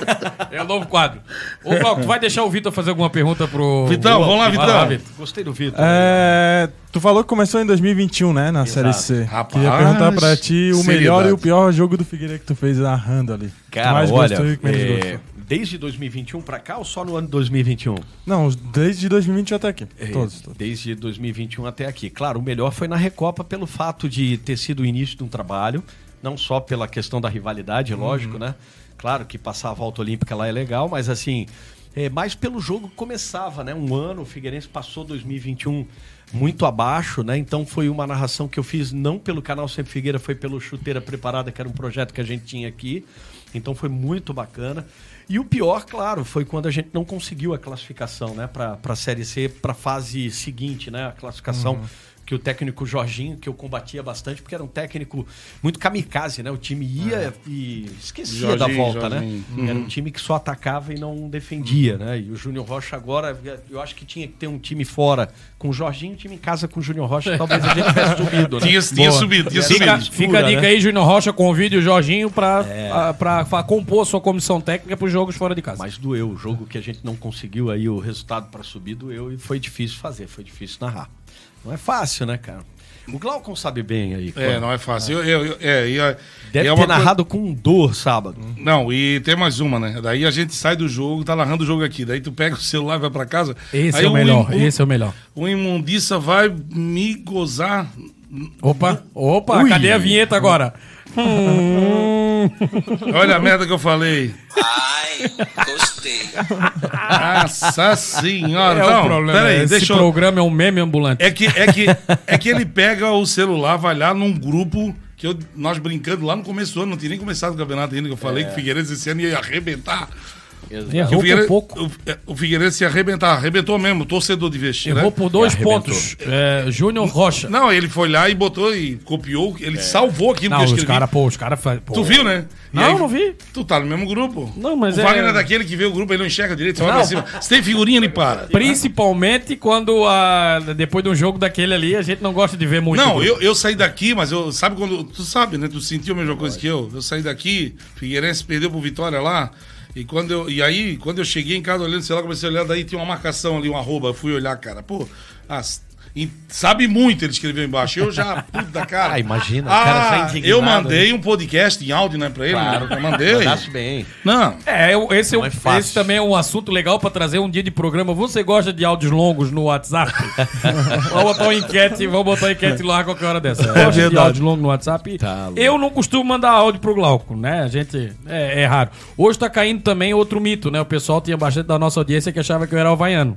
É o novo quadro. Ô, Glauco, tu vai deixar o Vitor fazer alguma pergunta pro. Vitão, vamos lá, Vitão. Vitor. Gostei do Vitor. É, tu falou que começou em 2021, né? Na Série C. Rapaz, Queria perguntar pra ti o melhor seriedade. e o pior jogo do Figueira que tu fez narrando ali. Cara, mais olha, gostou e que menos é, gostou. desde 2021 pra cá ou só no ano 2021? Não, desde 2020 até aqui. É, Todos, todos. Desde 2021 até aqui. Claro, o melhor foi na Recopa pelo fato de ter sido o início de um trabalho, não só pela questão da rivalidade, lógico, né? Claro que passar a volta olímpica lá é legal, mas assim, é, mais pelo jogo que começava, né? Um ano, o Figueirense passou 2021 muito abaixo, né? Então foi uma narração que eu fiz não pelo canal Sempre Figueira, foi pelo Chuteira Preparada, que era um projeto que a gente tinha aqui. Então foi muito bacana. E o pior, claro, foi quando a gente não conseguiu a classificação, né, para a Série C, para a fase seguinte, né, a classificação que o técnico Jorginho, que eu combatia bastante, porque era um técnico muito kamikaze, né? O time ia e esquecia da Jorginho, volta, Jorginho. né? Era um time que só atacava e não defendia, né? E o Júnior Rocha agora, eu acho que tinha que ter um time fora com o Jorginho, um time em casa com o Júnior Rocha, talvez a gente tivesse subido, né? Tinha, tinha subido, tinha Fica, subido. fica a dica né? aí, Júnior Rocha, convide o Jorginho pra, a- pra, pra compor sua comissão técnica pros jogos fora de casa. Mas doeu, o jogo que a gente não conseguiu aí o resultado para subir doeu e foi difícil fazer, foi difícil narrar. Não é fácil, né, cara? O Glaucon sabe bem aí. É, não é fácil. Eu, eu, eu- é, e Deve é ter narrado com dor sábado. Não, e tem mais uma, né? Daí a gente sai do jogo, tá narrando o jogo aqui. Daí tu pega o celular e vai pra casa. Esse aí é o melhor, im- esse é o melhor. O imundiça vai me gozar. Opa, opa, cadê a vinheta agora? Olha a merda que eu falei. Ai, gostei. Nossa senhora. É não, o problema. peraí, Esse deixa eu... programa é um meme ambulante. É que, é, que, é que ele pega o celular, vai lá num grupo que eu, nós brincando lá no começo do ano, não tinha nem começado o campeonato ainda, que eu falei que o Figueirense esse ano ia arrebentar. Que o, Errou por Figueirense, pouco. o, é, o Figueirense ia arrebentar, arrebentou mesmo, torcedor de vestir, né? Errou por dois pontos. É, Júnior Rocha. Não, ele foi lá e botou e copiou, ele salvou aquilo Não, que eu os escrevi. caras, pô, os caras. Tu viu, né? E Não, não vi. Tu tá no mesmo grupo. Não, mas o é- Wagner é daquele que vê o grupo, ele não enxerga direito, só Não. pra cima. Se tem figurinha, ele para. Principalmente quando a, depois de um jogo daquele ali, a gente não gosta de ver muito. Não, eu, eu saí daqui, mas eu sabe quando. Tu sabe, né? Tu sentiu a mesma coisa que eu. Eu saí daqui, Figueirense perdeu pro Vitória lá. E, quando eu, e aí, quando eu cheguei em casa olhando, sei lá, comecei a olhar, daí tinha uma marcação ali, um arroba. Fui olhar, cara. Pô, as- e sabe muito, ele escreveu embaixo. Eu já, puta cara. Ah, imagina, o cara já Ah, indignado, eu mandei um podcast em áudio, né, pra ele. Claro. Eu mandei. Mandasse bem. Não. É, eu- esse, é um- Não é fácil. esse também é um assunto legal pra trazer um dia de programa. Você gosta de áudios longos no WhatsApp? vamos botar uma enquete, vamos botar uma enquete lá a qualquer hora dessa. Gosta de verdade. áudio longo no WhatsApp? Tá eu não costumo mandar áudio pro Glauco, né? A gente. É, é raro. Hoje tá caindo também outro mito, né? O pessoal tinha bastante da nossa audiência que achava que eu era havaiano.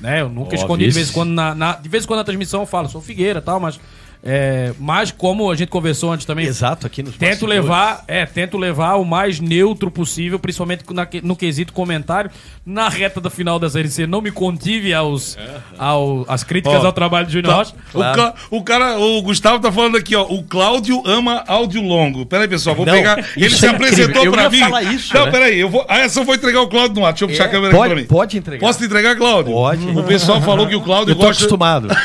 Né? Eu nunca Ó, escondi de vice. vez em quando na, na- De vez em quando na transmissão eu falo, sou Figueira e tal, mas. É, mas como a gente conversou antes também. Exato, aqui nos Tento levar, é, tento levar o mais neutro possível, principalmente na- no quesito comentário. Na reta da final da Série C, não me contive aos, ao, às críticas Ó, ao trabalho de Júnior Tá. Rocha. O, ca- o cara, o Gustavo tá falando aqui, ó. O Cláudio ama áudio longo. Peraí, pessoal, vou Não, pegar. Ele isso se é apresentou Eu pra ia mim. falar isso, Não, né? peraí, eu vou. Ah, essa eu vou entregar o Cláudio no ar. Deixa eu puxar a É, câmera pode- aqui pra mim. pode entregar. Posso te entregar, Cláudio? Pode. O pessoal falou que o Cláudio Eu tô gosta. acostumado.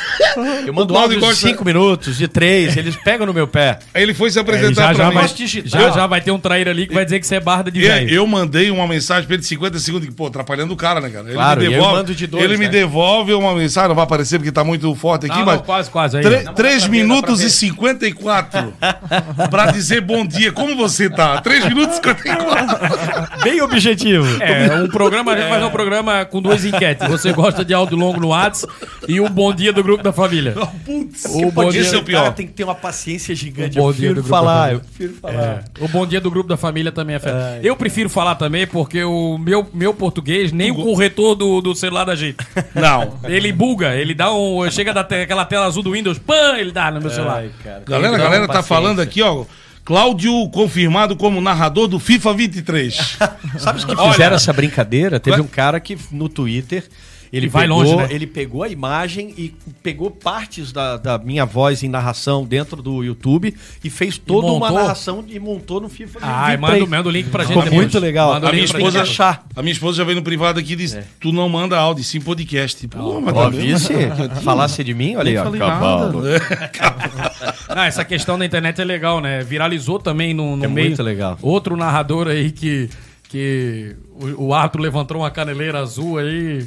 Eu mando áudio de gosta- 5 minutos, de 3, eles pegam no meu pé. Aí ele foi se É, apresentar já, já, pra vai, mim. digitar. já, já vai ter um traíra ali que vai dizer que você é barda de É, velho. eu mandei uma mensagem pra ele de 50 segundos, que, pô, atrapalhando o cara, né, cara? Ele Claro, me e eu devolve. mando de dois, ele me né? devolve uma mensagem, não vai aparecer porque tá muito forte aqui, Não, mas. não, quase, quase. Aí. Tre- Não, 3 dá pra ver, minutos pra e 54 pra dizer bom dia. Como você tá? 3 minutos e 54. Bem objetivo. É, um programa, a gente faz um programa com duas enquetes. Você gosta de áudio longo no WhatsApp e o bom dia do grupo da família. Putz, O bom dia- é o O cara pior. tem que ter uma paciência gigante. O bom Eu dia do prefiro grupo falar, eu prefiro falar. É, o bom dia do grupo da família também é fé. Eu prefiro falar também porque o meu, meu português, nem o corretor do, do celular da gente. Não. Ele buga, ele dá um. Chega daquela tela azul do Windows, pã, ele dá no meu celular. Ai, cara. Galera, galera tá falando aqui, ó. Cláudio confirmado como narrador do FIFA 23. Sabe os que Olha- fizeram essa brincadeira? Teve um cara que no Twitter. Ele E vai pegou, longe, né? ele pegou a imagem e pegou partes da, da minha voz em narração dentro do YouTube e fez toda uma montou? narração e montou no FIFA 23. manda, manda o link pra gente Ficou depois. muito legal. Manda A minha esposa, achar. a minha esposa já veio no privado aqui e disse: Tu não manda áudio, sim podcast. Pô, mas Ó, tá vice, falasse de mim, olha aí, cavalo. nada. Não, essa questão da internet é legal, né? Viralizou também no, no É meio. muito legal. Outro narrador aí que, que o, o Arthur levantou uma caneleira azul aí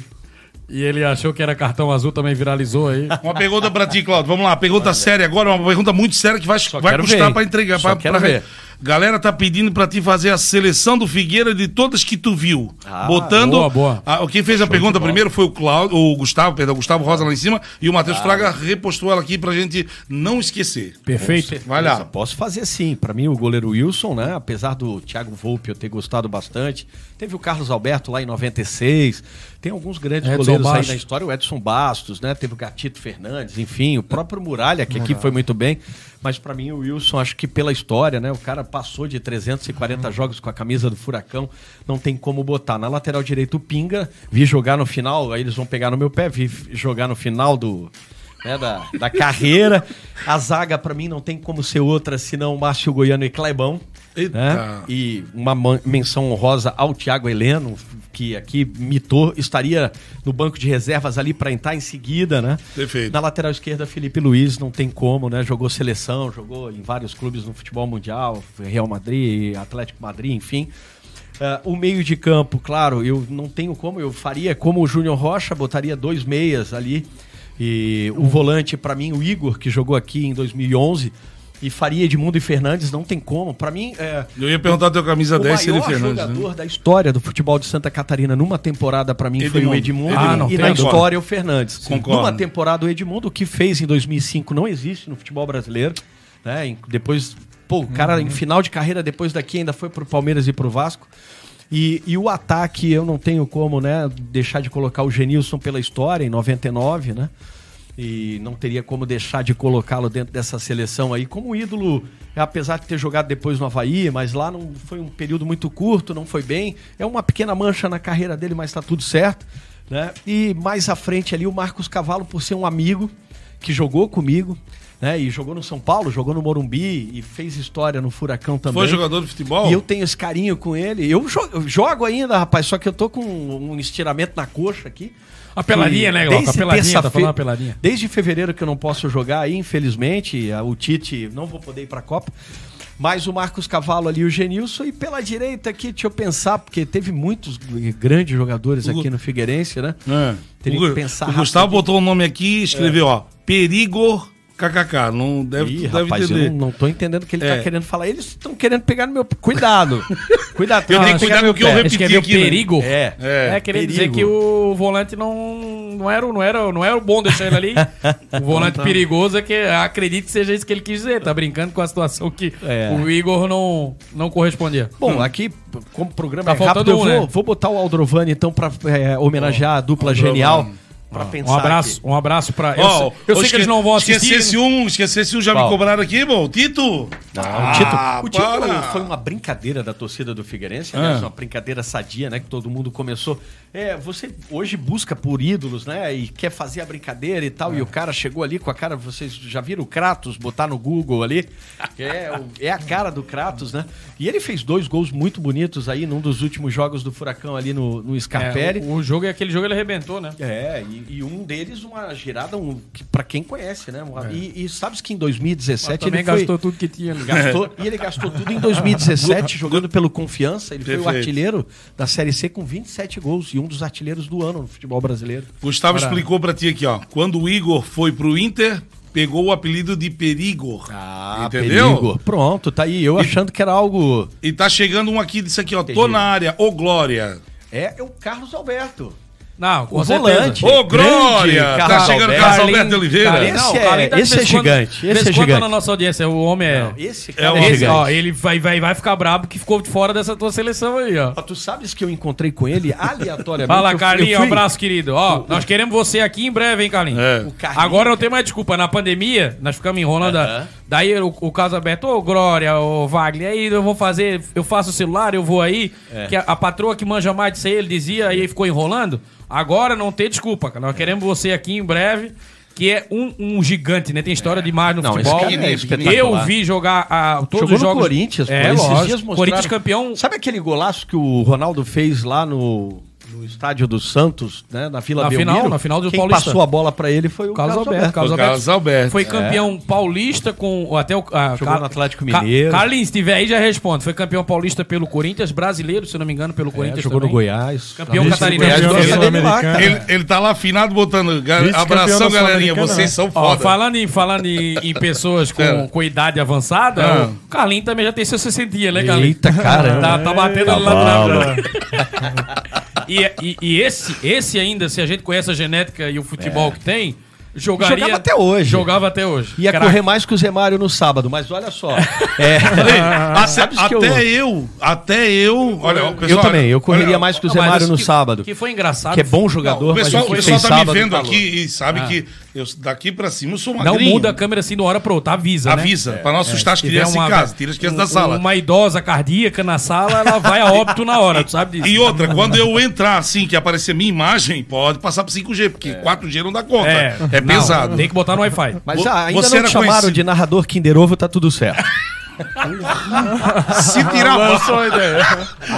e ele achou que era cartão azul, também viralizou aí. Uma pergunta pra ti, Claudio. Vamos lá, pergunta séria agora, uma pergunta muito séria que vai, vai quero custar ver. pra entregar. Só Pra, quero pra- ver. Galera tá pedindo pra ti fazer a seleção do Figueira de todas que tu viu. Ah, botando. boa, boa. a- quem fez a pergunta primeiro foi o Cláudio, o Gustavo, perdão, o Gustavo Rosa lá em cima, e o Matheus Fraga repostou ela aqui pra gente não esquecer. Perfeito. Vai lá. Posso fazer sim. Pra mim, o goleiro Wilson, né? Apesar do Thiago Volpe eu ter gostado bastante. Teve o Carlos Alberto lá em 96. Tem alguns grandes Edson goleiros aí Bastos. na história. O Edson Bastos, né? Teve o Gatito Fernandes, enfim. O próprio Muralha, que aqui foi muito bem. Mas pra mim, o Wilson, acho que pela história, né? O cara passou de 340 jogos com a camisa do Furacão. Não tem como botar. Na lateral direito, o Pinga. Vi jogar no final, aí eles vão pegar no meu pé. Vi jogar no final do né, da, da carreira. A zaga, pra mim, não tem como ser outra senão Márcio Goiano e Clebão. Né? E uma menção honrosa ao Thiago Heleno, que aqui mitou, estaria no banco de reservas ali para entrar em seguida, né? Perfeito. Na lateral esquerda, Felipe Luiz, não tem como, né? Jogou seleção, jogou em vários clubes no futebol mundial, Real Madrid, Atlético Madrid, enfim. Ah, o meio de campo, claro, eu não tenho como, eu faria como o Júnior Rocha, botaria dois meias ali. E o volante, pra mim, o Igor, que jogou aqui em 2011, e faria Edmundo e Fernandes, não tem como. Pra mim, é, Eu ia perguntar teu camisa o 10 se ele Fernandes. jogador Né? da história do futebol de Santa Catarina numa temporada pra mim foi o Edmundo. Edmundo Ah, não e na dúvida. história o Fernandes. Concordo. Numa temporada o Edmundo o que fez em 2005 não existe no futebol brasileiro, né? Depois, pô, o cara em final de carreira depois daqui ainda foi pro Palmeiras e pro Vasco. E, e o ataque eu não tenho como, né, deixar de colocar o Genilson pela história em 99, né? E não teria como deixar de colocá-lo dentro dessa seleção aí como ídolo, apesar de ter jogado depois no Havaí, mas lá não foi um período muito curto, não foi bem. É uma pequena mancha na carreira dele, mas está tudo certo. Né? E mais à frente ali o Marcos Cavalo, por ser um amigo que jogou comigo, né? E jogou no São Paulo, jogou no Morumbi e fez história no Furacão também. Foi jogador de futebol? E eu tenho esse carinho com ele. Eu jo- eu jogo ainda, rapaz, só que eu tô com um estiramento na coxa aqui. A peladinha, Que né, Glauco? A desde peladinha, tá falando a peladinha. Desde fevereiro que eu não posso jogar aí, infelizmente. a- O Tite não vou poder ir pra Copa. Mas o Marcos Cavalo ali, o Genilson, e pela direita aqui, deixa eu pensar, porque teve muitos grandes jogadores aqui no Figueirense, né? É. Teria o, que pensar o Gustavo rapidinho. botou o nome aqui e escreveu, ó, Perigo KKK. Não deve, Ih, deve rapaz, eu entender. não, não tô entendendo o que ele É. tá querendo falar. Eles estão querendo pegar no meu. Cuidado! Cuidado, Eu não, tenho que cuidar com o que eu repeti aqui. né? perigo. É. É. É, queria perigo. dizer que o volante não, não, era, não, era, não era bom deixar ele ali. O volante perigoso é que acredito que seja isso que ele quis dizer. Tá brincando com a situação que É. o Igor não, não correspondia. Bom, aqui, como o programa Tá é rápido, faltando eu um, vou, né? vou botar o Aldrovani, então, pra é, homenagear a dupla genial. Pra pensar. Um abraço, aqui. um abraço pra. Eu, sei- eu sei que eles não vão assistir. Esquecesse um, esquecesse um, já me cobraram aqui, bom, o Tito. Não, Ah, o título, o para. foi uma brincadeira da torcida do Figueirense, Ah. aliás, uma brincadeira sadia, né? Que todo mundo começou. É, você hoje busca por ídolos, né? E quer fazer a brincadeira e tal. E o cara chegou ali com a cara. Vocês já viram o Kratos botar no Google ali? É, é a cara do Kratos, né? E ele fez dois gols muito bonitos aí num dos últimos jogos do Furacão ali no, no Scarpelli. É, o, o jogo, aquele jogo ele arrebentou, né? É, e, e um deles uma girada um, que, pra quem conhece, né? Uma- E, e sabes que em 2017 Também ele foi, gastou tudo que tinha. ali. gastou- e ele gastou tudo em 2017 jogando pelo Confiança. Ele foi o Perfeito. artilheiro da Série C com 27 gols e um dos artilheiros do ano no futebol brasileiro. Gustavo Para. explicou pra ti aqui, ó. Quando o Igor foi pro Inter, pegou o apelido de Perigor. entendeu? Ah, perigo. Pronto, tá aí. Eu achando que era algo. E tá chegando um aqui, disse aqui, ó. Tô Entendi. na área, ô Glória. É, é o Carlos Alberto. Não, com O certeza. volante. Ô, Glória! Grande Tá Carlos chegando Alberto. Carlos Carlinhos- Alberto Oliveira. Carlinhos- Esse não, é- tá de esse é quando- gigante, esse é tá gigante. na nossa audiência. O homem é. Não, esse É cara o é, gigante. ó, ele vai, vai, vai ficar brabo que ficou de fora dessa tua seleção aí, ó. Ó, Tu sabes que eu encontrei com ele aleatoriamente. Fala, Carlinhos, um abraço, querido. Ó, nós queremos você aqui em breve, hein, Carlinhos? É. O Carlinhos- Agora não tem mais desculpa. Na pandemia, nós ficamos enrolando. a- Aham. Daí o, o caso aberto, ô Glória, ô Wagner, aí eu vou fazer, eu faço o celular, eu vou aí. É. Que a, a patroa que manja mais disso aí, ele dizia, aí ficou enrolando. Agora não tem desculpa, cara. Nós queremos você aqui em breve. Que é um, um gigante, né? Tem história demais no Não, esse futebol. cara é eu vi jogar a, todos Jogou os jogos. no Corinthians, é, pô. Esses lógico. dias mostraram- Corinthians campeão. Sabe aquele golaço que o Ronaldo fez lá no, no estádio do Santos, né? Na Vila Na Belmiro? final, na final do Quem Paulista. passou a bola pra ele foi o Carlos Alberto. Carlos Alberto. Carlos Alberto. Foi campeão paulista com. Até o. ah, Jogou Car- no Atlético Mineiro. Carlinhos, se tiver aí, já responde. Foi campeão paulista pelo Corinthians, brasileiro, se não me engano, pelo É, Corinthians. jogou também. no Goiás. Campeão catarinense. Cara. Ele, ele tá lá afinado botando. Abração, galerinha. Vocês né? são Ó, foda. falando em, falando em, em pessoas com, É. com idade avançada, Ah. o Carlinhos também já tem seus 60 dias, né, Carlinhos? Eita, caramba. Tá, tá batendo lá atrás. E, e, e esse, esse ainda, se a gente conhece a genética e o futebol que tem, jogaria. Jogava até hoje. Jogava até hoje. Ia Craque. correr mais que o Zé Mário no sábado, mas olha só. É, Até, sabes que até eu- eu, até eu. Olha, o eu pessoal, também, eu correria olha, mais que o Não, Zé Mário no que- sábado. Que foi engraçado. Que é bom Não, jogador, o pessoal, mas o o pessoal tá me vendo tá aqui e sabe Ah. que eu, daqui pra cima eu sou Não magrinho. muda a câmera assim de uma hora pra outra, avisa, né? Avisa, pra não assustar as crianças em casa. Tira as crianças da um- sala. Uma idosa cardíaca na sala, ela vai a óbito na hora, tu sabe disso. E outra, quando eu entrar assim, que aparecer minha imagem, pode passar pro 5G, porque 4G não dá conta. É, É, não, pesado. Tem que botar no Wi-Fi. Mas ah, ainda você não era te chamaram conhecido- de narrador Kinder Ovo, tá tudo certo. Se tirar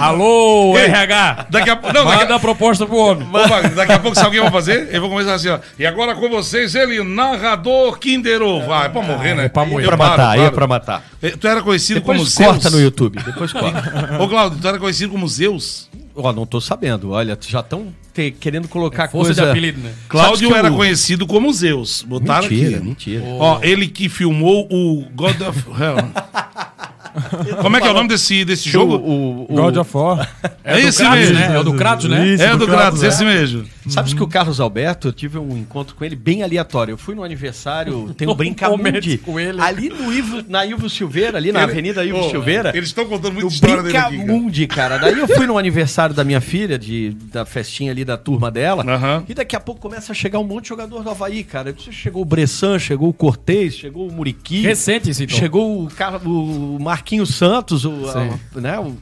Alô, Ei, RH! Daqui a, não, daqui, Manda a proposta pro homem. Wagner, daqui a pouco, sabe o que eu vou fazer? Eu vou começar assim, ó. E agora com vocês, ele, narrador Kinder Ovo. Vai, é pra morrer, né? é pra morrer. Eu pra paro, matar, aí é paro. pra matar. Tu era conhecido como Depois Zeus? corta no YouTube, depois corta. Ô, Claudio, tu era conhecido como Zeus? Ó, não tô sabendo, olha, já estão querendo colocar Força coisa... de apelido, né? Cláudio que era o- conhecido como Zeus. Botaram Mentira, aqui. mentira. Ó, ele que filmou o God of Hell. Como é que é o nome desse, desse jogo? O, o, o- God of War. É, esse Kratos, mesmo. né? É o do Kratos, né? Isso, É do Kratos, né? esse mesmo. Sabes que o Carlos Alberto, eu tive um encontro com ele bem aleatório. Eu fui no aniversário, tem um Brincamundi. com ele. Ali no Ivo, na Ivo Silveira, ali na Ele- Avenida Ivo Ô, Silveira. Eles estão contando muita história dele aqui. cara. Brincamundi, cara. Daí eu fui no aniversário da minha filha, de, da festinha ali da turma dela. Aham. E daqui a pouco começa a chegar um monte de jogador do Havaí, cara. Chegou o Bressan, chegou o Cortez, chegou o Muriqui. Recente então. Chegou o, Car- o Marquinhos Santos, o, a- né, o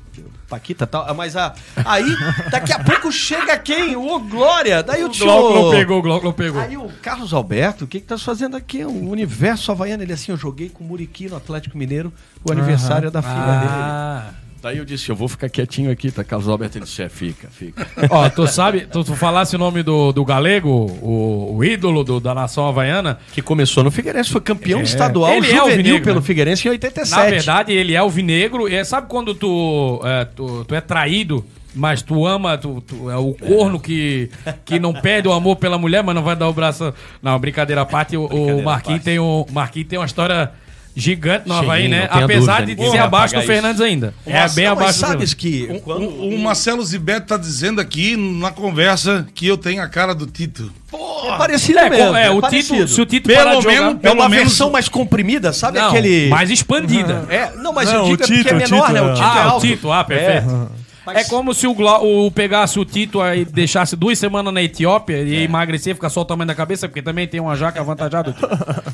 Paquita tal. Mas a, aí, daqui a pouco chega quem? O Glória. Daí o O tio... Glauco não pegou, o Glauco não pegou. Aí o Carlos Alberto, o que que tá fazendo aqui? O universo havaiano. Ele assim, eu joguei com o Muriqui no Atlético Mineiro, o aniversário da filha dele. Daí eu disse, eu vou ficar quietinho aqui, tá? Carlos Alberto, ele disse, é, fica, fica. Ó, tu sabe, tu, tu falasse o nome do, do galego, o, o ídolo do- da nação havaiana. Que começou no Figueirense, foi campeão estadual Ele é juvenil alvinegro, pelo né? Figueirense em 87. Na verdade, ele é alvinegro. E sabe quando tu, é, tu, tu é traído, mas tu ama, tu, tu é o corno que, que não perde o amor pela mulher, mas não vai dar o braço. Não, brincadeira à parte, o, o Marquinhos tem, um, Marquinhos tem uma história gigante no Sim, Havaí, né? Apesar dúvida, de ser abaixo do Fernandes ainda. É Mas- bem mas abaixo do sabes Fernandes. que... O, quando- o- o Marcelo Zibeto tá dizendo aqui na conversa que eu tenho a cara do Tito. É parecido É, mesmo. é, o parecido. Tito, se o Tito Pelo parar de jogar- menos- É pelo uma menos- versão mais comprimida, sabe Não, aquele... mais expandida. É, não, mas Não, eu o é Tito, é o menor, né? O é. Tito é ah, o alto. Tito, ah, perfeito. É, como se o, o pegasse o Tito aí deixasse duas semanas na Etiópia e emagrecer, ficar só o tamanho da cabeça, porque também tem uma jaca avantajada.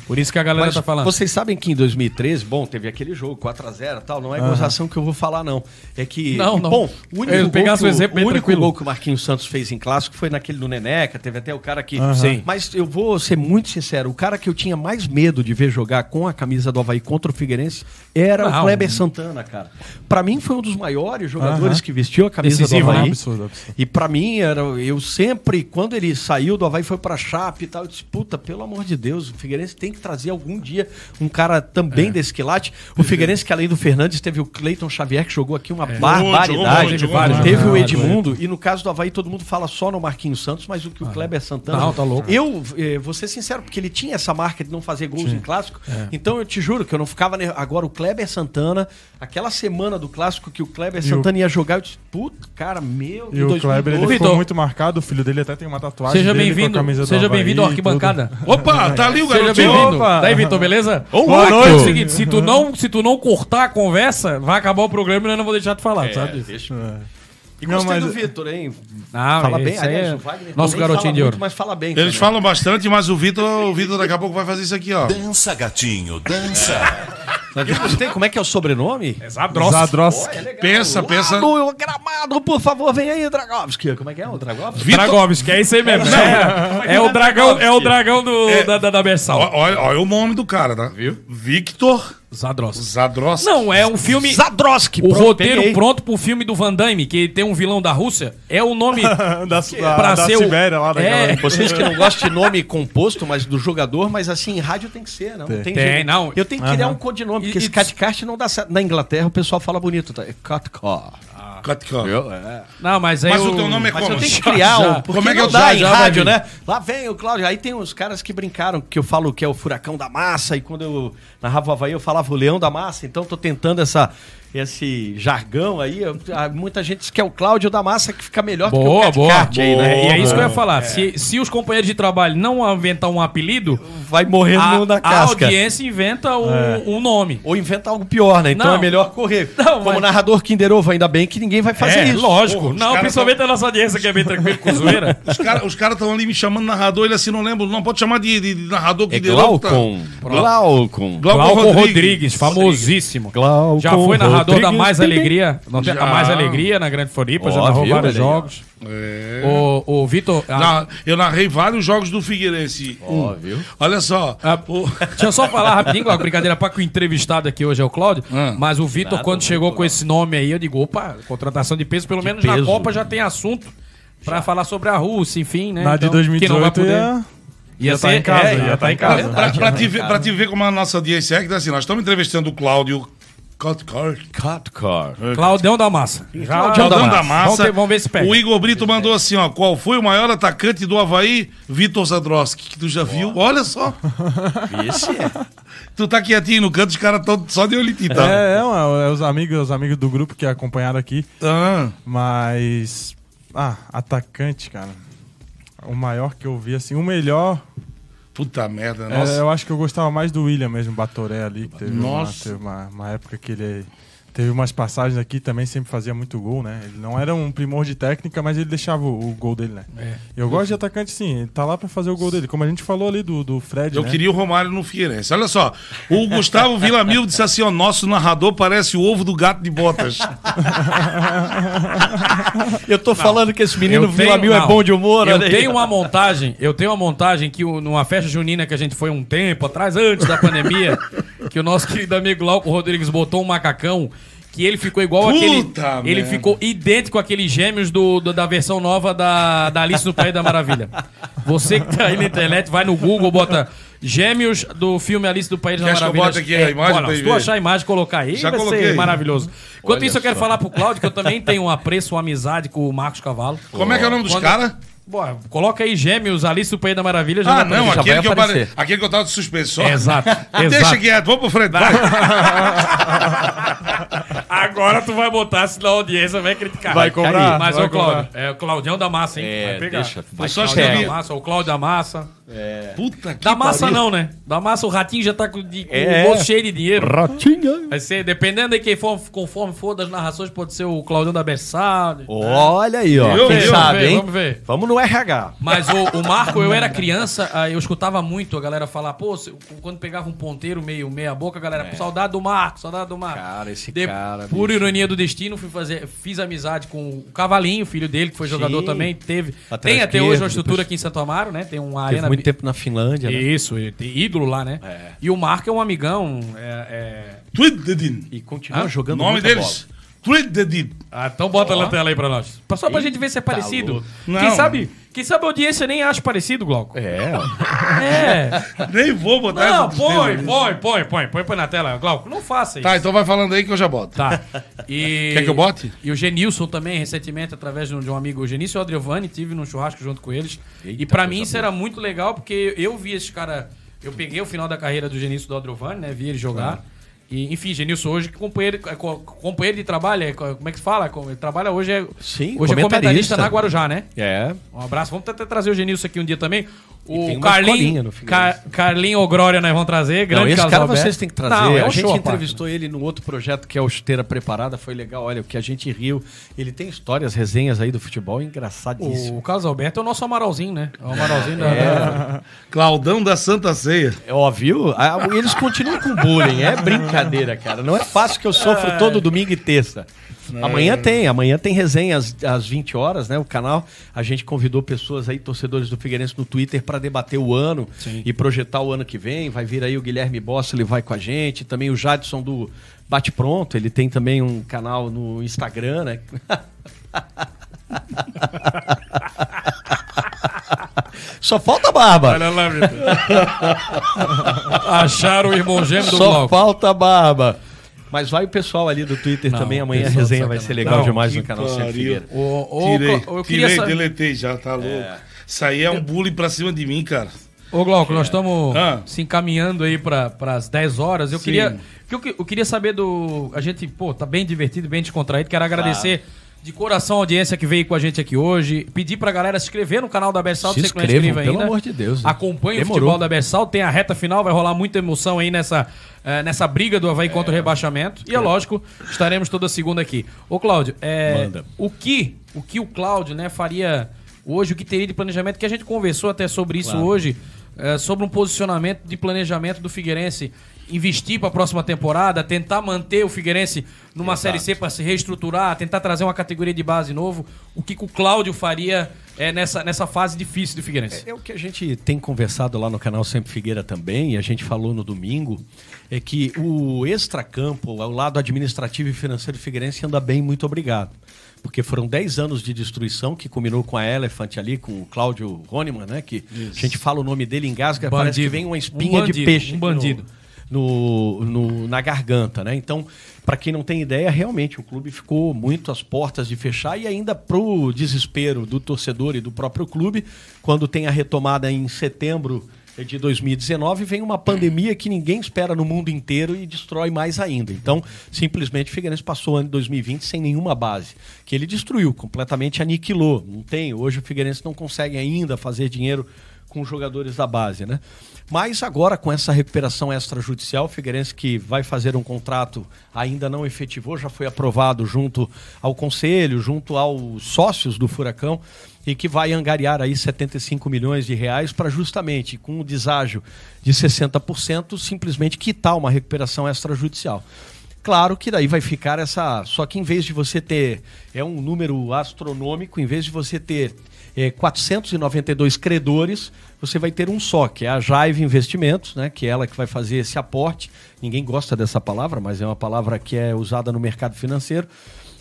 Por isso que a galera Mas tá falando. vocês sabem que em 2013, bom, teve aquele jogo 4x0 e tal, não é gozação que eu vou falar, não. É que. Não, não. Bom, o único, Eu gol que, o exemplo o único gol que o Marquinhos Santos fez em clássico foi naquele do Neneca, teve até o cara que. Sim. Mas eu vou ser muito sincero, o cara que eu tinha mais medo de ver jogar com a camisa do Havaí contra o Figueirense era Não. o Kleber Santana, cara. Pra mim foi um dos maiores jogadores que vestiu a camisa Decisivo, do né? Havaí. Absurdo, absurdo. E pra mim, era, eu sempre, quando ele saiu do Havaí, foi pra Chape e tal, eu disse, puta, pelo amor de Deus, o Figueirense tem que trazer algum dia um cara também desse quilate. O Figueirense, que além do Fernandes, teve o Cleiton Xavier, que jogou aqui uma Jogou, barbaridade. teve o Edmundo, e no caso do Havaí, todo mundo fala só no Marquinhos Santos, mas o que o Kleber Santana... Não, tá louco. Eu, eh, vou ser sincero, porque ele tinha essa marca de não fazer gols em clássico, então eu te juro que eu não ficava... Agora, o Kleber Santana, aquela semana do clássico que o Kleber E o- Santana ia jogar, eu disse, puta, cara, meu... E o Kleber, ele Vitor. ficou muito marcado, o filho dele até tem uma tatuagem Seja dele com a bem-vindo, do seja Havaí bem-vindo à e arquibancada. Opa, tá ali o Seja garotinho. bem-vindo. Opa. Daí, Vitor, beleza? Boa Aqui noite. É o seguinte, se tu, não, se tu não cortar a conversa, vai acabar o programa e eu não vou deixar de falar, sabe disso? tudo. É. E Não, gostei mas- do Vitor, hein? Não, fala bem, aliás, é o Wagner nosso garotinho de ouro. muito, mas fala bem. Eles também. falam bastante, mas o Vitor, o Vitor daqui a pouco vai fazer isso aqui, ó. Dança, gatinho, dança. Eu gostei, como é que é o sobrenome? Zadroski. Zadroski. Pensa, pensa. No gramado, por favor, vem aí, Dragovski. Como é que é o Dragovski? Vitor, Dragovski, é isso aí mesmo. É, é o dragão, é o dragão do, da, da, da Bersal. Ó- olha, olha o nome do cara, tá? Viu? Victor Zadroski. Zadroski. Não, é um filme. Zadroski. O pronto, roteiro peguei. pronto pro filme do Van Damme, que tem um vilão da Rússia, é o nome da, da, pra da ser Sibéria lá o. daquela. É, Vocês que não gostam de nome composto, mas do jogador, mas assim, em rádio tem que ser, não? Tem, Tem, jeito. não. Eu tenho que criar um codinome, E- porque e- esse catcast não dá certo. Na Inglaterra o pessoal fala bonito, tá? É Catcar. Caticó. Não, mas aí Mas eu- o teu nome é Mas como? eu tenho que criar já. um. Como é que eu- dá já, em já rádio, né? Lá vem o Cláudio. Aí tem uns caras que brincaram, que eu falo que é o furacão da massa, e quando eu narrava o Havaí, eu falava o leão da massa, então tô tentando essa, esse jargão aí. Muita gente diz que é o Cláudio da massa que fica melhor Boa, do que o boa. Cat Cat aí, né? É, e é isso que eu ia falar. Se, se os companheiros de trabalho não inventar um apelido, Vai morrer a, no da a casca. audiência inventa um, um nome. Ou inventa algo pior, né? Então Não. é melhor correr. Não, Como mas- narrador Kinder Ovo, ainda bem que ninguém vai fazer é, isso. lógico. Porra, não, principalmente a nossa audiência que é bem tranquilo com zoeira. Os caras os cara estão ali me chamando de narrador, ele assim, não lembro, não pode chamar de, de- de narrador É que deu outro, tá? Glaucon. Glaucon. Glauco Rodrigues, famosíssimo. Glaucon Já foi narrador da Rodrigues. Mais Alegria. Não tem, Já. a Mais Alegria na Grande Floripa, já Ó, narrou viu, vários jogos. É. O, o Vitor. a- Na- eu narrei vários jogos do Figueirense. Ó, Um. viu? Olha só. Ah, o- Deixa eu só falar rapidinho, Glauco, brincadeira, para que o entrevistado aqui hoje é o Cláudio, Ah. mas o Vitor, quando chegou com esse nome aí, eu digo, opa, contratação de peso, pelo menos na peso. Copa já tem assunto pra falar sobre a Rússia, enfim, né? Na de Então, que não vai 2018 poder. ia, Ia ia tá em casa, é, ia tá tá em casa. pra, pra né, te ver, pra te ver como a nossa audiência é, que tá assim, nós estamos entrevistando o Cláudio Cotcar. Catcar. Claudião da Massa. Já, Claudião da da Vamos, Massa. ter- vamos ver se pega. O Igor Brito mandou assim, ó. Qual foi o maior atacante do Havaí? Vitor Zadroski. Que tu já viu? Olha só. Esse é. Tu tá quietinho no canto, os caras estão só de olho tá? É, é, uma- é os amigos, os amigos do grupo que acompanharam aqui. Ah, Mas. Ah, atacante, cara. O maior que eu vi, assim, o melhor. Puta merda, é, nossa. eu acho que eu gostava mais do William mesmo, Batoré ali. Que teve Nossa. Uma, teve uma, uma época que ele. Teve umas passagens aqui também, sempre fazia muito gol, né? Ele não era um primor de técnica, mas ele deixava o, o gol dele, né? É. Eu gosto de atacante sim, ele tá lá pra fazer o gol dele. Como a gente falou ali do, do Fred, Eu né? queria o Romário no Figueirense. Olha só, o Gustavo Villamil disse assim: ó, nosso narrador parece o ovo do gato de botas. Eu tô falando que esse menino Eu tenho- Vila Mil é não. bom de humor, Eu tenho uma montagem, eu tenho uma montagem que numa festa junina que a gente foi um tempo atrás, antes da pandemia, que o nosso querido amigo Glauco Rodrigues botou um macacão. Que ele ficou igual Puta aquele. merda. Ele ficou idêntico àqueles gêmeos do, do- da versão nova da, da Alice no País da Maravilha. Você que tá aí na internet, vai no Google, bota gêmeos do filme Alice do País da Quer que eu Maravilha. bote aqui a imagem olha, se tu achar a imagem colocar aí, Já vai coloquei. ser maravilhoso. Enquanto Olha isso, eu quero só. falar pro Cláudio que eu também tenho um apreço, uma amizade com o Marcos Cavalo. Como é que é o nome dos Quando- caras? Boa, coloca aí Gêmeos, Alice do País da Maravilha. Ah, vai não, aparecer. aquele vai que, eu aparecer. aquele que eu tava de suspenso. Exato, Deixa exato. quieto, vamos pro frente. Vai. Agora tu vai botar, senão a audiência vai criticar. Vai cobrar, Mas, vai ô Cláudio, cobrar. é o Claudião da Massa, hein? É, vai pegar. deixa. Só Claudião da Massa, o Cláudio da Massa. Puta que Da Massa pariu. não, né? Da Massa o ratinho já tá com, de, com É. o bolso cheio de dinheiro. Ratinha. Vai ser, dependendo de quem for, conforme for das narrações, pode ser o Claudião da Bessade. Olha aí, ó. Eu Quem sabe, vamos ver, hein? vamos ver. Vamos no RH. Mas o, o Marco, eu era criança, ah, eu escutava muito a galera falar, pô, quando pegava um ponteiro meio meia boca, a galera, pô, saudade do Marco, saudade do Marco. Cara, esse De- cara, Por bicho. ironia do destino, fui fazer, fiz amizade com o Cavalinho, filho dele, que foi jogador Sim. também, teve. Tem até hoje uma estrutura depois- aqui em Santo Amaro, né? Tem uma arena. Muito tempo na Finlândia, né? Isso, e tem ídolo lá, né? É. E o Marco é um amigão. é- é-. E continua Ah, jogando O nome deles? Tweedledee. Ah, então bota na tela aí pra nós. Só pra gente ver se é parecido. louco. Quem sabe, quem sabe a audiência nem acha parecido, Glauco. É. É. Nem vou botar Não, põe, põe, põe, põe, põe, põe na tela. Glauco, não faça isso. Tá, então vai falando aí que eu já boto. Tá. E... Quer que eu bote? E o Genilson também, recentemente, através de um, de um amigo, o Genício Adriovani, tive num churrasco junto com eles. Eita, e pra coisa mim isso era muito legal, porque eu vi esses caras. Eu peguei o final da carreira do Genício do Adriovani, né? Vi ele jogar. E, enfim, Genilson hoje, companheiro, é co- companheiro de trabalho, é co- como é que se fala? Ele trabalha hoje, é, Sim, hoje é comentarista comentarista. na Guarujá, né? É. Um abraço. Vamos tentar trazer o Genilson aqui um dia também. O Carlinho. Car, Carlinho Ogrória nós vamos trazer. Não, Grande esse Carlos cara Alberto. vocês têm que trazer. Não, é a um gente show, entrevistou ele no outro projeto que é o Chuteira Preparada, foi legal. Olha, o que a gente riu. Ele tem histórias, resenhas aí do futebol engraçadíssimo. O Carlos Alberto é o nosso Amaralzinho, né? É o Amaralzinho da- É. Claudão da Santa Ceia. Ó, viu? Ah, Eles continuam com bullying. É brincadeira, cara. Não é fácil que eu sofro todo domingo e terça. Amanhã tem, amanhã tem resenha às, às 20 horas, né? O canal. A gente convidou pessoas aí, torcedores do Figueirense no Twitter, para debater o ano e projetar o ano que vem. Vai vir aí o Guilherme Bossa, ele vai com a gente. Também o Jadson do Bate Pronto, ele tem também um canal no Instagram, né? Só falta a barba. Olha lá. Acharam o irmão gêmeo do Só bloco. falta a barba. Mas vai o pessoal ali do Twitter Não, também. Amanhã a resenha vai ser legal Não, demais no canal Sempre. Figueira. Tirei, eu tirei, saber. deletei já, tá louco. Isso aí é um bullying pra cima de mim, cara. Ô, Glauco, nós estamos Ah. se encaminhando aí para as 10 horas. Eu Sim. queria, eu, eu queria saber do. A gente, pô, tá bem divertido, bem descontraído. Quero agradecer de coração a audiência que veio com a gente aqui hoje. Pedir pra galera se inscrever no canal da Bersal, Se você que não é inscrito pelo ainda. amor de Deus, né? Acompanhe o futebol da Bersal. Tem a reta final, vai rolar muita emoção aí nessa, eh, nessa briga do Havaí contra o rebaixamento. E é lógico, estaremos toda segunda aqui. Ô, Cláudio, é, o que o que o Cláudio né, faria hoje, o que teria de planejamento, que a gente conversou até sobre isso hoje, é, sobre um posicionamento de planejamento do Figueirense investir para a próxima temporada, tentar manter o Figueirense numa Série C para se reestruturar, tentar trazer uma categoria de base novo. O que, que o Cláudio faria é, nessa, nessa fase difícil do Figueirense? É o que a gente tem conversado lá no canal Sempre Figueira também, e a gente falou no domingo, é que o extracampo, o lado administrativo e financeiro do Figueirense anda bem, muito obrigado. Porque foram 10 anos de destruição que culminou com a Elephant ali, com o Cláudio Roniman, né? Que a gente fala o nome dele, engasga, parece Bandido. que vem uma espinha Um de bandido, peixe. um bandido. No, no- no- na garganta, né? Então, para quem não tem ideia, realmente o clube ficou muito às portas de fechar e ainda pro desespero do torcedor e do próprio clube, quando tem a retomada em setembro de 2019, vem uma pandemia que ninguém espera no mundo inteiro e destrói mais ainda. Então, simplesmente o Figueirense passou o ano de 2020 sem nenhuma base, que ele destruiu, completamente aniquilou. Não tem, hoje o Figueirense não consegue ainda fazer dinheiro com jogadores da base, né? Mas agora, com essa recuperação extrajudicial, o Figueirense que vai fazer um contrato ainda não efetivou, já foi aprovado junto ao Conselho, junto aos sócios do Furacão, e que vai angariar aí 75 milhões de reais para justamente, com o deságio de 60%, simplesmente quitar uma recuperação extrajudicial. Claro que daí vai ficar essa. Só que em vez de você ter. É um número astronômico, em vez de você ter é, 492 credores, você vai ter um só, que é a Jaive Investimentos, né, que é ela que vai fazer esse aporte. Ninguém gosta dessa palavra, mas é uma palavra que é usada no mercado financeiro.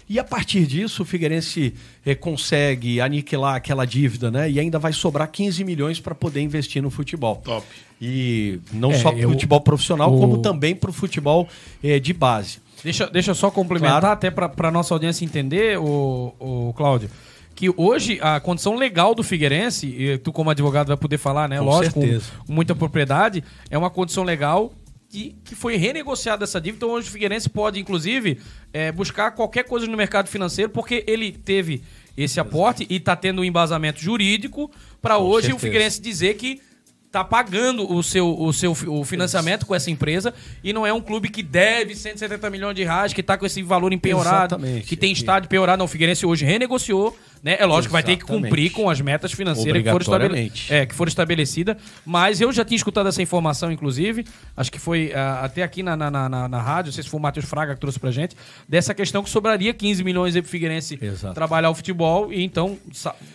E a partir disso, o Figueirense é, consegue aniquilar aquela dívida, né? E ainda vai sobrar 15 milhões para poder investir no futebol. Top. E não É, só para o futebol profissional, o- como também para o futebol é, de base. Deixa, deixa eu só complementar, Claro. até para nossa audiência entender, o, o Cláudio, que hoje a condição legal do Figueirense, e tu como advogado vai poder falar, né? Com Lógico, com, certeza. com muita propriedade, é uma condição legal que, que foi renegociada essa dívida. Então hoje o Figueirense pode, inclusive, é, buscar qualquer coisa no mercado financeiro, porque ele teve esse aporte e está tendo um embasamento jurídico para hoje certeza. o Figueirense dizer que tá pagando o seu, o seu o financiamento com essa empresa e não é um clube que deve 170 milhões de reais, que tá com esse valor empenhorado, Exatamente. que tem estádio empenhorado. Não, o Figueirense hoje renegociou, né? É lógico que vai ter que cumprir com as metas financeiras que foram, estabele... É, que foram estabelecidas. Mas eu já tinha escutado essa informação, inclusive, acho que foi ah, até aqui na, na, na, na- rádio, não sei se foi o Matheus Fraga que trouxe pra gente, dessa questão que sobraria 15 milhões pro Figueirense Exato. trabalhar o futebol e então,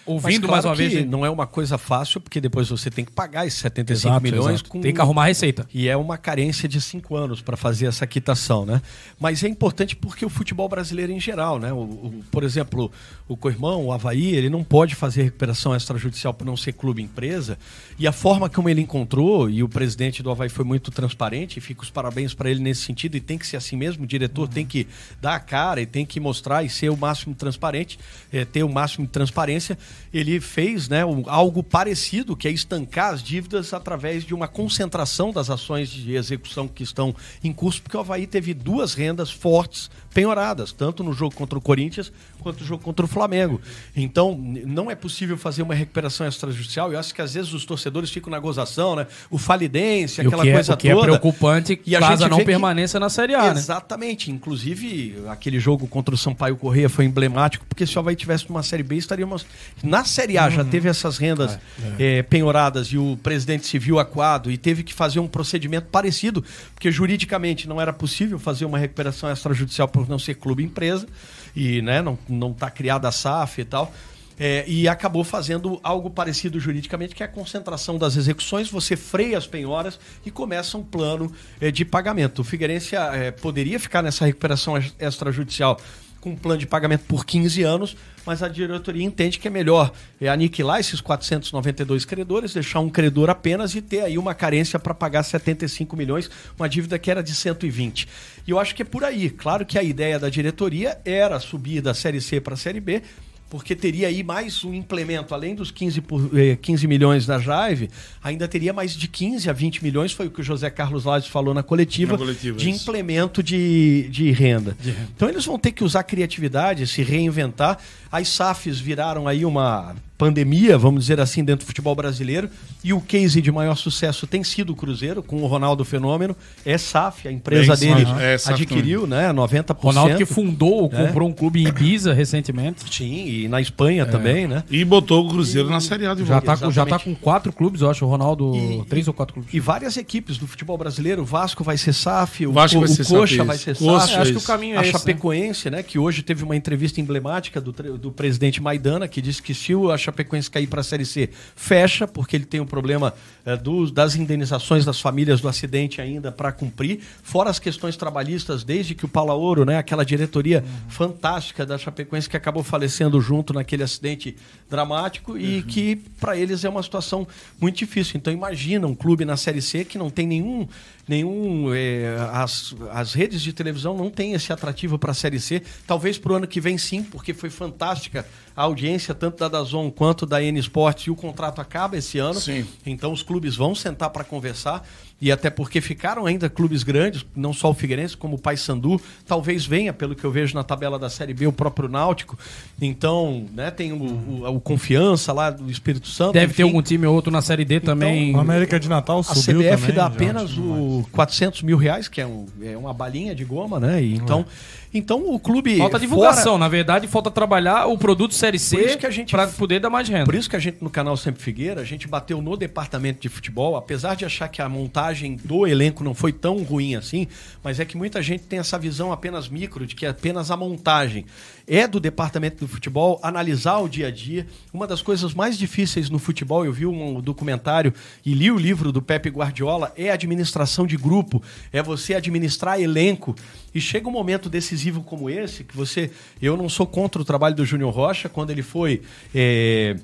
ouvindo claro mais uma vez... não é uma coisa fácil, porque depois você tem que pagar esses 75 Exato, milhões exato. com Tem que arrumar receita. E é uma carência de cinco anos para fazer essa quitação, né? Mas é importante porque o futebol brasileiro em geral, né? O, o- por exemplo, o Coirmão, o Havaí, ele não pode fazer recuperação extrajudicial por não ser clube empresa. E a forma como ele encontrou, e o presidente do Havaí foi muito transparente, e fica os parabéns para ele nesse sentido, e tem que ser assim mesmo, o diretor tem que dar a cara e tem que mostrar e ser o máximo transparente, eh, ter o máximo de transparência. Ele fez né, um- algo parecido, que é estancar as dívidas através de uma concentração das ações de execução que estão em curso, porque o Havaí teve duas rendas fortes penhoradas, tanto no jogo contra o Corinthians quanto no jogo contra o Flamengo. Então, não é possível fazer uma recuperação extrajudicial. Eu acho que às vezes os torcedores ficam na gozação, né? O falidência, aquela que é- coisa o que é toda. preocupante E a caso gente não vê que- permaneça na Série A, né? Exatamente. Inclusive, aquele jogo contra o Sampaio Correia foi emblemático, porque se o Havaí tivesse numa Série B, estaríamos. Na Série A já Uhum. teve essas rendas eh, penhoradas e o presidente civil acuado e teve que fazer um procedimento parecido, porque juridicamente não era possível fazer uma recuperação extrajudicial por não ser clube empresa e né, não, não tá criada a SAF e tal. É, e acabou fazendo algo parecido juridicamente, que é a concentração das execuções, você freia as penhoras e começa um plano é, de pagamento. O Figueirense é, poderia ficar nessa recuperação ex- extrajudicial com um plano de pagamento por 15 anos, mas a diretoria entende que é melhor é, aniquilar esses 492 credores, deixar um credor apenas e ter aí uma carência para pagar 75 milhões, uma dívida que era de 120. E eu acho que é por aí. Claro que a ideia da diretoria era subir da Série C para a Série B, porque teria aí mais um implemento, além dos 15, por, eh, 15 milhões da Jaive, ainda teria mais de 15 a 20 milhões, foi o que o José Carlos Lages falou na coletiva, Na coletiva, de isso. implemento de, de renda. Então eles vão ter que usar criatividade, se reinventar. As SAFs viraram aí uma pandemia, vamos dizer assim, dentro do futebol brasileiro, e o case de maior sucesso tem sido o Cruzeiro, com o Ronaldo Fenômeno, é SAF, a empresa Bem, dele é SAF adquiriu, né, 90%. Ronaldo que fundou, É. comprou um clube em Ibiza recentemente. Sim, e na Espanha também, né? E botou o Cruzeiro na Série A de Já volta. tá, com, já tá com quatro clubes, eu acho, o Ronaldo. E- três ou quatro clubes. E várias equipes do futebol brasileiro, o Vasco vai ser SAF, o, Vasco Co- vai o ser Coxa SAF, vai ser isso. SAF. Coxa, É, acho que isso. o caminho A é esse. né? Chapecoense, né? que hoje teve uma entrevista emblemática do, do presidente Maidana, que disse que se o- a Chapecoense cair para a Série C, fecha, porque ele tem o problema eh, dos- das indenizações das famílias do acidente ainda para cumprir, fora as questões trabalhistas, desde que o Paula Ouro, né, aquela diretoria fantástica da Chapecoense que acabou falecendo junto naquele acidente dramático e que para eles é uma situação muito difícil. Então imagina um clube na Série C que não tem nenhum nenhum eh, as, as redes de televisão não têm esse atrativo para a Série C. Talvez para o ano que vem sim, porque foi fantástica a audiência tanto da Dazon quanto da N Sports e o contrato acaba esse ano. Sim. Então os clubes vão sentar para conversar e até porque ficaram ainda clubes grandes, não só o Figueirense, como o Paysandu, talvez venha, pelo que eu vejo na tabela da Série B, o próprio Náutico. Então, né, tem o, o- o Confiança lá do Espírito Santo. Deve ter enfim. algum time ou outro na Série D também. O América de Natal A subiu CBF também, dá apenas o 400 mil reais, que é, um- é uma balinha de goma, né? E então, então o clube. Falta divulgação, fora- na verdade, falta trabalhar o produto Série C isso que a gente- pra poder dar mais renda. Por isso que a gente no canal Sempre Figueira, a gente bateu no departamento de futebol, apesar de achar que a montagem do elenco não foi tão ruim assim, mas é que muita gente tem essa visão apenas micro, de que é apenas a montagem. É do departamento do futebol analisar o dia a dia. Uma das coisas mais difíceis no futebol, eu vi um documentário e li o livro do Pepe Guardiola, é administração de grupo, é você administrar elenco. E chega um momento decisivo como esse, que você. Eu não sou contra o trabalho do Júnior Rocha, quando ele foi. eh,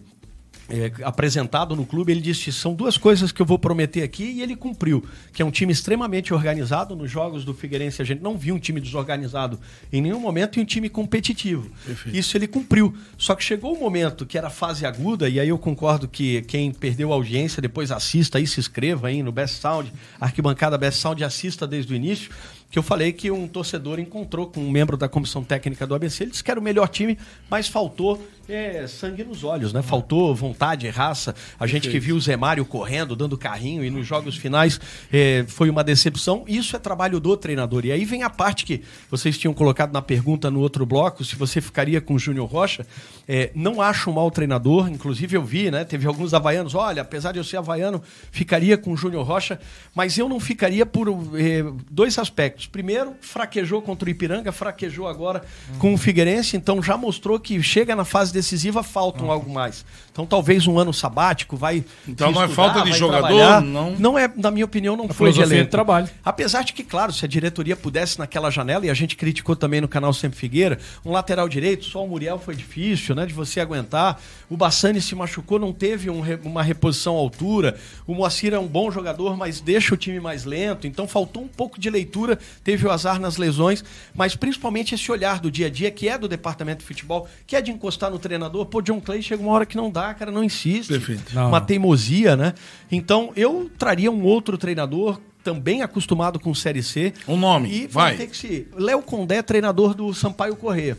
é, apresentado no clube, ele disse: são duas coisas que eu vou prometer aqui e ele cumpriu. Que é um time extremamente organizado. Nos jogos do Figueirense, a gente não viu um time desorganizado em nenhum momento e um time competitivo. Isso ele cumpriu. Só que chegou o momento que era fase aguda, e aí eu concordo que quem perdeu a audiência, depois assista aí, se inscreva aí no Best Sound, arquibancada Best Sound, e assista desde o início que eu falei que um torcedor encontrou com um membro da comissão técnica do ABC. Ele disse que era o melhor time, mas faltou é, sangue nos olhos, né? Faltou vontade, raça. A gente que viu o Zé Mário correndo, dando carrinho e nos jogos finais é, foi uma decepção. Isso é trabalho do treinador. E aí vem a parte que vocês tinham colocado na pergunta no outro bloco, se você ficaria com o Júnior Rocha. É, não acho um mau treinador, inclusive eu vi, né? Teve alguns havaianos, olha, apesar de eu ser havaiano, ficaria com o Júnior Rocha, mas eu não ficaria por eh, dois aspectos. Primeiro, fraquejou contra o Ipiranga, fraquejou agora com o Figueirense, então já mostrou que chega na fase decisiva, faltam algo mais. Então talvez um ano sabático, vai. Então não é falta de jogador, trabalhar. não? Não é, na minha opinião, não A foi de elenco. de trabalho. Apesar de que, claro, se a diretoria pudesse naquela janela, e a gente criticou também no canal Sempre Figueira, um lateral direito, só o Muriel foi difícil, né, de você aguentar. O Bassani se machucou, não teve um uma reposição à altura. O Moacir é um bom jogador, mas deixa o time mais lento. Então faltou um pouco de leitura, teve o azar nas lesões, mas principalmente esse olhar do dia a dia, que é do departamento de futebol, que é de encostar no treinador. Pô, John Clay chega uma hora que não dá, cara, não insiste. Perfeito. Não. Uma teimosia, né? Então eu traria um outro treinador também acostumado com Série C. Um nome, E vai. ter que se. Léo Condé, treinador do Sampaio Corrêa.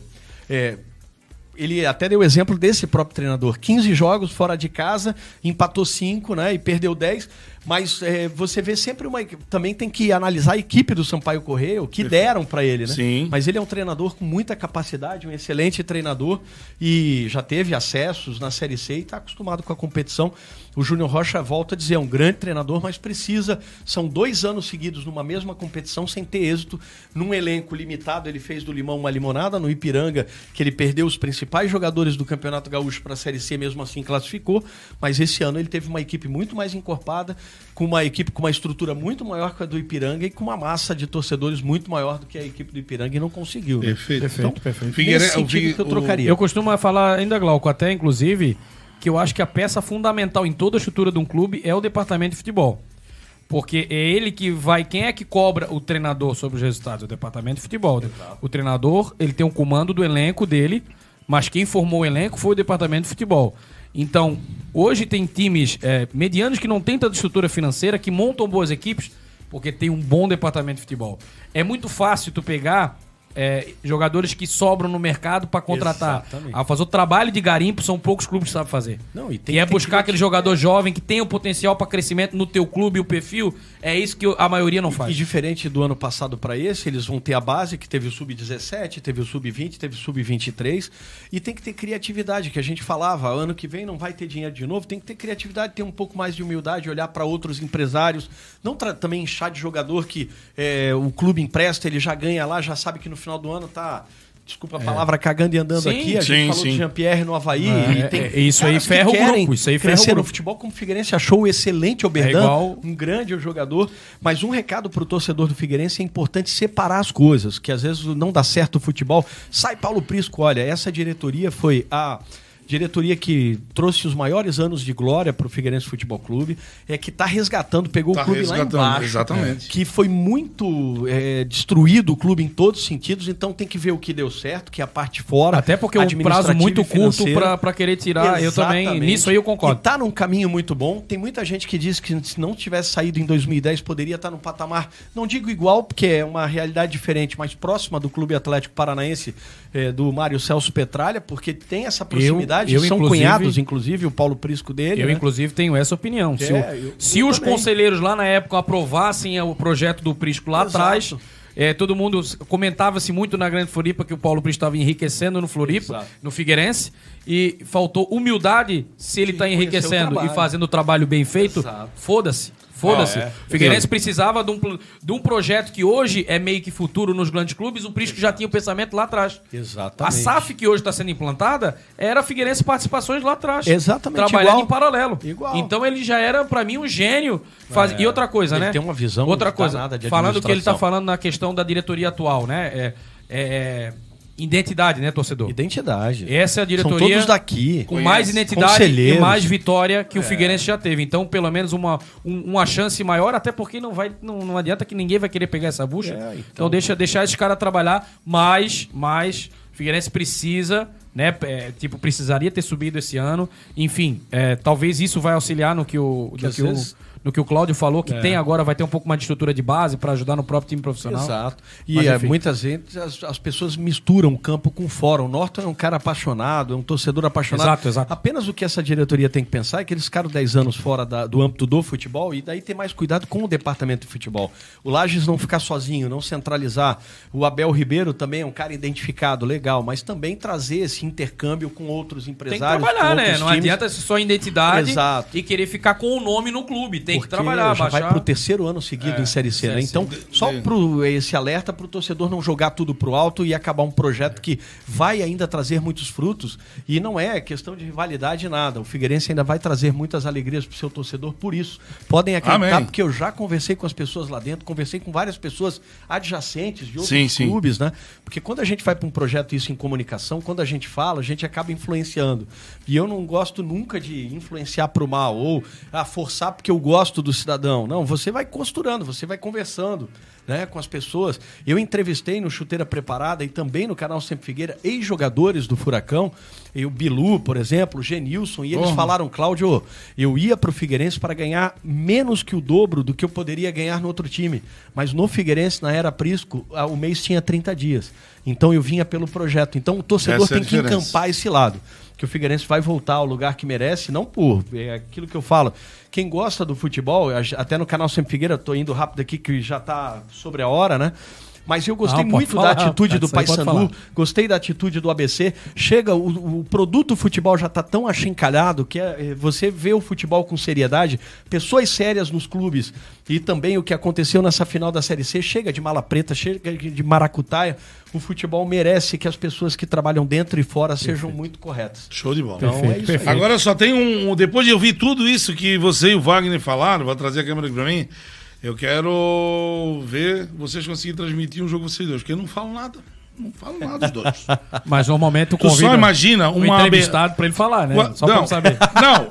É, ele até deu exemplo desse próprio treinador. 15 jogos fora de casa, empatou 5, né? E perdeu 10. Mas é, você vê sempre uma. Também tem que analisar a equipe do Sampaio Correia, o que deram para ele, né? Sim. Mas ele é um treinador com muita capacidade, um excelente treinador e já teve acessos na Série C e está acostumado com a competição. O Júnior Rocha volta a dizer, é um grande treinador, mas precisa. São dois anos seguidos numa mesma competição sem ter êxito. Num elenco limitado, ele fez do Limão uma limonada. No Ipiranga, que ele perdeu os principais jogadores do Campeonato Gaúcho para a Série C, mesmo assim classificou. Mas esse ano ele teve uma equipe muito mais encorpada, com uma equipe com uma estrutura muito maior que a do Ipiranga e com uma massa de torcedores muito maior do que a equipe do Ipiranga e não conseguiu. né? Perfeito. Perfeito, perfeito. Nesse sentido que eu trocaria. Eu costumo falar ainda, Glauco, até inclusive, que eu acho que a peça fundamental em toda a estrutura de um clube é o departamento de futebol. Porque é ele que vai. Quem é que cobra o treinador sobre os resultados? O departamento de futebol. O treinador, ele tem um comando do elenco dele, mas quem formou o elenco foi o departamento de futebol. Então, hoje tem times é, medianos que não têm tanta estrutura financeira, que montam boas equipes, porque tem um bom departamento de futebol. É muito fácil tu pegar é, jogadores que sobram no mercado para contratar. Exatamente. A fazer o trabalho de garimpo são poucos clubes que sabem fazer. Não, e tem e é que ter buscar aquele jogador jovem que tem o potencial para crescimento no teu clube e o perfil. É isso que a maioria não E faz. diferente do ano passado para esse, eles vão ter a base, que teve o sub-17, teve o sub-20, teve o sub-23, e tem que ter criatividade, que a gente falava, ano que vem não vai ter dinheiro de novo, tem que ter criatividade, ter um pouco mais de humildade, olhar para outros empresários, não também inchar de jogador que é, o clube empresta, ele já ganha lá, já sabe que no final do ano tá... Desculpa a palavra, cagando e andando Sim, aqui. A sim, gente falou sim. de Jean-Pierre no Havaí. É, e é, tem é, isso aí caras que o grupo, isso aí ferra o crescer no grupo. futebol, como o Figueirense achou o excelente Oberdan, É igual- um grande jogador. Mas um recado pro torcedor do Figueirense é importante separar as coisas, que às vezes não dá certo o futebol. Sai Paulo Prisco, olha, essa diretoria foi a diretoria que trouxe os maiores anos de glória para o Figueirense Futebol Clube, é que está resgatando, pegou Tá o clube resgatando, lá embaixo, exatamente. que foi muito é, destruído o clube em todos os sentidos, então tem que ver o que deu certo, que é a parte fora. Até porque é um prazo muito curto pra querer tirar. Eu também- Exatamente. nisso aí eu concordo. E tá num caminho muito bom. Tem muita gente que diz que se não tivesse saído em 2010 poderia estar num patamar, não digo igual, porque é uma realidade diferente, mas próxima do Clube Atlético Paranaense eh, do Mário Celso Petralha, porque tem essa proximidade. eu, São inclusive- cunhados, inclusive, o Paulo Prisco dele. Eu, né? inclusive, tenho essa opinião. se É, o- eu- se eu os também. conselheiros lá na época aprovassem o projeto do Prisco lá Exato. atrás, é, todo mundo comentava-se muito na Grande Floripa que o Paulo Prisco estava enriquecendo no Floripa, Exato. no Figueirense, e faltou humildade se ele está enriquecendo e fazendo o trabalho bem feito. Foda-se. Foda-se. Ah, é. O Figueirense precisava de um, de um projeto que hoje é meio que futuro nos grandes clubes. O Prisco já tinha o pensamento lá atrás. A Exatamente. SAF que hoje está sendo implantada era Figueirense Participações lá atrás. Exatamente, Trabalhando igual. em paralelo. Igual. Então ele já era, pra mim, um gênio. Faz... É. E outra coisa, Ele né? tem uma visão Outra coisa. Falando que ele tá administração. falando na questão da diretoria atual, né? É, é- identidade, né, torcedor? Identidade. Essa é a diretoria São todos daqui. com mais identidade e. É. mais vitória que o Figueirense já teve. Então, pelo menos uma, um- uma chance maior, até porque não vai não, não adianta que ninguém vai querer pegar essa bucha. É, então, então- deixa deixar esses caras trabalhar, mas mas o Figueirense precisa, né, é, tipo precisaria ter subido esse ano. Enfim, é, talvez isso vai auxiliar no que o às que, o, no que o Cláudio falou que É. tem agora vai ter um pouco mais de estrutura de base para ajudar no próprio time profissional. Exato. E Mas, é, muitas vezes as, as pessoas misturam o campo com fora. O Norton é um cara apaixonado, é um torcedor apaixonado. Exato, exato. Apenas o que essa diretoria tem que pensar é que eles ficaram 10 anos fora da- do âmbito do futebol e daí ter mais cuidado com o departamento de futebol. O Lages não ficar sozinho, não centralizar. O Abel Ribeiro também é um cara identificado, legal, mas também trazer esse intercâmbio com outros Tem que empresários. trabalhar, né? Não times. adianta só identidade Exato. e querer ficar com o nome no clube. Tem que Porque trabalhar, já baixar. vai pro terceiro ano seguido em Série C, né? Então, só pro, esse alerta pro torcedor não jogar tudo pro alto e acabar um projeto que vai ainda trazer muitos frutos. E não é questão de rivalidade nada. O Figueirense ainda vai trazer muitas alegrias pro seu torcedor por isso. Podem acreditar, Amém. porque eu já conversei com as pessoas lá dentro, conversei com várias pessoas adjacentes de outros Sim, sim. clubes, né? Porque quando a gente vai para um projeto isso em comunicação, quando a gente fala, a gente acaba influenciando. E eu não gosto nunca de influenciar pro mal ou ah, forçar porque eu gosto do cidadão. Não, você vai costurando, você vai conversando. Né, com as pessoas. Eu entrevistei no Chuteira Preparada e também no canal Sempre Figueira ex-jogadores do Furacão, e o Bilu, por exemplo, o Genilson, e eles falaram, Cláudio, eu ia pro Figueirense para ganhar menos que o dobro do que eu poderia ganhar no outro time. Mas no Figueirense, na era Prisco, o mês tinha 30 dias. Então eu vinha pelo projeto. Então o torcedor Essa é tem que diferença. encampar esse lado. Que o Figueirense vai voltar ao lugar que merece, não por. É aquilo que eu falo. Quem gosta do futebol, até no canal Sempre Figueira, tô indo rápido aqui que já tá sobre a hora, né? Mas eu gostei Não, muito falar, da atitude do Paysandu, gostei da atitude do ABC. Chega, o, o produto futebol já tá tão achincalhado que é, é, você vê o futebol com seriedade, pessoas sérias nos clubes e também o que aconteceu nessa final da Série C, chega de mala preta, chega de maracutaia. O futebol merece que as pessoas que trabalham dentro e fora sejam muito corretas. Show de bola. Então é isso aí. Agora só tem um, um- Depois de ouvir tudo isso que você e o Wagner falaram, vou trazer a câmera aqui pra mim. Eu quero ver vocês conseguirem transmitir um jogo vocês dois, porque eu não falo nada. Não falo nada dos dois. Mas normalmente tu Tu só imagina um uma entrevistado pra ele falar, né? Só pra não, eu saber. Não.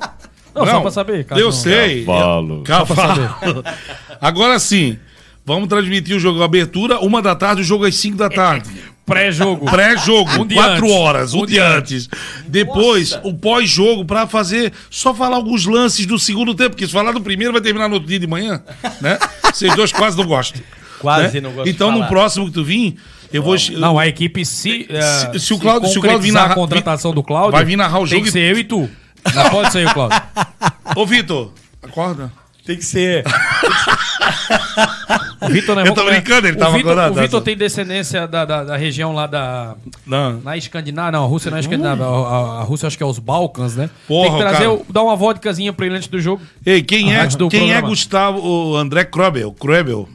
Não, só pra saber, caso Eu não- sei. Cavalo. Cavalo. Agora sim, vamos transmitir o jogo abertura, uma da tarde, o jogo às cinco da tarde. Pré-jogo. Pré-jogo, Um quatro antes. horas, um, Um dia dia antes. Depois, o pós-jogo, pra fazer, só falar alguns lances do segundo tempo, porque se falar do primeiro vai terminar no outro dia de manhã, né? Vocês dois quase não gostam. Quase né? não gosto de Então, no próximo que tu vir, eu vou... Não, a equipe se. eh, Se- se o Cláudio- se o Cláudio vir narrar- a contratação do Cláudio. vai vir narrar o Tem jogo que e- ser eu e tu. Não pode ser eu, Cláudio. Ô, Vitor, acorda. Tem que ser. O Vitor, né? Eu tô comer- brincando, ele o tava Vitor, acordado, O Vitor tá? tem descendência da, da, da região lá da. Não. Na Escandinávia, não, a Rússia não é Escandinávia. A, a- a Rússia acho que é os Balcãs, né? Porra, tem que trazer, cara. o- dar uma vodkazinha pra ele antes do jogo. Ei, quem é, Antes do quem é programa. Gustavo, o André Krobel? Krobel.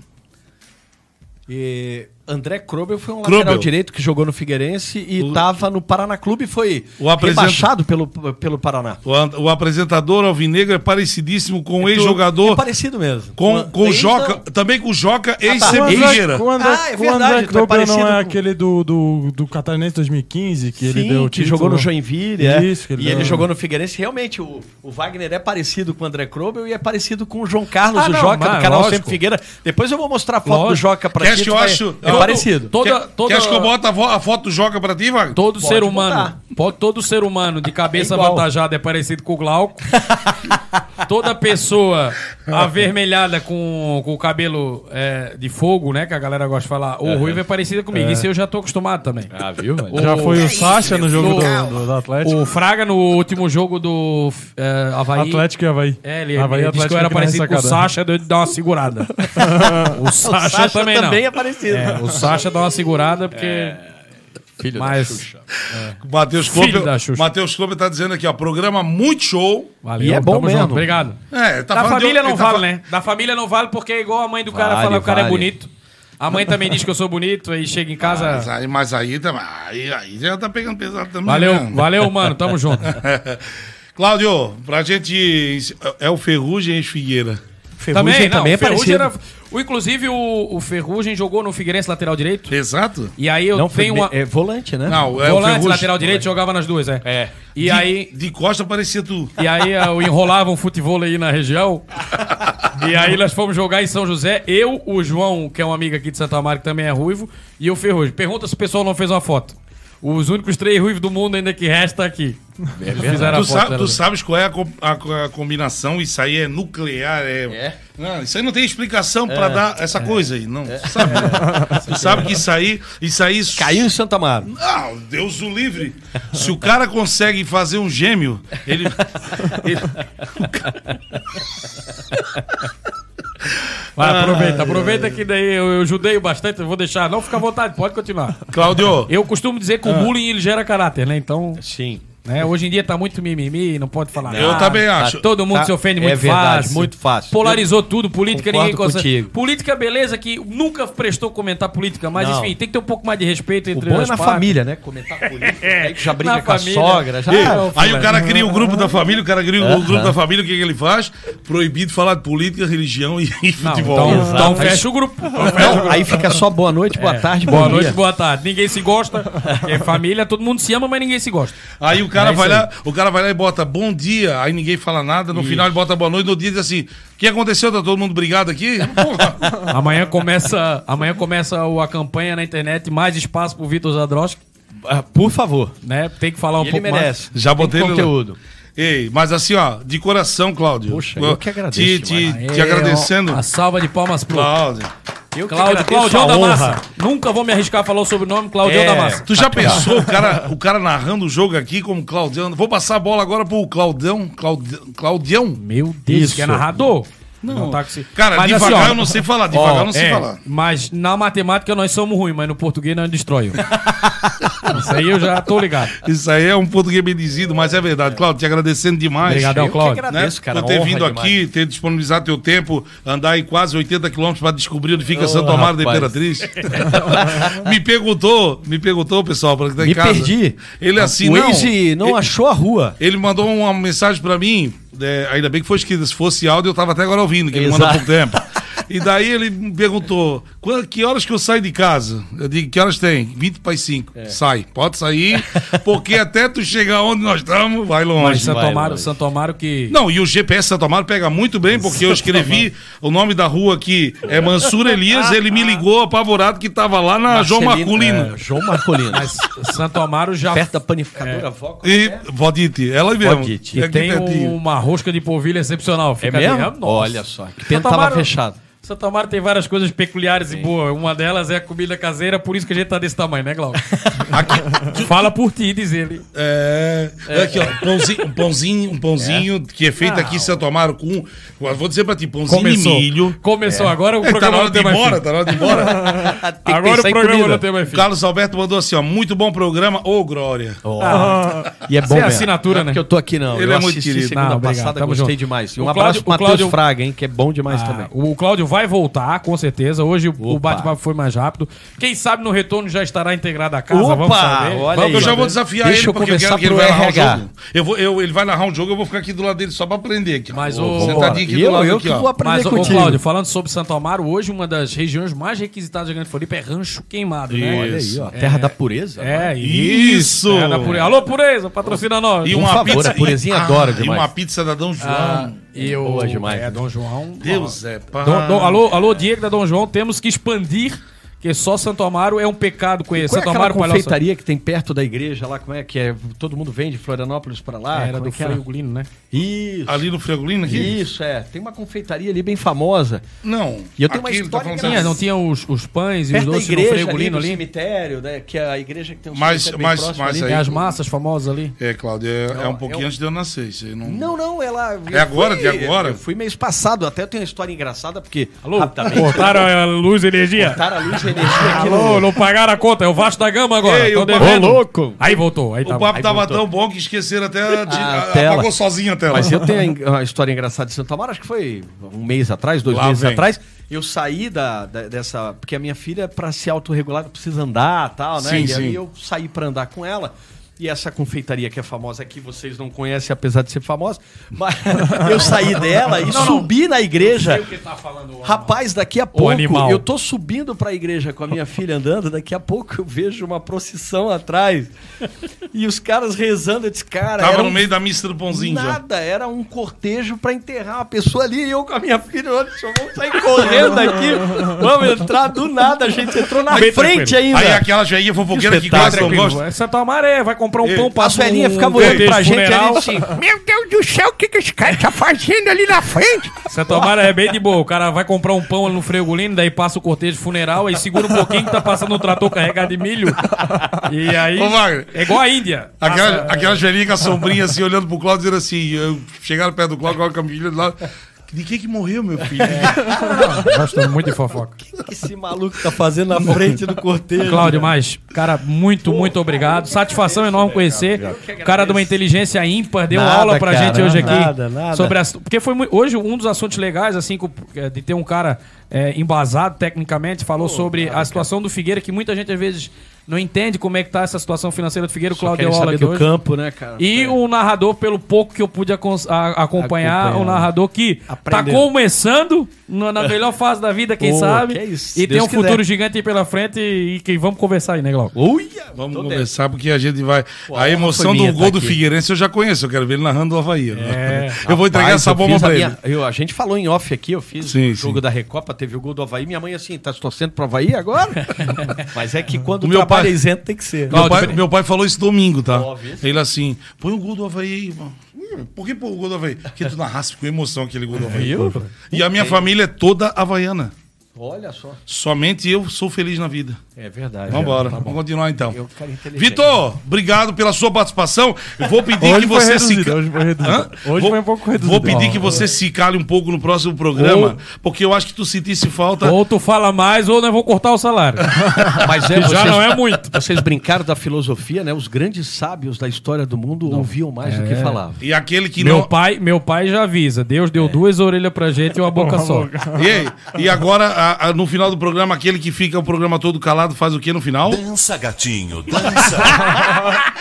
E André Krobel foi um Krobel. lateral direito que jogou no Figueirense e O- tava no Paraná Clube e foi O apresenta- rebaixado pelo, pelo Paraná. O, an- o apresentador Alvinegro é parecidíssimo com o ex-jogador. É parecido mesmo. Com, com o Ex- Joca, não. também com o Joca, tá. ex-Figueira. Com o André, Ah, é André verdade, tu é Krobel parecido não é com- aquele do, do, do Catarinense 2015, que ele Sim, deu o que jogou no Joinville, é. Isso, que ele e deu- ele jogou no Figueirense. Realmente, o, o Wagner é parecido com o André Krobel e é parecido com o João Carlos, Ah, o não, Joca, mas do canal lógico. Sempre Figueira. Depois eu vou mostrar a foto do Lógico. Joca pra ti. eu acho- É Todo- parecido. Toda, Quer, toda, quer que eu a, foto do Joca pra ti, Wagner? todo ser humano, botar. pode- todo ser humano de cabeça É avantajada é parecido com o Glauco. Toda pessoa avermelhada com, com o cabelo é, de fogo, né? Que a galera gosta de falar. O Ruivo é parecida comigo. Isso eu já tô acostumado também. Ah, viu? Já foi o Sacha no jogo do, do, do Atlético. O Fraga no último jogo do é, Havaí. Atlético e Havaí. É, ele, Havaí, ele disse que eu era parecido com o. Sacha, deu de dar uma segurada. o Sacha, Sacha também, também não. é parecido. É, o Sacha dá uma segurada porque. Filho Mas. O Matheus Filho Klober, da Xuxa. Matheus Klober tá dizendo aqui, ó, programa muito show. Valeu, E é bom mesmo. junto, obrigado. É, tá da falando de- família não tá vale, fa- né? Da família não vale porque é igual a mãe do cara Vale, fala que o cara é vale. bonito. A mãe também diz que eu sou bonito, aí chega em Mas casa. aí, mas aí, tá- aí, aí já tá pegando pesado também. Valeu, né? valeu, mano. Tamo junto. Cláudio, pra gente. É o Ferrugem e Figueira. Ferrugem não, também é o Ferrugem parecido. era- o, inclusive, o, o Ferrugem jogou no Figueirense lateral direito. Exato? E aí eu Não, tenho uma. é volante, né? Não, é o volante, Ferrugem. lateral direito, jogava nas duas, é. É. E de, aí. De costa parecia tu. E aí eu enrolava um futebol aí na região. e aí nós fomos jogar em São José. Eu, o João, que é um amigo aqui de Santa Amaro, que também é ruivo, e o Ferrugem. Pergunta se o pessoal não fez uma foto. Os únicos três ruivos do mundo ainda que resta aqui. É Fizeram a Tu, sabe, era- tu sabes qual é a, co- a- a combinação? Isso aí é nuclear. É, É? Não, isso aí não tem explicação pra dar essa coisa aí. Não, tu sabe? Tu sabe que isso aí. Isso aí Caiu em Santa Amaro. Ah, Deus o livre. Se o cara consegue fazer um gêmeo, ele. ele- Vai, aproveita, aproveita que daí eu, eu judeio bastante, eu vou deixar. Não, fica à vontade, pode continuar. Cláudio, Eu costumo dizer que o bullying ele gera caráter, né? Então, Sim. Né, hoje em dia tá muito mimimi, não pode falar Eu também acho. Todo mundo Tá, se ofende é muito verdade, fácil. muito fácil. Polarizou tudo, política ninguém consegue. Política, beleza, que nunca prestou comentar política, mas Não. enfim, tem que ter um pouco mais de respeito O entre bom é na partes. família, né? Comentar política, que já briga Na com a família. sogra, já. Ei, não, aí o cara cria o grupo da família, o cara cria o grupo da família, o que, que ele faz? Proibido falar de política, religião e, Não, futebol. então, então fecha o grupo. Não, aí fica só boa noite, boa tarde, bom Boa dia. noite, boa tarde. Ninguém se gosta. É família, todo mundo se ama, mas ninguém se gosta. Aí o cara É vai lá, o cara vai lá e bota bom dia, aí ninguém fala nada, no final ele bota boa noite, no dia diz assim: o que aconteceu? Tá todo mundo brigado aqui? Porra. Amanhã começa, amanhã começa o- a campanha na internet, mais espaço pro Vitor Zadroski, Ah, Por favor. né? Tem que falar um ele pouco merece. Já Tem botei ele lá. conteúdo. Ei, mas assim, ó, de coração, Cláudio. Poxa, eu que agradeço Te, te, mais. te agradecendo. É, A salva de palmas pro Cláudio. Eu Cláudio, agradeço Claudião da. Massa. Nunca vou me arriscar a falar o sobrenome, Claudião É. da Massa. Tu já pensou o cara, o cara narrando o jogo aqui como Claudião? Vou passar a bola agora pro Claudião. Claudião. Claudião? Meu Deus, Isso. que é narrador? Não. tá com esse- Cara, Mas devagar assim, ó, eu não sei falar, devagar eu não sei É, falar. mas na matemática nós somos ruins, mas no português nós destrói. Isso aí eu já tô ligado. Isso aí é um português bem dizido, mas é verdade. Cláudio, te agradecendo demais. Obrigadão, Cláudio. né? agradeço, cara. por ter vindo demais. aqui, ter disponibilizado teu tempo, andar aí quase 80 quilômetros para descobrir onde fica Santo Amaro da. Imperatriz. me perguntou, me perguntou, pessoal, para que tá em Me casa. perdi. Ele assim, o não. Waze não ele, achou a rua. ele mandou uma mensagem para mim, é, ainda bem que foi escrito, se fosse áudio eu tava até agora ouvindo, que ele manda pouco tempo. E daí ele me perguntou, "Qua- que horas que eu saio de casa? Eu digo, que horas tem? 20 para as 5. É. Sai, pode sair, porque até tu chegar onde nós estamos, vai longe. Mas Santo Amaro. Santo Amaro que. Não, e o GPS Santo Amaro pega muito bem, porque eu escrevi o nome da rua aqui, é Mansur Elias, ele me ligou apavorado que tava lá na João Marcelino, Marculino. é, João Marcolino. Mas Santo Amaro já Perto da panificadora Vó. E Vodite, ela mesmo. Vodite. Aqui tem pertinho. uma rosca de polvilho excepcional. É Fica mesmo? ali, nossa. Olha só. Que tava fechado. Santo Amaro tem várias coisas peculiares e boas. Uma delas é a comida caseira, por isso que a gente tá desse tamanho, né, Glauco? Fala por ti, diz ele. É, aqui, ó, pãozinho, um pãozinho, um pãozinho que é feito aqui em Santo Amaro com, vou dizer pra ti, pãozinho Começou. de milho. Começou agora o É, tá programa na hora não de ir embora, fim. tá na hora de ir embora. Tem que Agora o programa comida. não tem mais fim. Carlos Alberto mandou assim, ó, muito bom programa, ô Glória. E é bom Isso é mesmo. assinatura, Não é né? porque eu tô aqui, não. Ele eu é muito querido. segunda Não, obrigado. passada, Tamo gostei junto. demais. E um abraço Cláudio- pro o Matheus Cláudio- Fraga, hein, que é bom demais Ah, também. o Cláudio vai voltar, com certeza. Hoje o- o Opa. bate-papo foi mais rápido. Quem sabe no retorno já estará integrada a casa. Opa, vamos saber. olha Vamos aí. eu já vou desafiar Deixa ele, eu porque eu começar quero que ele vai narrar o RH. jogo. Eu vou, eu, ele vai narrar um jogo, eu vou ficar aqui do lado dele só pra aprender aqui. Mas Ô, o- Sentadinho aqui E eu, do lado eu aqui, que ó. vou aprender Mas, ô, contigo. Cláudio, falando sobre Santo Amaro, hoje uma das regiões mais requisitadas da Grande Floripa é Rancho Queimado, né? Olha aí, ó. Terra da pureza. É, Isso! É, da pure... Alô, Pureza, patrocina nós. E Por uma favor, pizza. a purezinha e- adora ah, E demais. uma pizza da Dom João. E o... Boa demais. É, Dom João. Deus é pai. Dom- Dom- alô, alô, Diego da Dom João, temos que expandir, que só Santo Amaro é um pecado conhecer. Qual é Santo Amaro, Palhoça- confeitaria que tem perto da igreja lá? Como é que é? Todo mundo vem de Florianópolis pra lá? Era Como do é é? Glino, né? Isso. Ali no Fregolino aqui? Isso, é. Tem uma confeitaria ali bem famosa. Não. E eu tenho uma tá história falando Tinha, engraçada. não tinha os, os pães e os da doces no igreja Freio ali, Glino no ali? cemitério, né? Que é a igreja que tem um Mas- cemitério mas- próximo mas ali. aí- É as massas famosas ali. É, Cláudio, é, é um pouquinho é um- antes de eu nascer. Não... Não, não, ela... É agora, de agora? Eu fui mês passado, até eu tenho uma história engraçada, porque... Alô? Cortaram a luz e energia? botaram a luz energia aqui Alô, no... não pagaram a conta, é o Vasco da Gama agora. Ei, papo- devendo. Ô, louco! Aí voltou, aí O tá. papo aí tava voltou. tão bom que esqueceram até de. A a- tela. apagou sozinho a tela. Mas eu tenho uma história engraçada de Santo Amaro, acho que foi um mês atrás, dois Lá meses vem. atrás. Eu saí da, da- dessa. Porque a minha filha, pra se autorregular, precisa andar e tal, né? Sim, e sim. aí eu saí pra andar com ela. E essa confeitaria que é famosa aqui, vocês não conhecem, apesar de ser famosa. Mas eu saí dela e subi na igreja. Rapaz, daqui a pouco animal. eu tô subindo pra igreja com a minha filha andando, daqui a pouco eu vejo uma procissão atrás. E os caras rezando, eu disse, cara, Tava era no um meio da missa do pãozinho já. Nada, era um cortejo pra enterrar uma pessoa ali e eu com a minha filha, olha, só vamos sair correndo aqui. Vamos entrar do nada, a gente entrou na Bem frente tranquilo. ainda. Aí aquela velhinha fofoqueira que não gosta. É Santo Amaro, é, vai comprar um Ei, pão, As passa velhinhas um ficavam olhando pra gente ali assim, Meu Deus do céu, o que, que esse cara tá fazendo ali na frente? Santo Amaro é bem de boa. O cara vai comprar um pão ali no Fregolino, daí passa o cortejo funeral, aí segura um pouquinho que tá passando um trator carregado de milho. E aí. Ô. É igual a Índia. Aquela, Passa- aquelas velhinhas com a sombrinha assim, olhando pro Cláudio, dizendo assim: eu, chegaram perto do Cláudio com a filha do lado. De quem que morreu, meu filho? Gosto muito de fofoca. o que esse maluco tá fazendo na frente do cortejo? Cláudio, mas, cara, muito, muito obrigado. Satisfação enorme conhecer. O cara de uma inteligência ímpar deu Nada, aula pra cara, gente hoje aqui. nada, nada. Sobre as, porque foi mui- hoje um dos assuntos legais, assim, é, de ter um cara é, embasado tecnicamente, falou sobre a situação do Figueira, que muita gente às vezes não entende como é que tá essa situação financeira do Figueira. O Só Cláudio querem deu aula aqui do hoje. campo, né, cara? E É. o narrador, pelo pouco que eu pude acompanhar, Acompanhar. o narrador que Aprendendo. tá começando na, na melhor fase da vida, quem Pô, sabe. que é isso, e Deus tem um quiser. futuro gigante aí pela frente e que vamos conversar aí, né, Glauco? Uia! Vamos Tô conversar porque a gente vai. a a emoção do gol tá do. Figueirense eu já conheço. Eu quero ver ele narrando o Havaí. É. Eu vou entregar Rapaz, essa bomba pra minha- ele. eu- a gente falou em off aqui, eu fiz Sim, o jogo sim. da Recopa, teve o gol do Havaí. Minha mãe assim, tá se torcendo pro Havaí agora? Mas é que quando O meu pai- é isento tem que ser. Meu pai, meu pai falou isso domingo, tá? Óbvio. Ele assim, põe o gol do Havaí aí, mano. Hum, Por que pôr o gol do Havaí? Porque tu narrasse com emoção aquele gol do Havaí. E a minha família é toda havaiana. Olha só. Somente eu sou feliz na vida. É verdade. Vamos embora, Tá vamos continuar então. Vitor, obrigado pela sua participação. Eu vou pedir Hoje que foi você se. reduzido, hoje foi reduzido. Hã? Hoje vou, foi um pouco reduzido. Vou pedir que você se cale um pouco no próximo programa, porque eu acho que tu sentisse falta. Ou tu fala mais ou nós vamos cortar o salário. Mas é, Que já vocês, não é muito. vocês brincaram da filosofia, né? Os grandes sábios da história do mundo ouviam mais do que falavam. E aquele que Meu não. pai, meu pai já avisa. Deus É. deu duas orelhas pra gente e uma boca só. E, aí? E agora, a- a- no final do programa, aquele que fica o programa todo calado faz o que no final? Dança, gatinho, dança.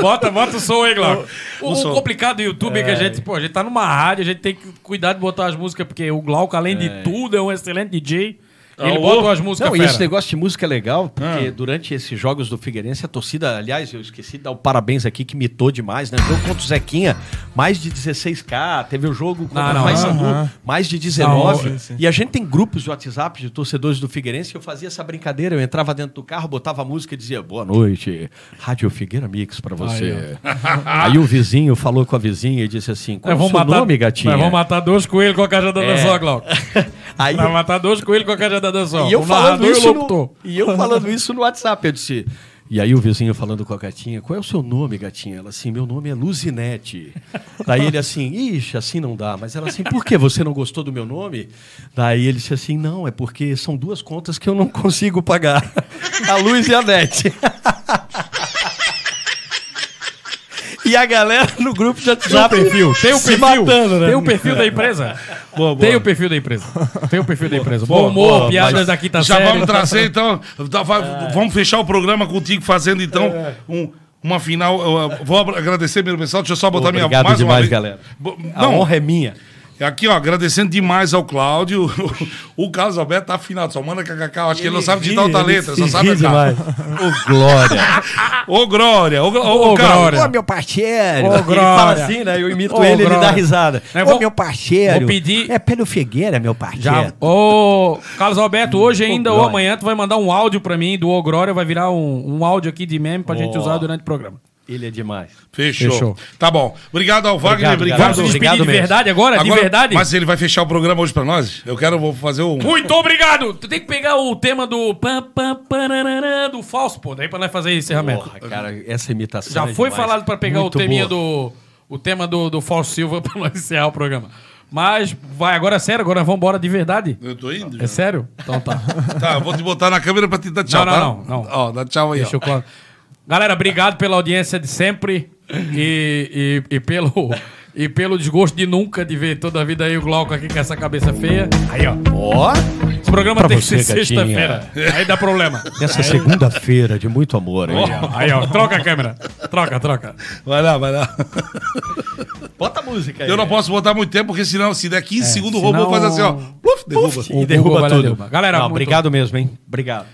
Bota, bota o som aí, Glauco. O, O o som. complicado do YouTube é que a gente, pô, a gente tá numa rádio, a gente tem que cuidar de botar as músicas, porque o Glauco, além de tudo, é um excelente DJ. Ele bota as músicas Não, e fera. esse negócio de música é legal, porque durante esses jogos do Figueirense, a torcida, aliás, eu esqueci de dar o parabéns aqui, que mitou demais, né? Jogo contra o Zequinha, mais de 16k, teve o jogo contra Não, o Paysandu, mais de 19. Não. E a gente tem grupos de WhatsApp de torcedores do Figueirense, eu fazia essa brincadeira, eu entrava dentro do carro, botava a música e dizia, boa noite, Rádio Figueira Mix pra você. Aí, o vizinho falou com a vizinha e disse assim, qual é o matar, nome, gatinha? Vamos matar dois coelhos com a cajadada É. só, Glauco. Aí, vamos matar dois coelhos com a cajadada E eu falando isso no, e eu falando isso no WhatsApp, eu disse. E aí o vizinho falando com a gatinha, qual é o seu nome, gatinha? Ela assim, meu nome é Luzinete. Daí ele assim, ixi, assim não dá. Mas ela assim, por que você não gostou do meu nome? Daí ele disse assim, não, é porque são duas contas que eu não consigo pagar. A luz e a net. E a galera no grupo já Tem um perfil, tem se perfil, matando, né? tem um perfil da empresa. Boa, boa. Tem o perfil da empresa. Tem o perfil da empresa. Boa, Bom humor, boa, piadas mas da quinta Já série. vamos trazer, então. tá, vai- Vamos fechar o programa contigo fazendo, então, um- uma final. vou agradecer mesmo, pessoal. Deixa eu só botar minha Obrigado mais uma demais, vez. galera. Bo- A honra é minha. Aqui, ó, agradecendo demais ao Cláudio. O Carlos Alberto tá afinado, só manda kkk. Acho que ele não sabe digitar outra letra, só sabe cantar. Ô, Glória. Ô, Glória! Ô, ô, Ô. Glória. Ô, meu parceiro. Ô, ele Glória. fala assim, né? Eu imito Ô, ele, ele dá Glória. risada. É, Ô, vou- meu parceiro. vou pedir- É pelo Figueira, meu parceiro. Já. Ô, Carlos Alberto, hoje ainda ou Glória. amanhã tu vai mandar um áudio pra mim do Ô Glória, vai virar um, um áudio aqui de meme pra gente usar durante o programa. Ele é demais. Fechou. Fechou. Tá bom. Obrigado ao Wagner. Obrigado, Obrigado. Vamos Obrigado de mesmo. verdade agora? de Agora- verdade? Mas ele vai fechar o programa hoje pra nós? Eu quero, vou fazer um. Muito obrigado! Tu tem que pegar o tema do pam, pam, parararã, do falso, pô, daí pra nós fazer encerramento. Porra, cara, essa imitação Já é foi demais. falado pra pegar Muito o teminha boa. do. O tema do, do Falso Silva pra nós encerrar o programa. Mas vai, agora é sério, agora vamos embora de verdade. Eu tô indo. É sério? Então tá. Tá, eu vou te botar na câmera pra te dar tchau, Não, tá? não, não, não. Ó, dá tchau aí, Deixa eu ó. colo- Galera, obrigado pela audiência de sempre e, e, e pelo, e pelo desgosto de nunca de ver toda a vida aí o Glauco aqui com essa cabeça feia. Aí, ó. Ó, Esse programa Pra tem que ser sexta-feira. Aí dá problema. nessa segunda-feira de muito amor. Aí, Aí, ó. Troca a câmera. Troca, troca. Vai lá, vai lá. Bota a música aí. Eu não posso botar muito tempo, porque senão, se der 15 segundos, o robô faz assim, ó. Puf, derruba. E derruba lá, tudo. derruba. Galera, Não, muito- obrigado mesmo, hein? Obrigado.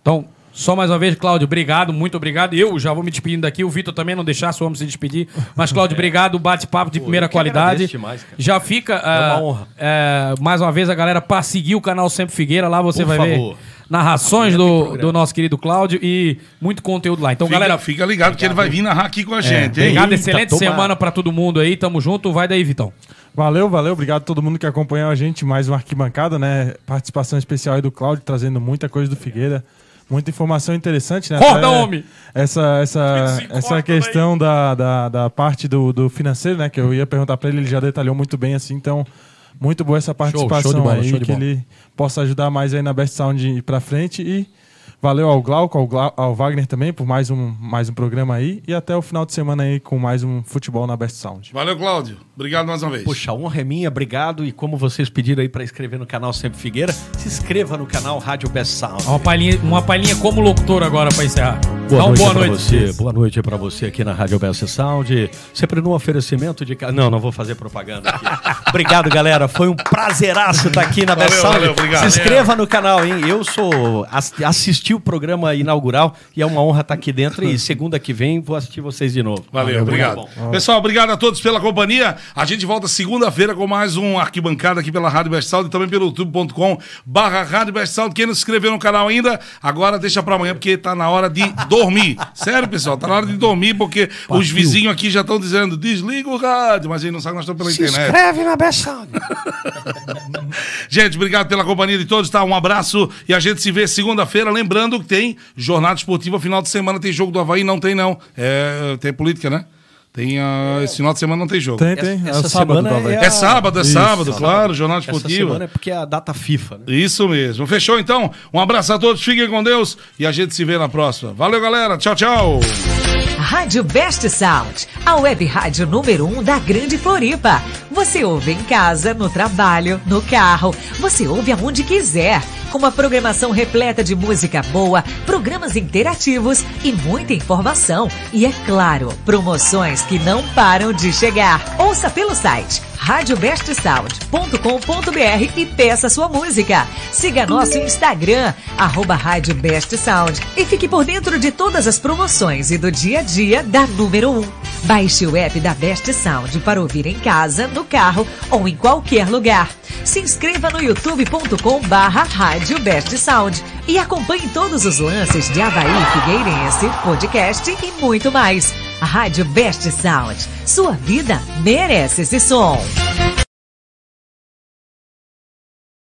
Então, só mais uma vez, Cláudio, obrigado, muito obrigado. Eu já vou me despedindo daqui, o Vitor também não deixar, só vamos se despedir. Mas, Cláudio, obrigado, bate-papo de primeira eu que qualidade. demais. Já fica, uma ah, honra. é, mais uma vez, a galera para seguir o canal Sempre Figueira, lá você Por vai favor. ver narrações do, do nosso querido Cláudio e muito conteúdo lá. Então, Fica, galera, fica ligado que ele vai vir narrar aqui com a é, gente, hein? obrigado, Eita, excelente toma. semana pra todo mundo aí, tamo junto, vai daí, Vitão. Valeu, valeu. Obrigado a todo mundo que acompanhou a gente. Mais uma arquibancada, né? Participação especial aí do Cláudio, trazendo muita coisa do Figueira. Muita informação interessante, né? Corda, Até homem! Essa, essa, essa questão da, da, da parte do, do financeiro, né? Que eu ia perguntar pra ele, ele já detalhou muito bem, assim. Então, muito boa essa participação show de bola, aí. show que ele possa ajudar mais aí na Best Sound ir pra frente. E valeu ao Glauco, ao, Glau- ao Wagner também, por mais um, mais um programa aí. E até o final de semana aí com mais um futebol na Best Sound. Valeu, Cláudio. Obrigado mais uma vez. Puxa, a honra é minha, obrigado. E como vocês pediram aí pra inscrever no canal Sempre Figueira, se inscreva no canal Rádio Best Sound. Uma palhinha, uma palhinha como locutor agora pra encerrar. Boa Dá noite boa noite. você. Boa noite pra você aqui na Rádio Best Sound. Sempre no oferecimento de. Não, não vou fazer propaganda aqui. obrigado, galera. Foi um prazeraço estar aqui na Best Valeu, Sound. valeu, obrigado. Se inscreva no canal, hein? Eu sou. ass- Assisti o programa inaugural e é uma honra estar aqui dentro. E segunda que vem vou assistir vocês de novo. Valeu, obrigado. Bom. Pessoal, obrigado a todos pela companhia. A gente volta segunda-feira com mais um arquibancada aqui pela Rádio Best Sound e também pelo youtube.com barra Rádio Best Sound. Quem não se inscreveu no canal ainda, agora deixa pra amanhã, porque tá na hora de dormir. Sério, pessoal, tá na hora de dormir, porque os vizinhos aqui já estão dizendo, desliga o rádio, mas a gente não sabe que nós estamos pela Se internet. inscreve na Best Sound. Gente, obrigado pela companhia de todos, tá? Um abraço e a gente se vê segunda-feira. Lembrando que tem jornada esportiva, final de semana tem jogo do Havaí, não tem não. É, tem política, né? Tem, ah, esse final de semana não tem jogo. Tem, tem. Essa é o sábado semana do Havaí. é É sábado, é Isso. sábado, claro, jornada Essa esportiva. semana é porque é a data FIFA, né? Isso mesmo. Fechou então? Um abraço a todos, fiquem com Deus e a gente se vê na próxima. Valeu, galera. Tchau, tchau. Rádio Best Sound, a web rádio número 1 um da Grande Floripa. Você ouve em casa, no trabalho, no carro. Você ouve aonde quiser. Com uma programação repleta de música boa, programas interativos e muita informação. E é claro, promoções que não param de chegar. Ouça pelo site radiobestsound.com.br e peça sua música. Siga nosso Instagram, arroba Rádio Best Sound e fique por dentro de todas as promoções e do dia a dia da número 1. Baixe o app da Best Sound para ouvir em casa, no carro ou em qualquer lugar. Se inscreva no youtube.com barra Rádio Best Sound e acompanhe todos os lances de Havaí Figueirense, podcast e muito mais. A Rádio Best Sound. Sua vida merece esse som.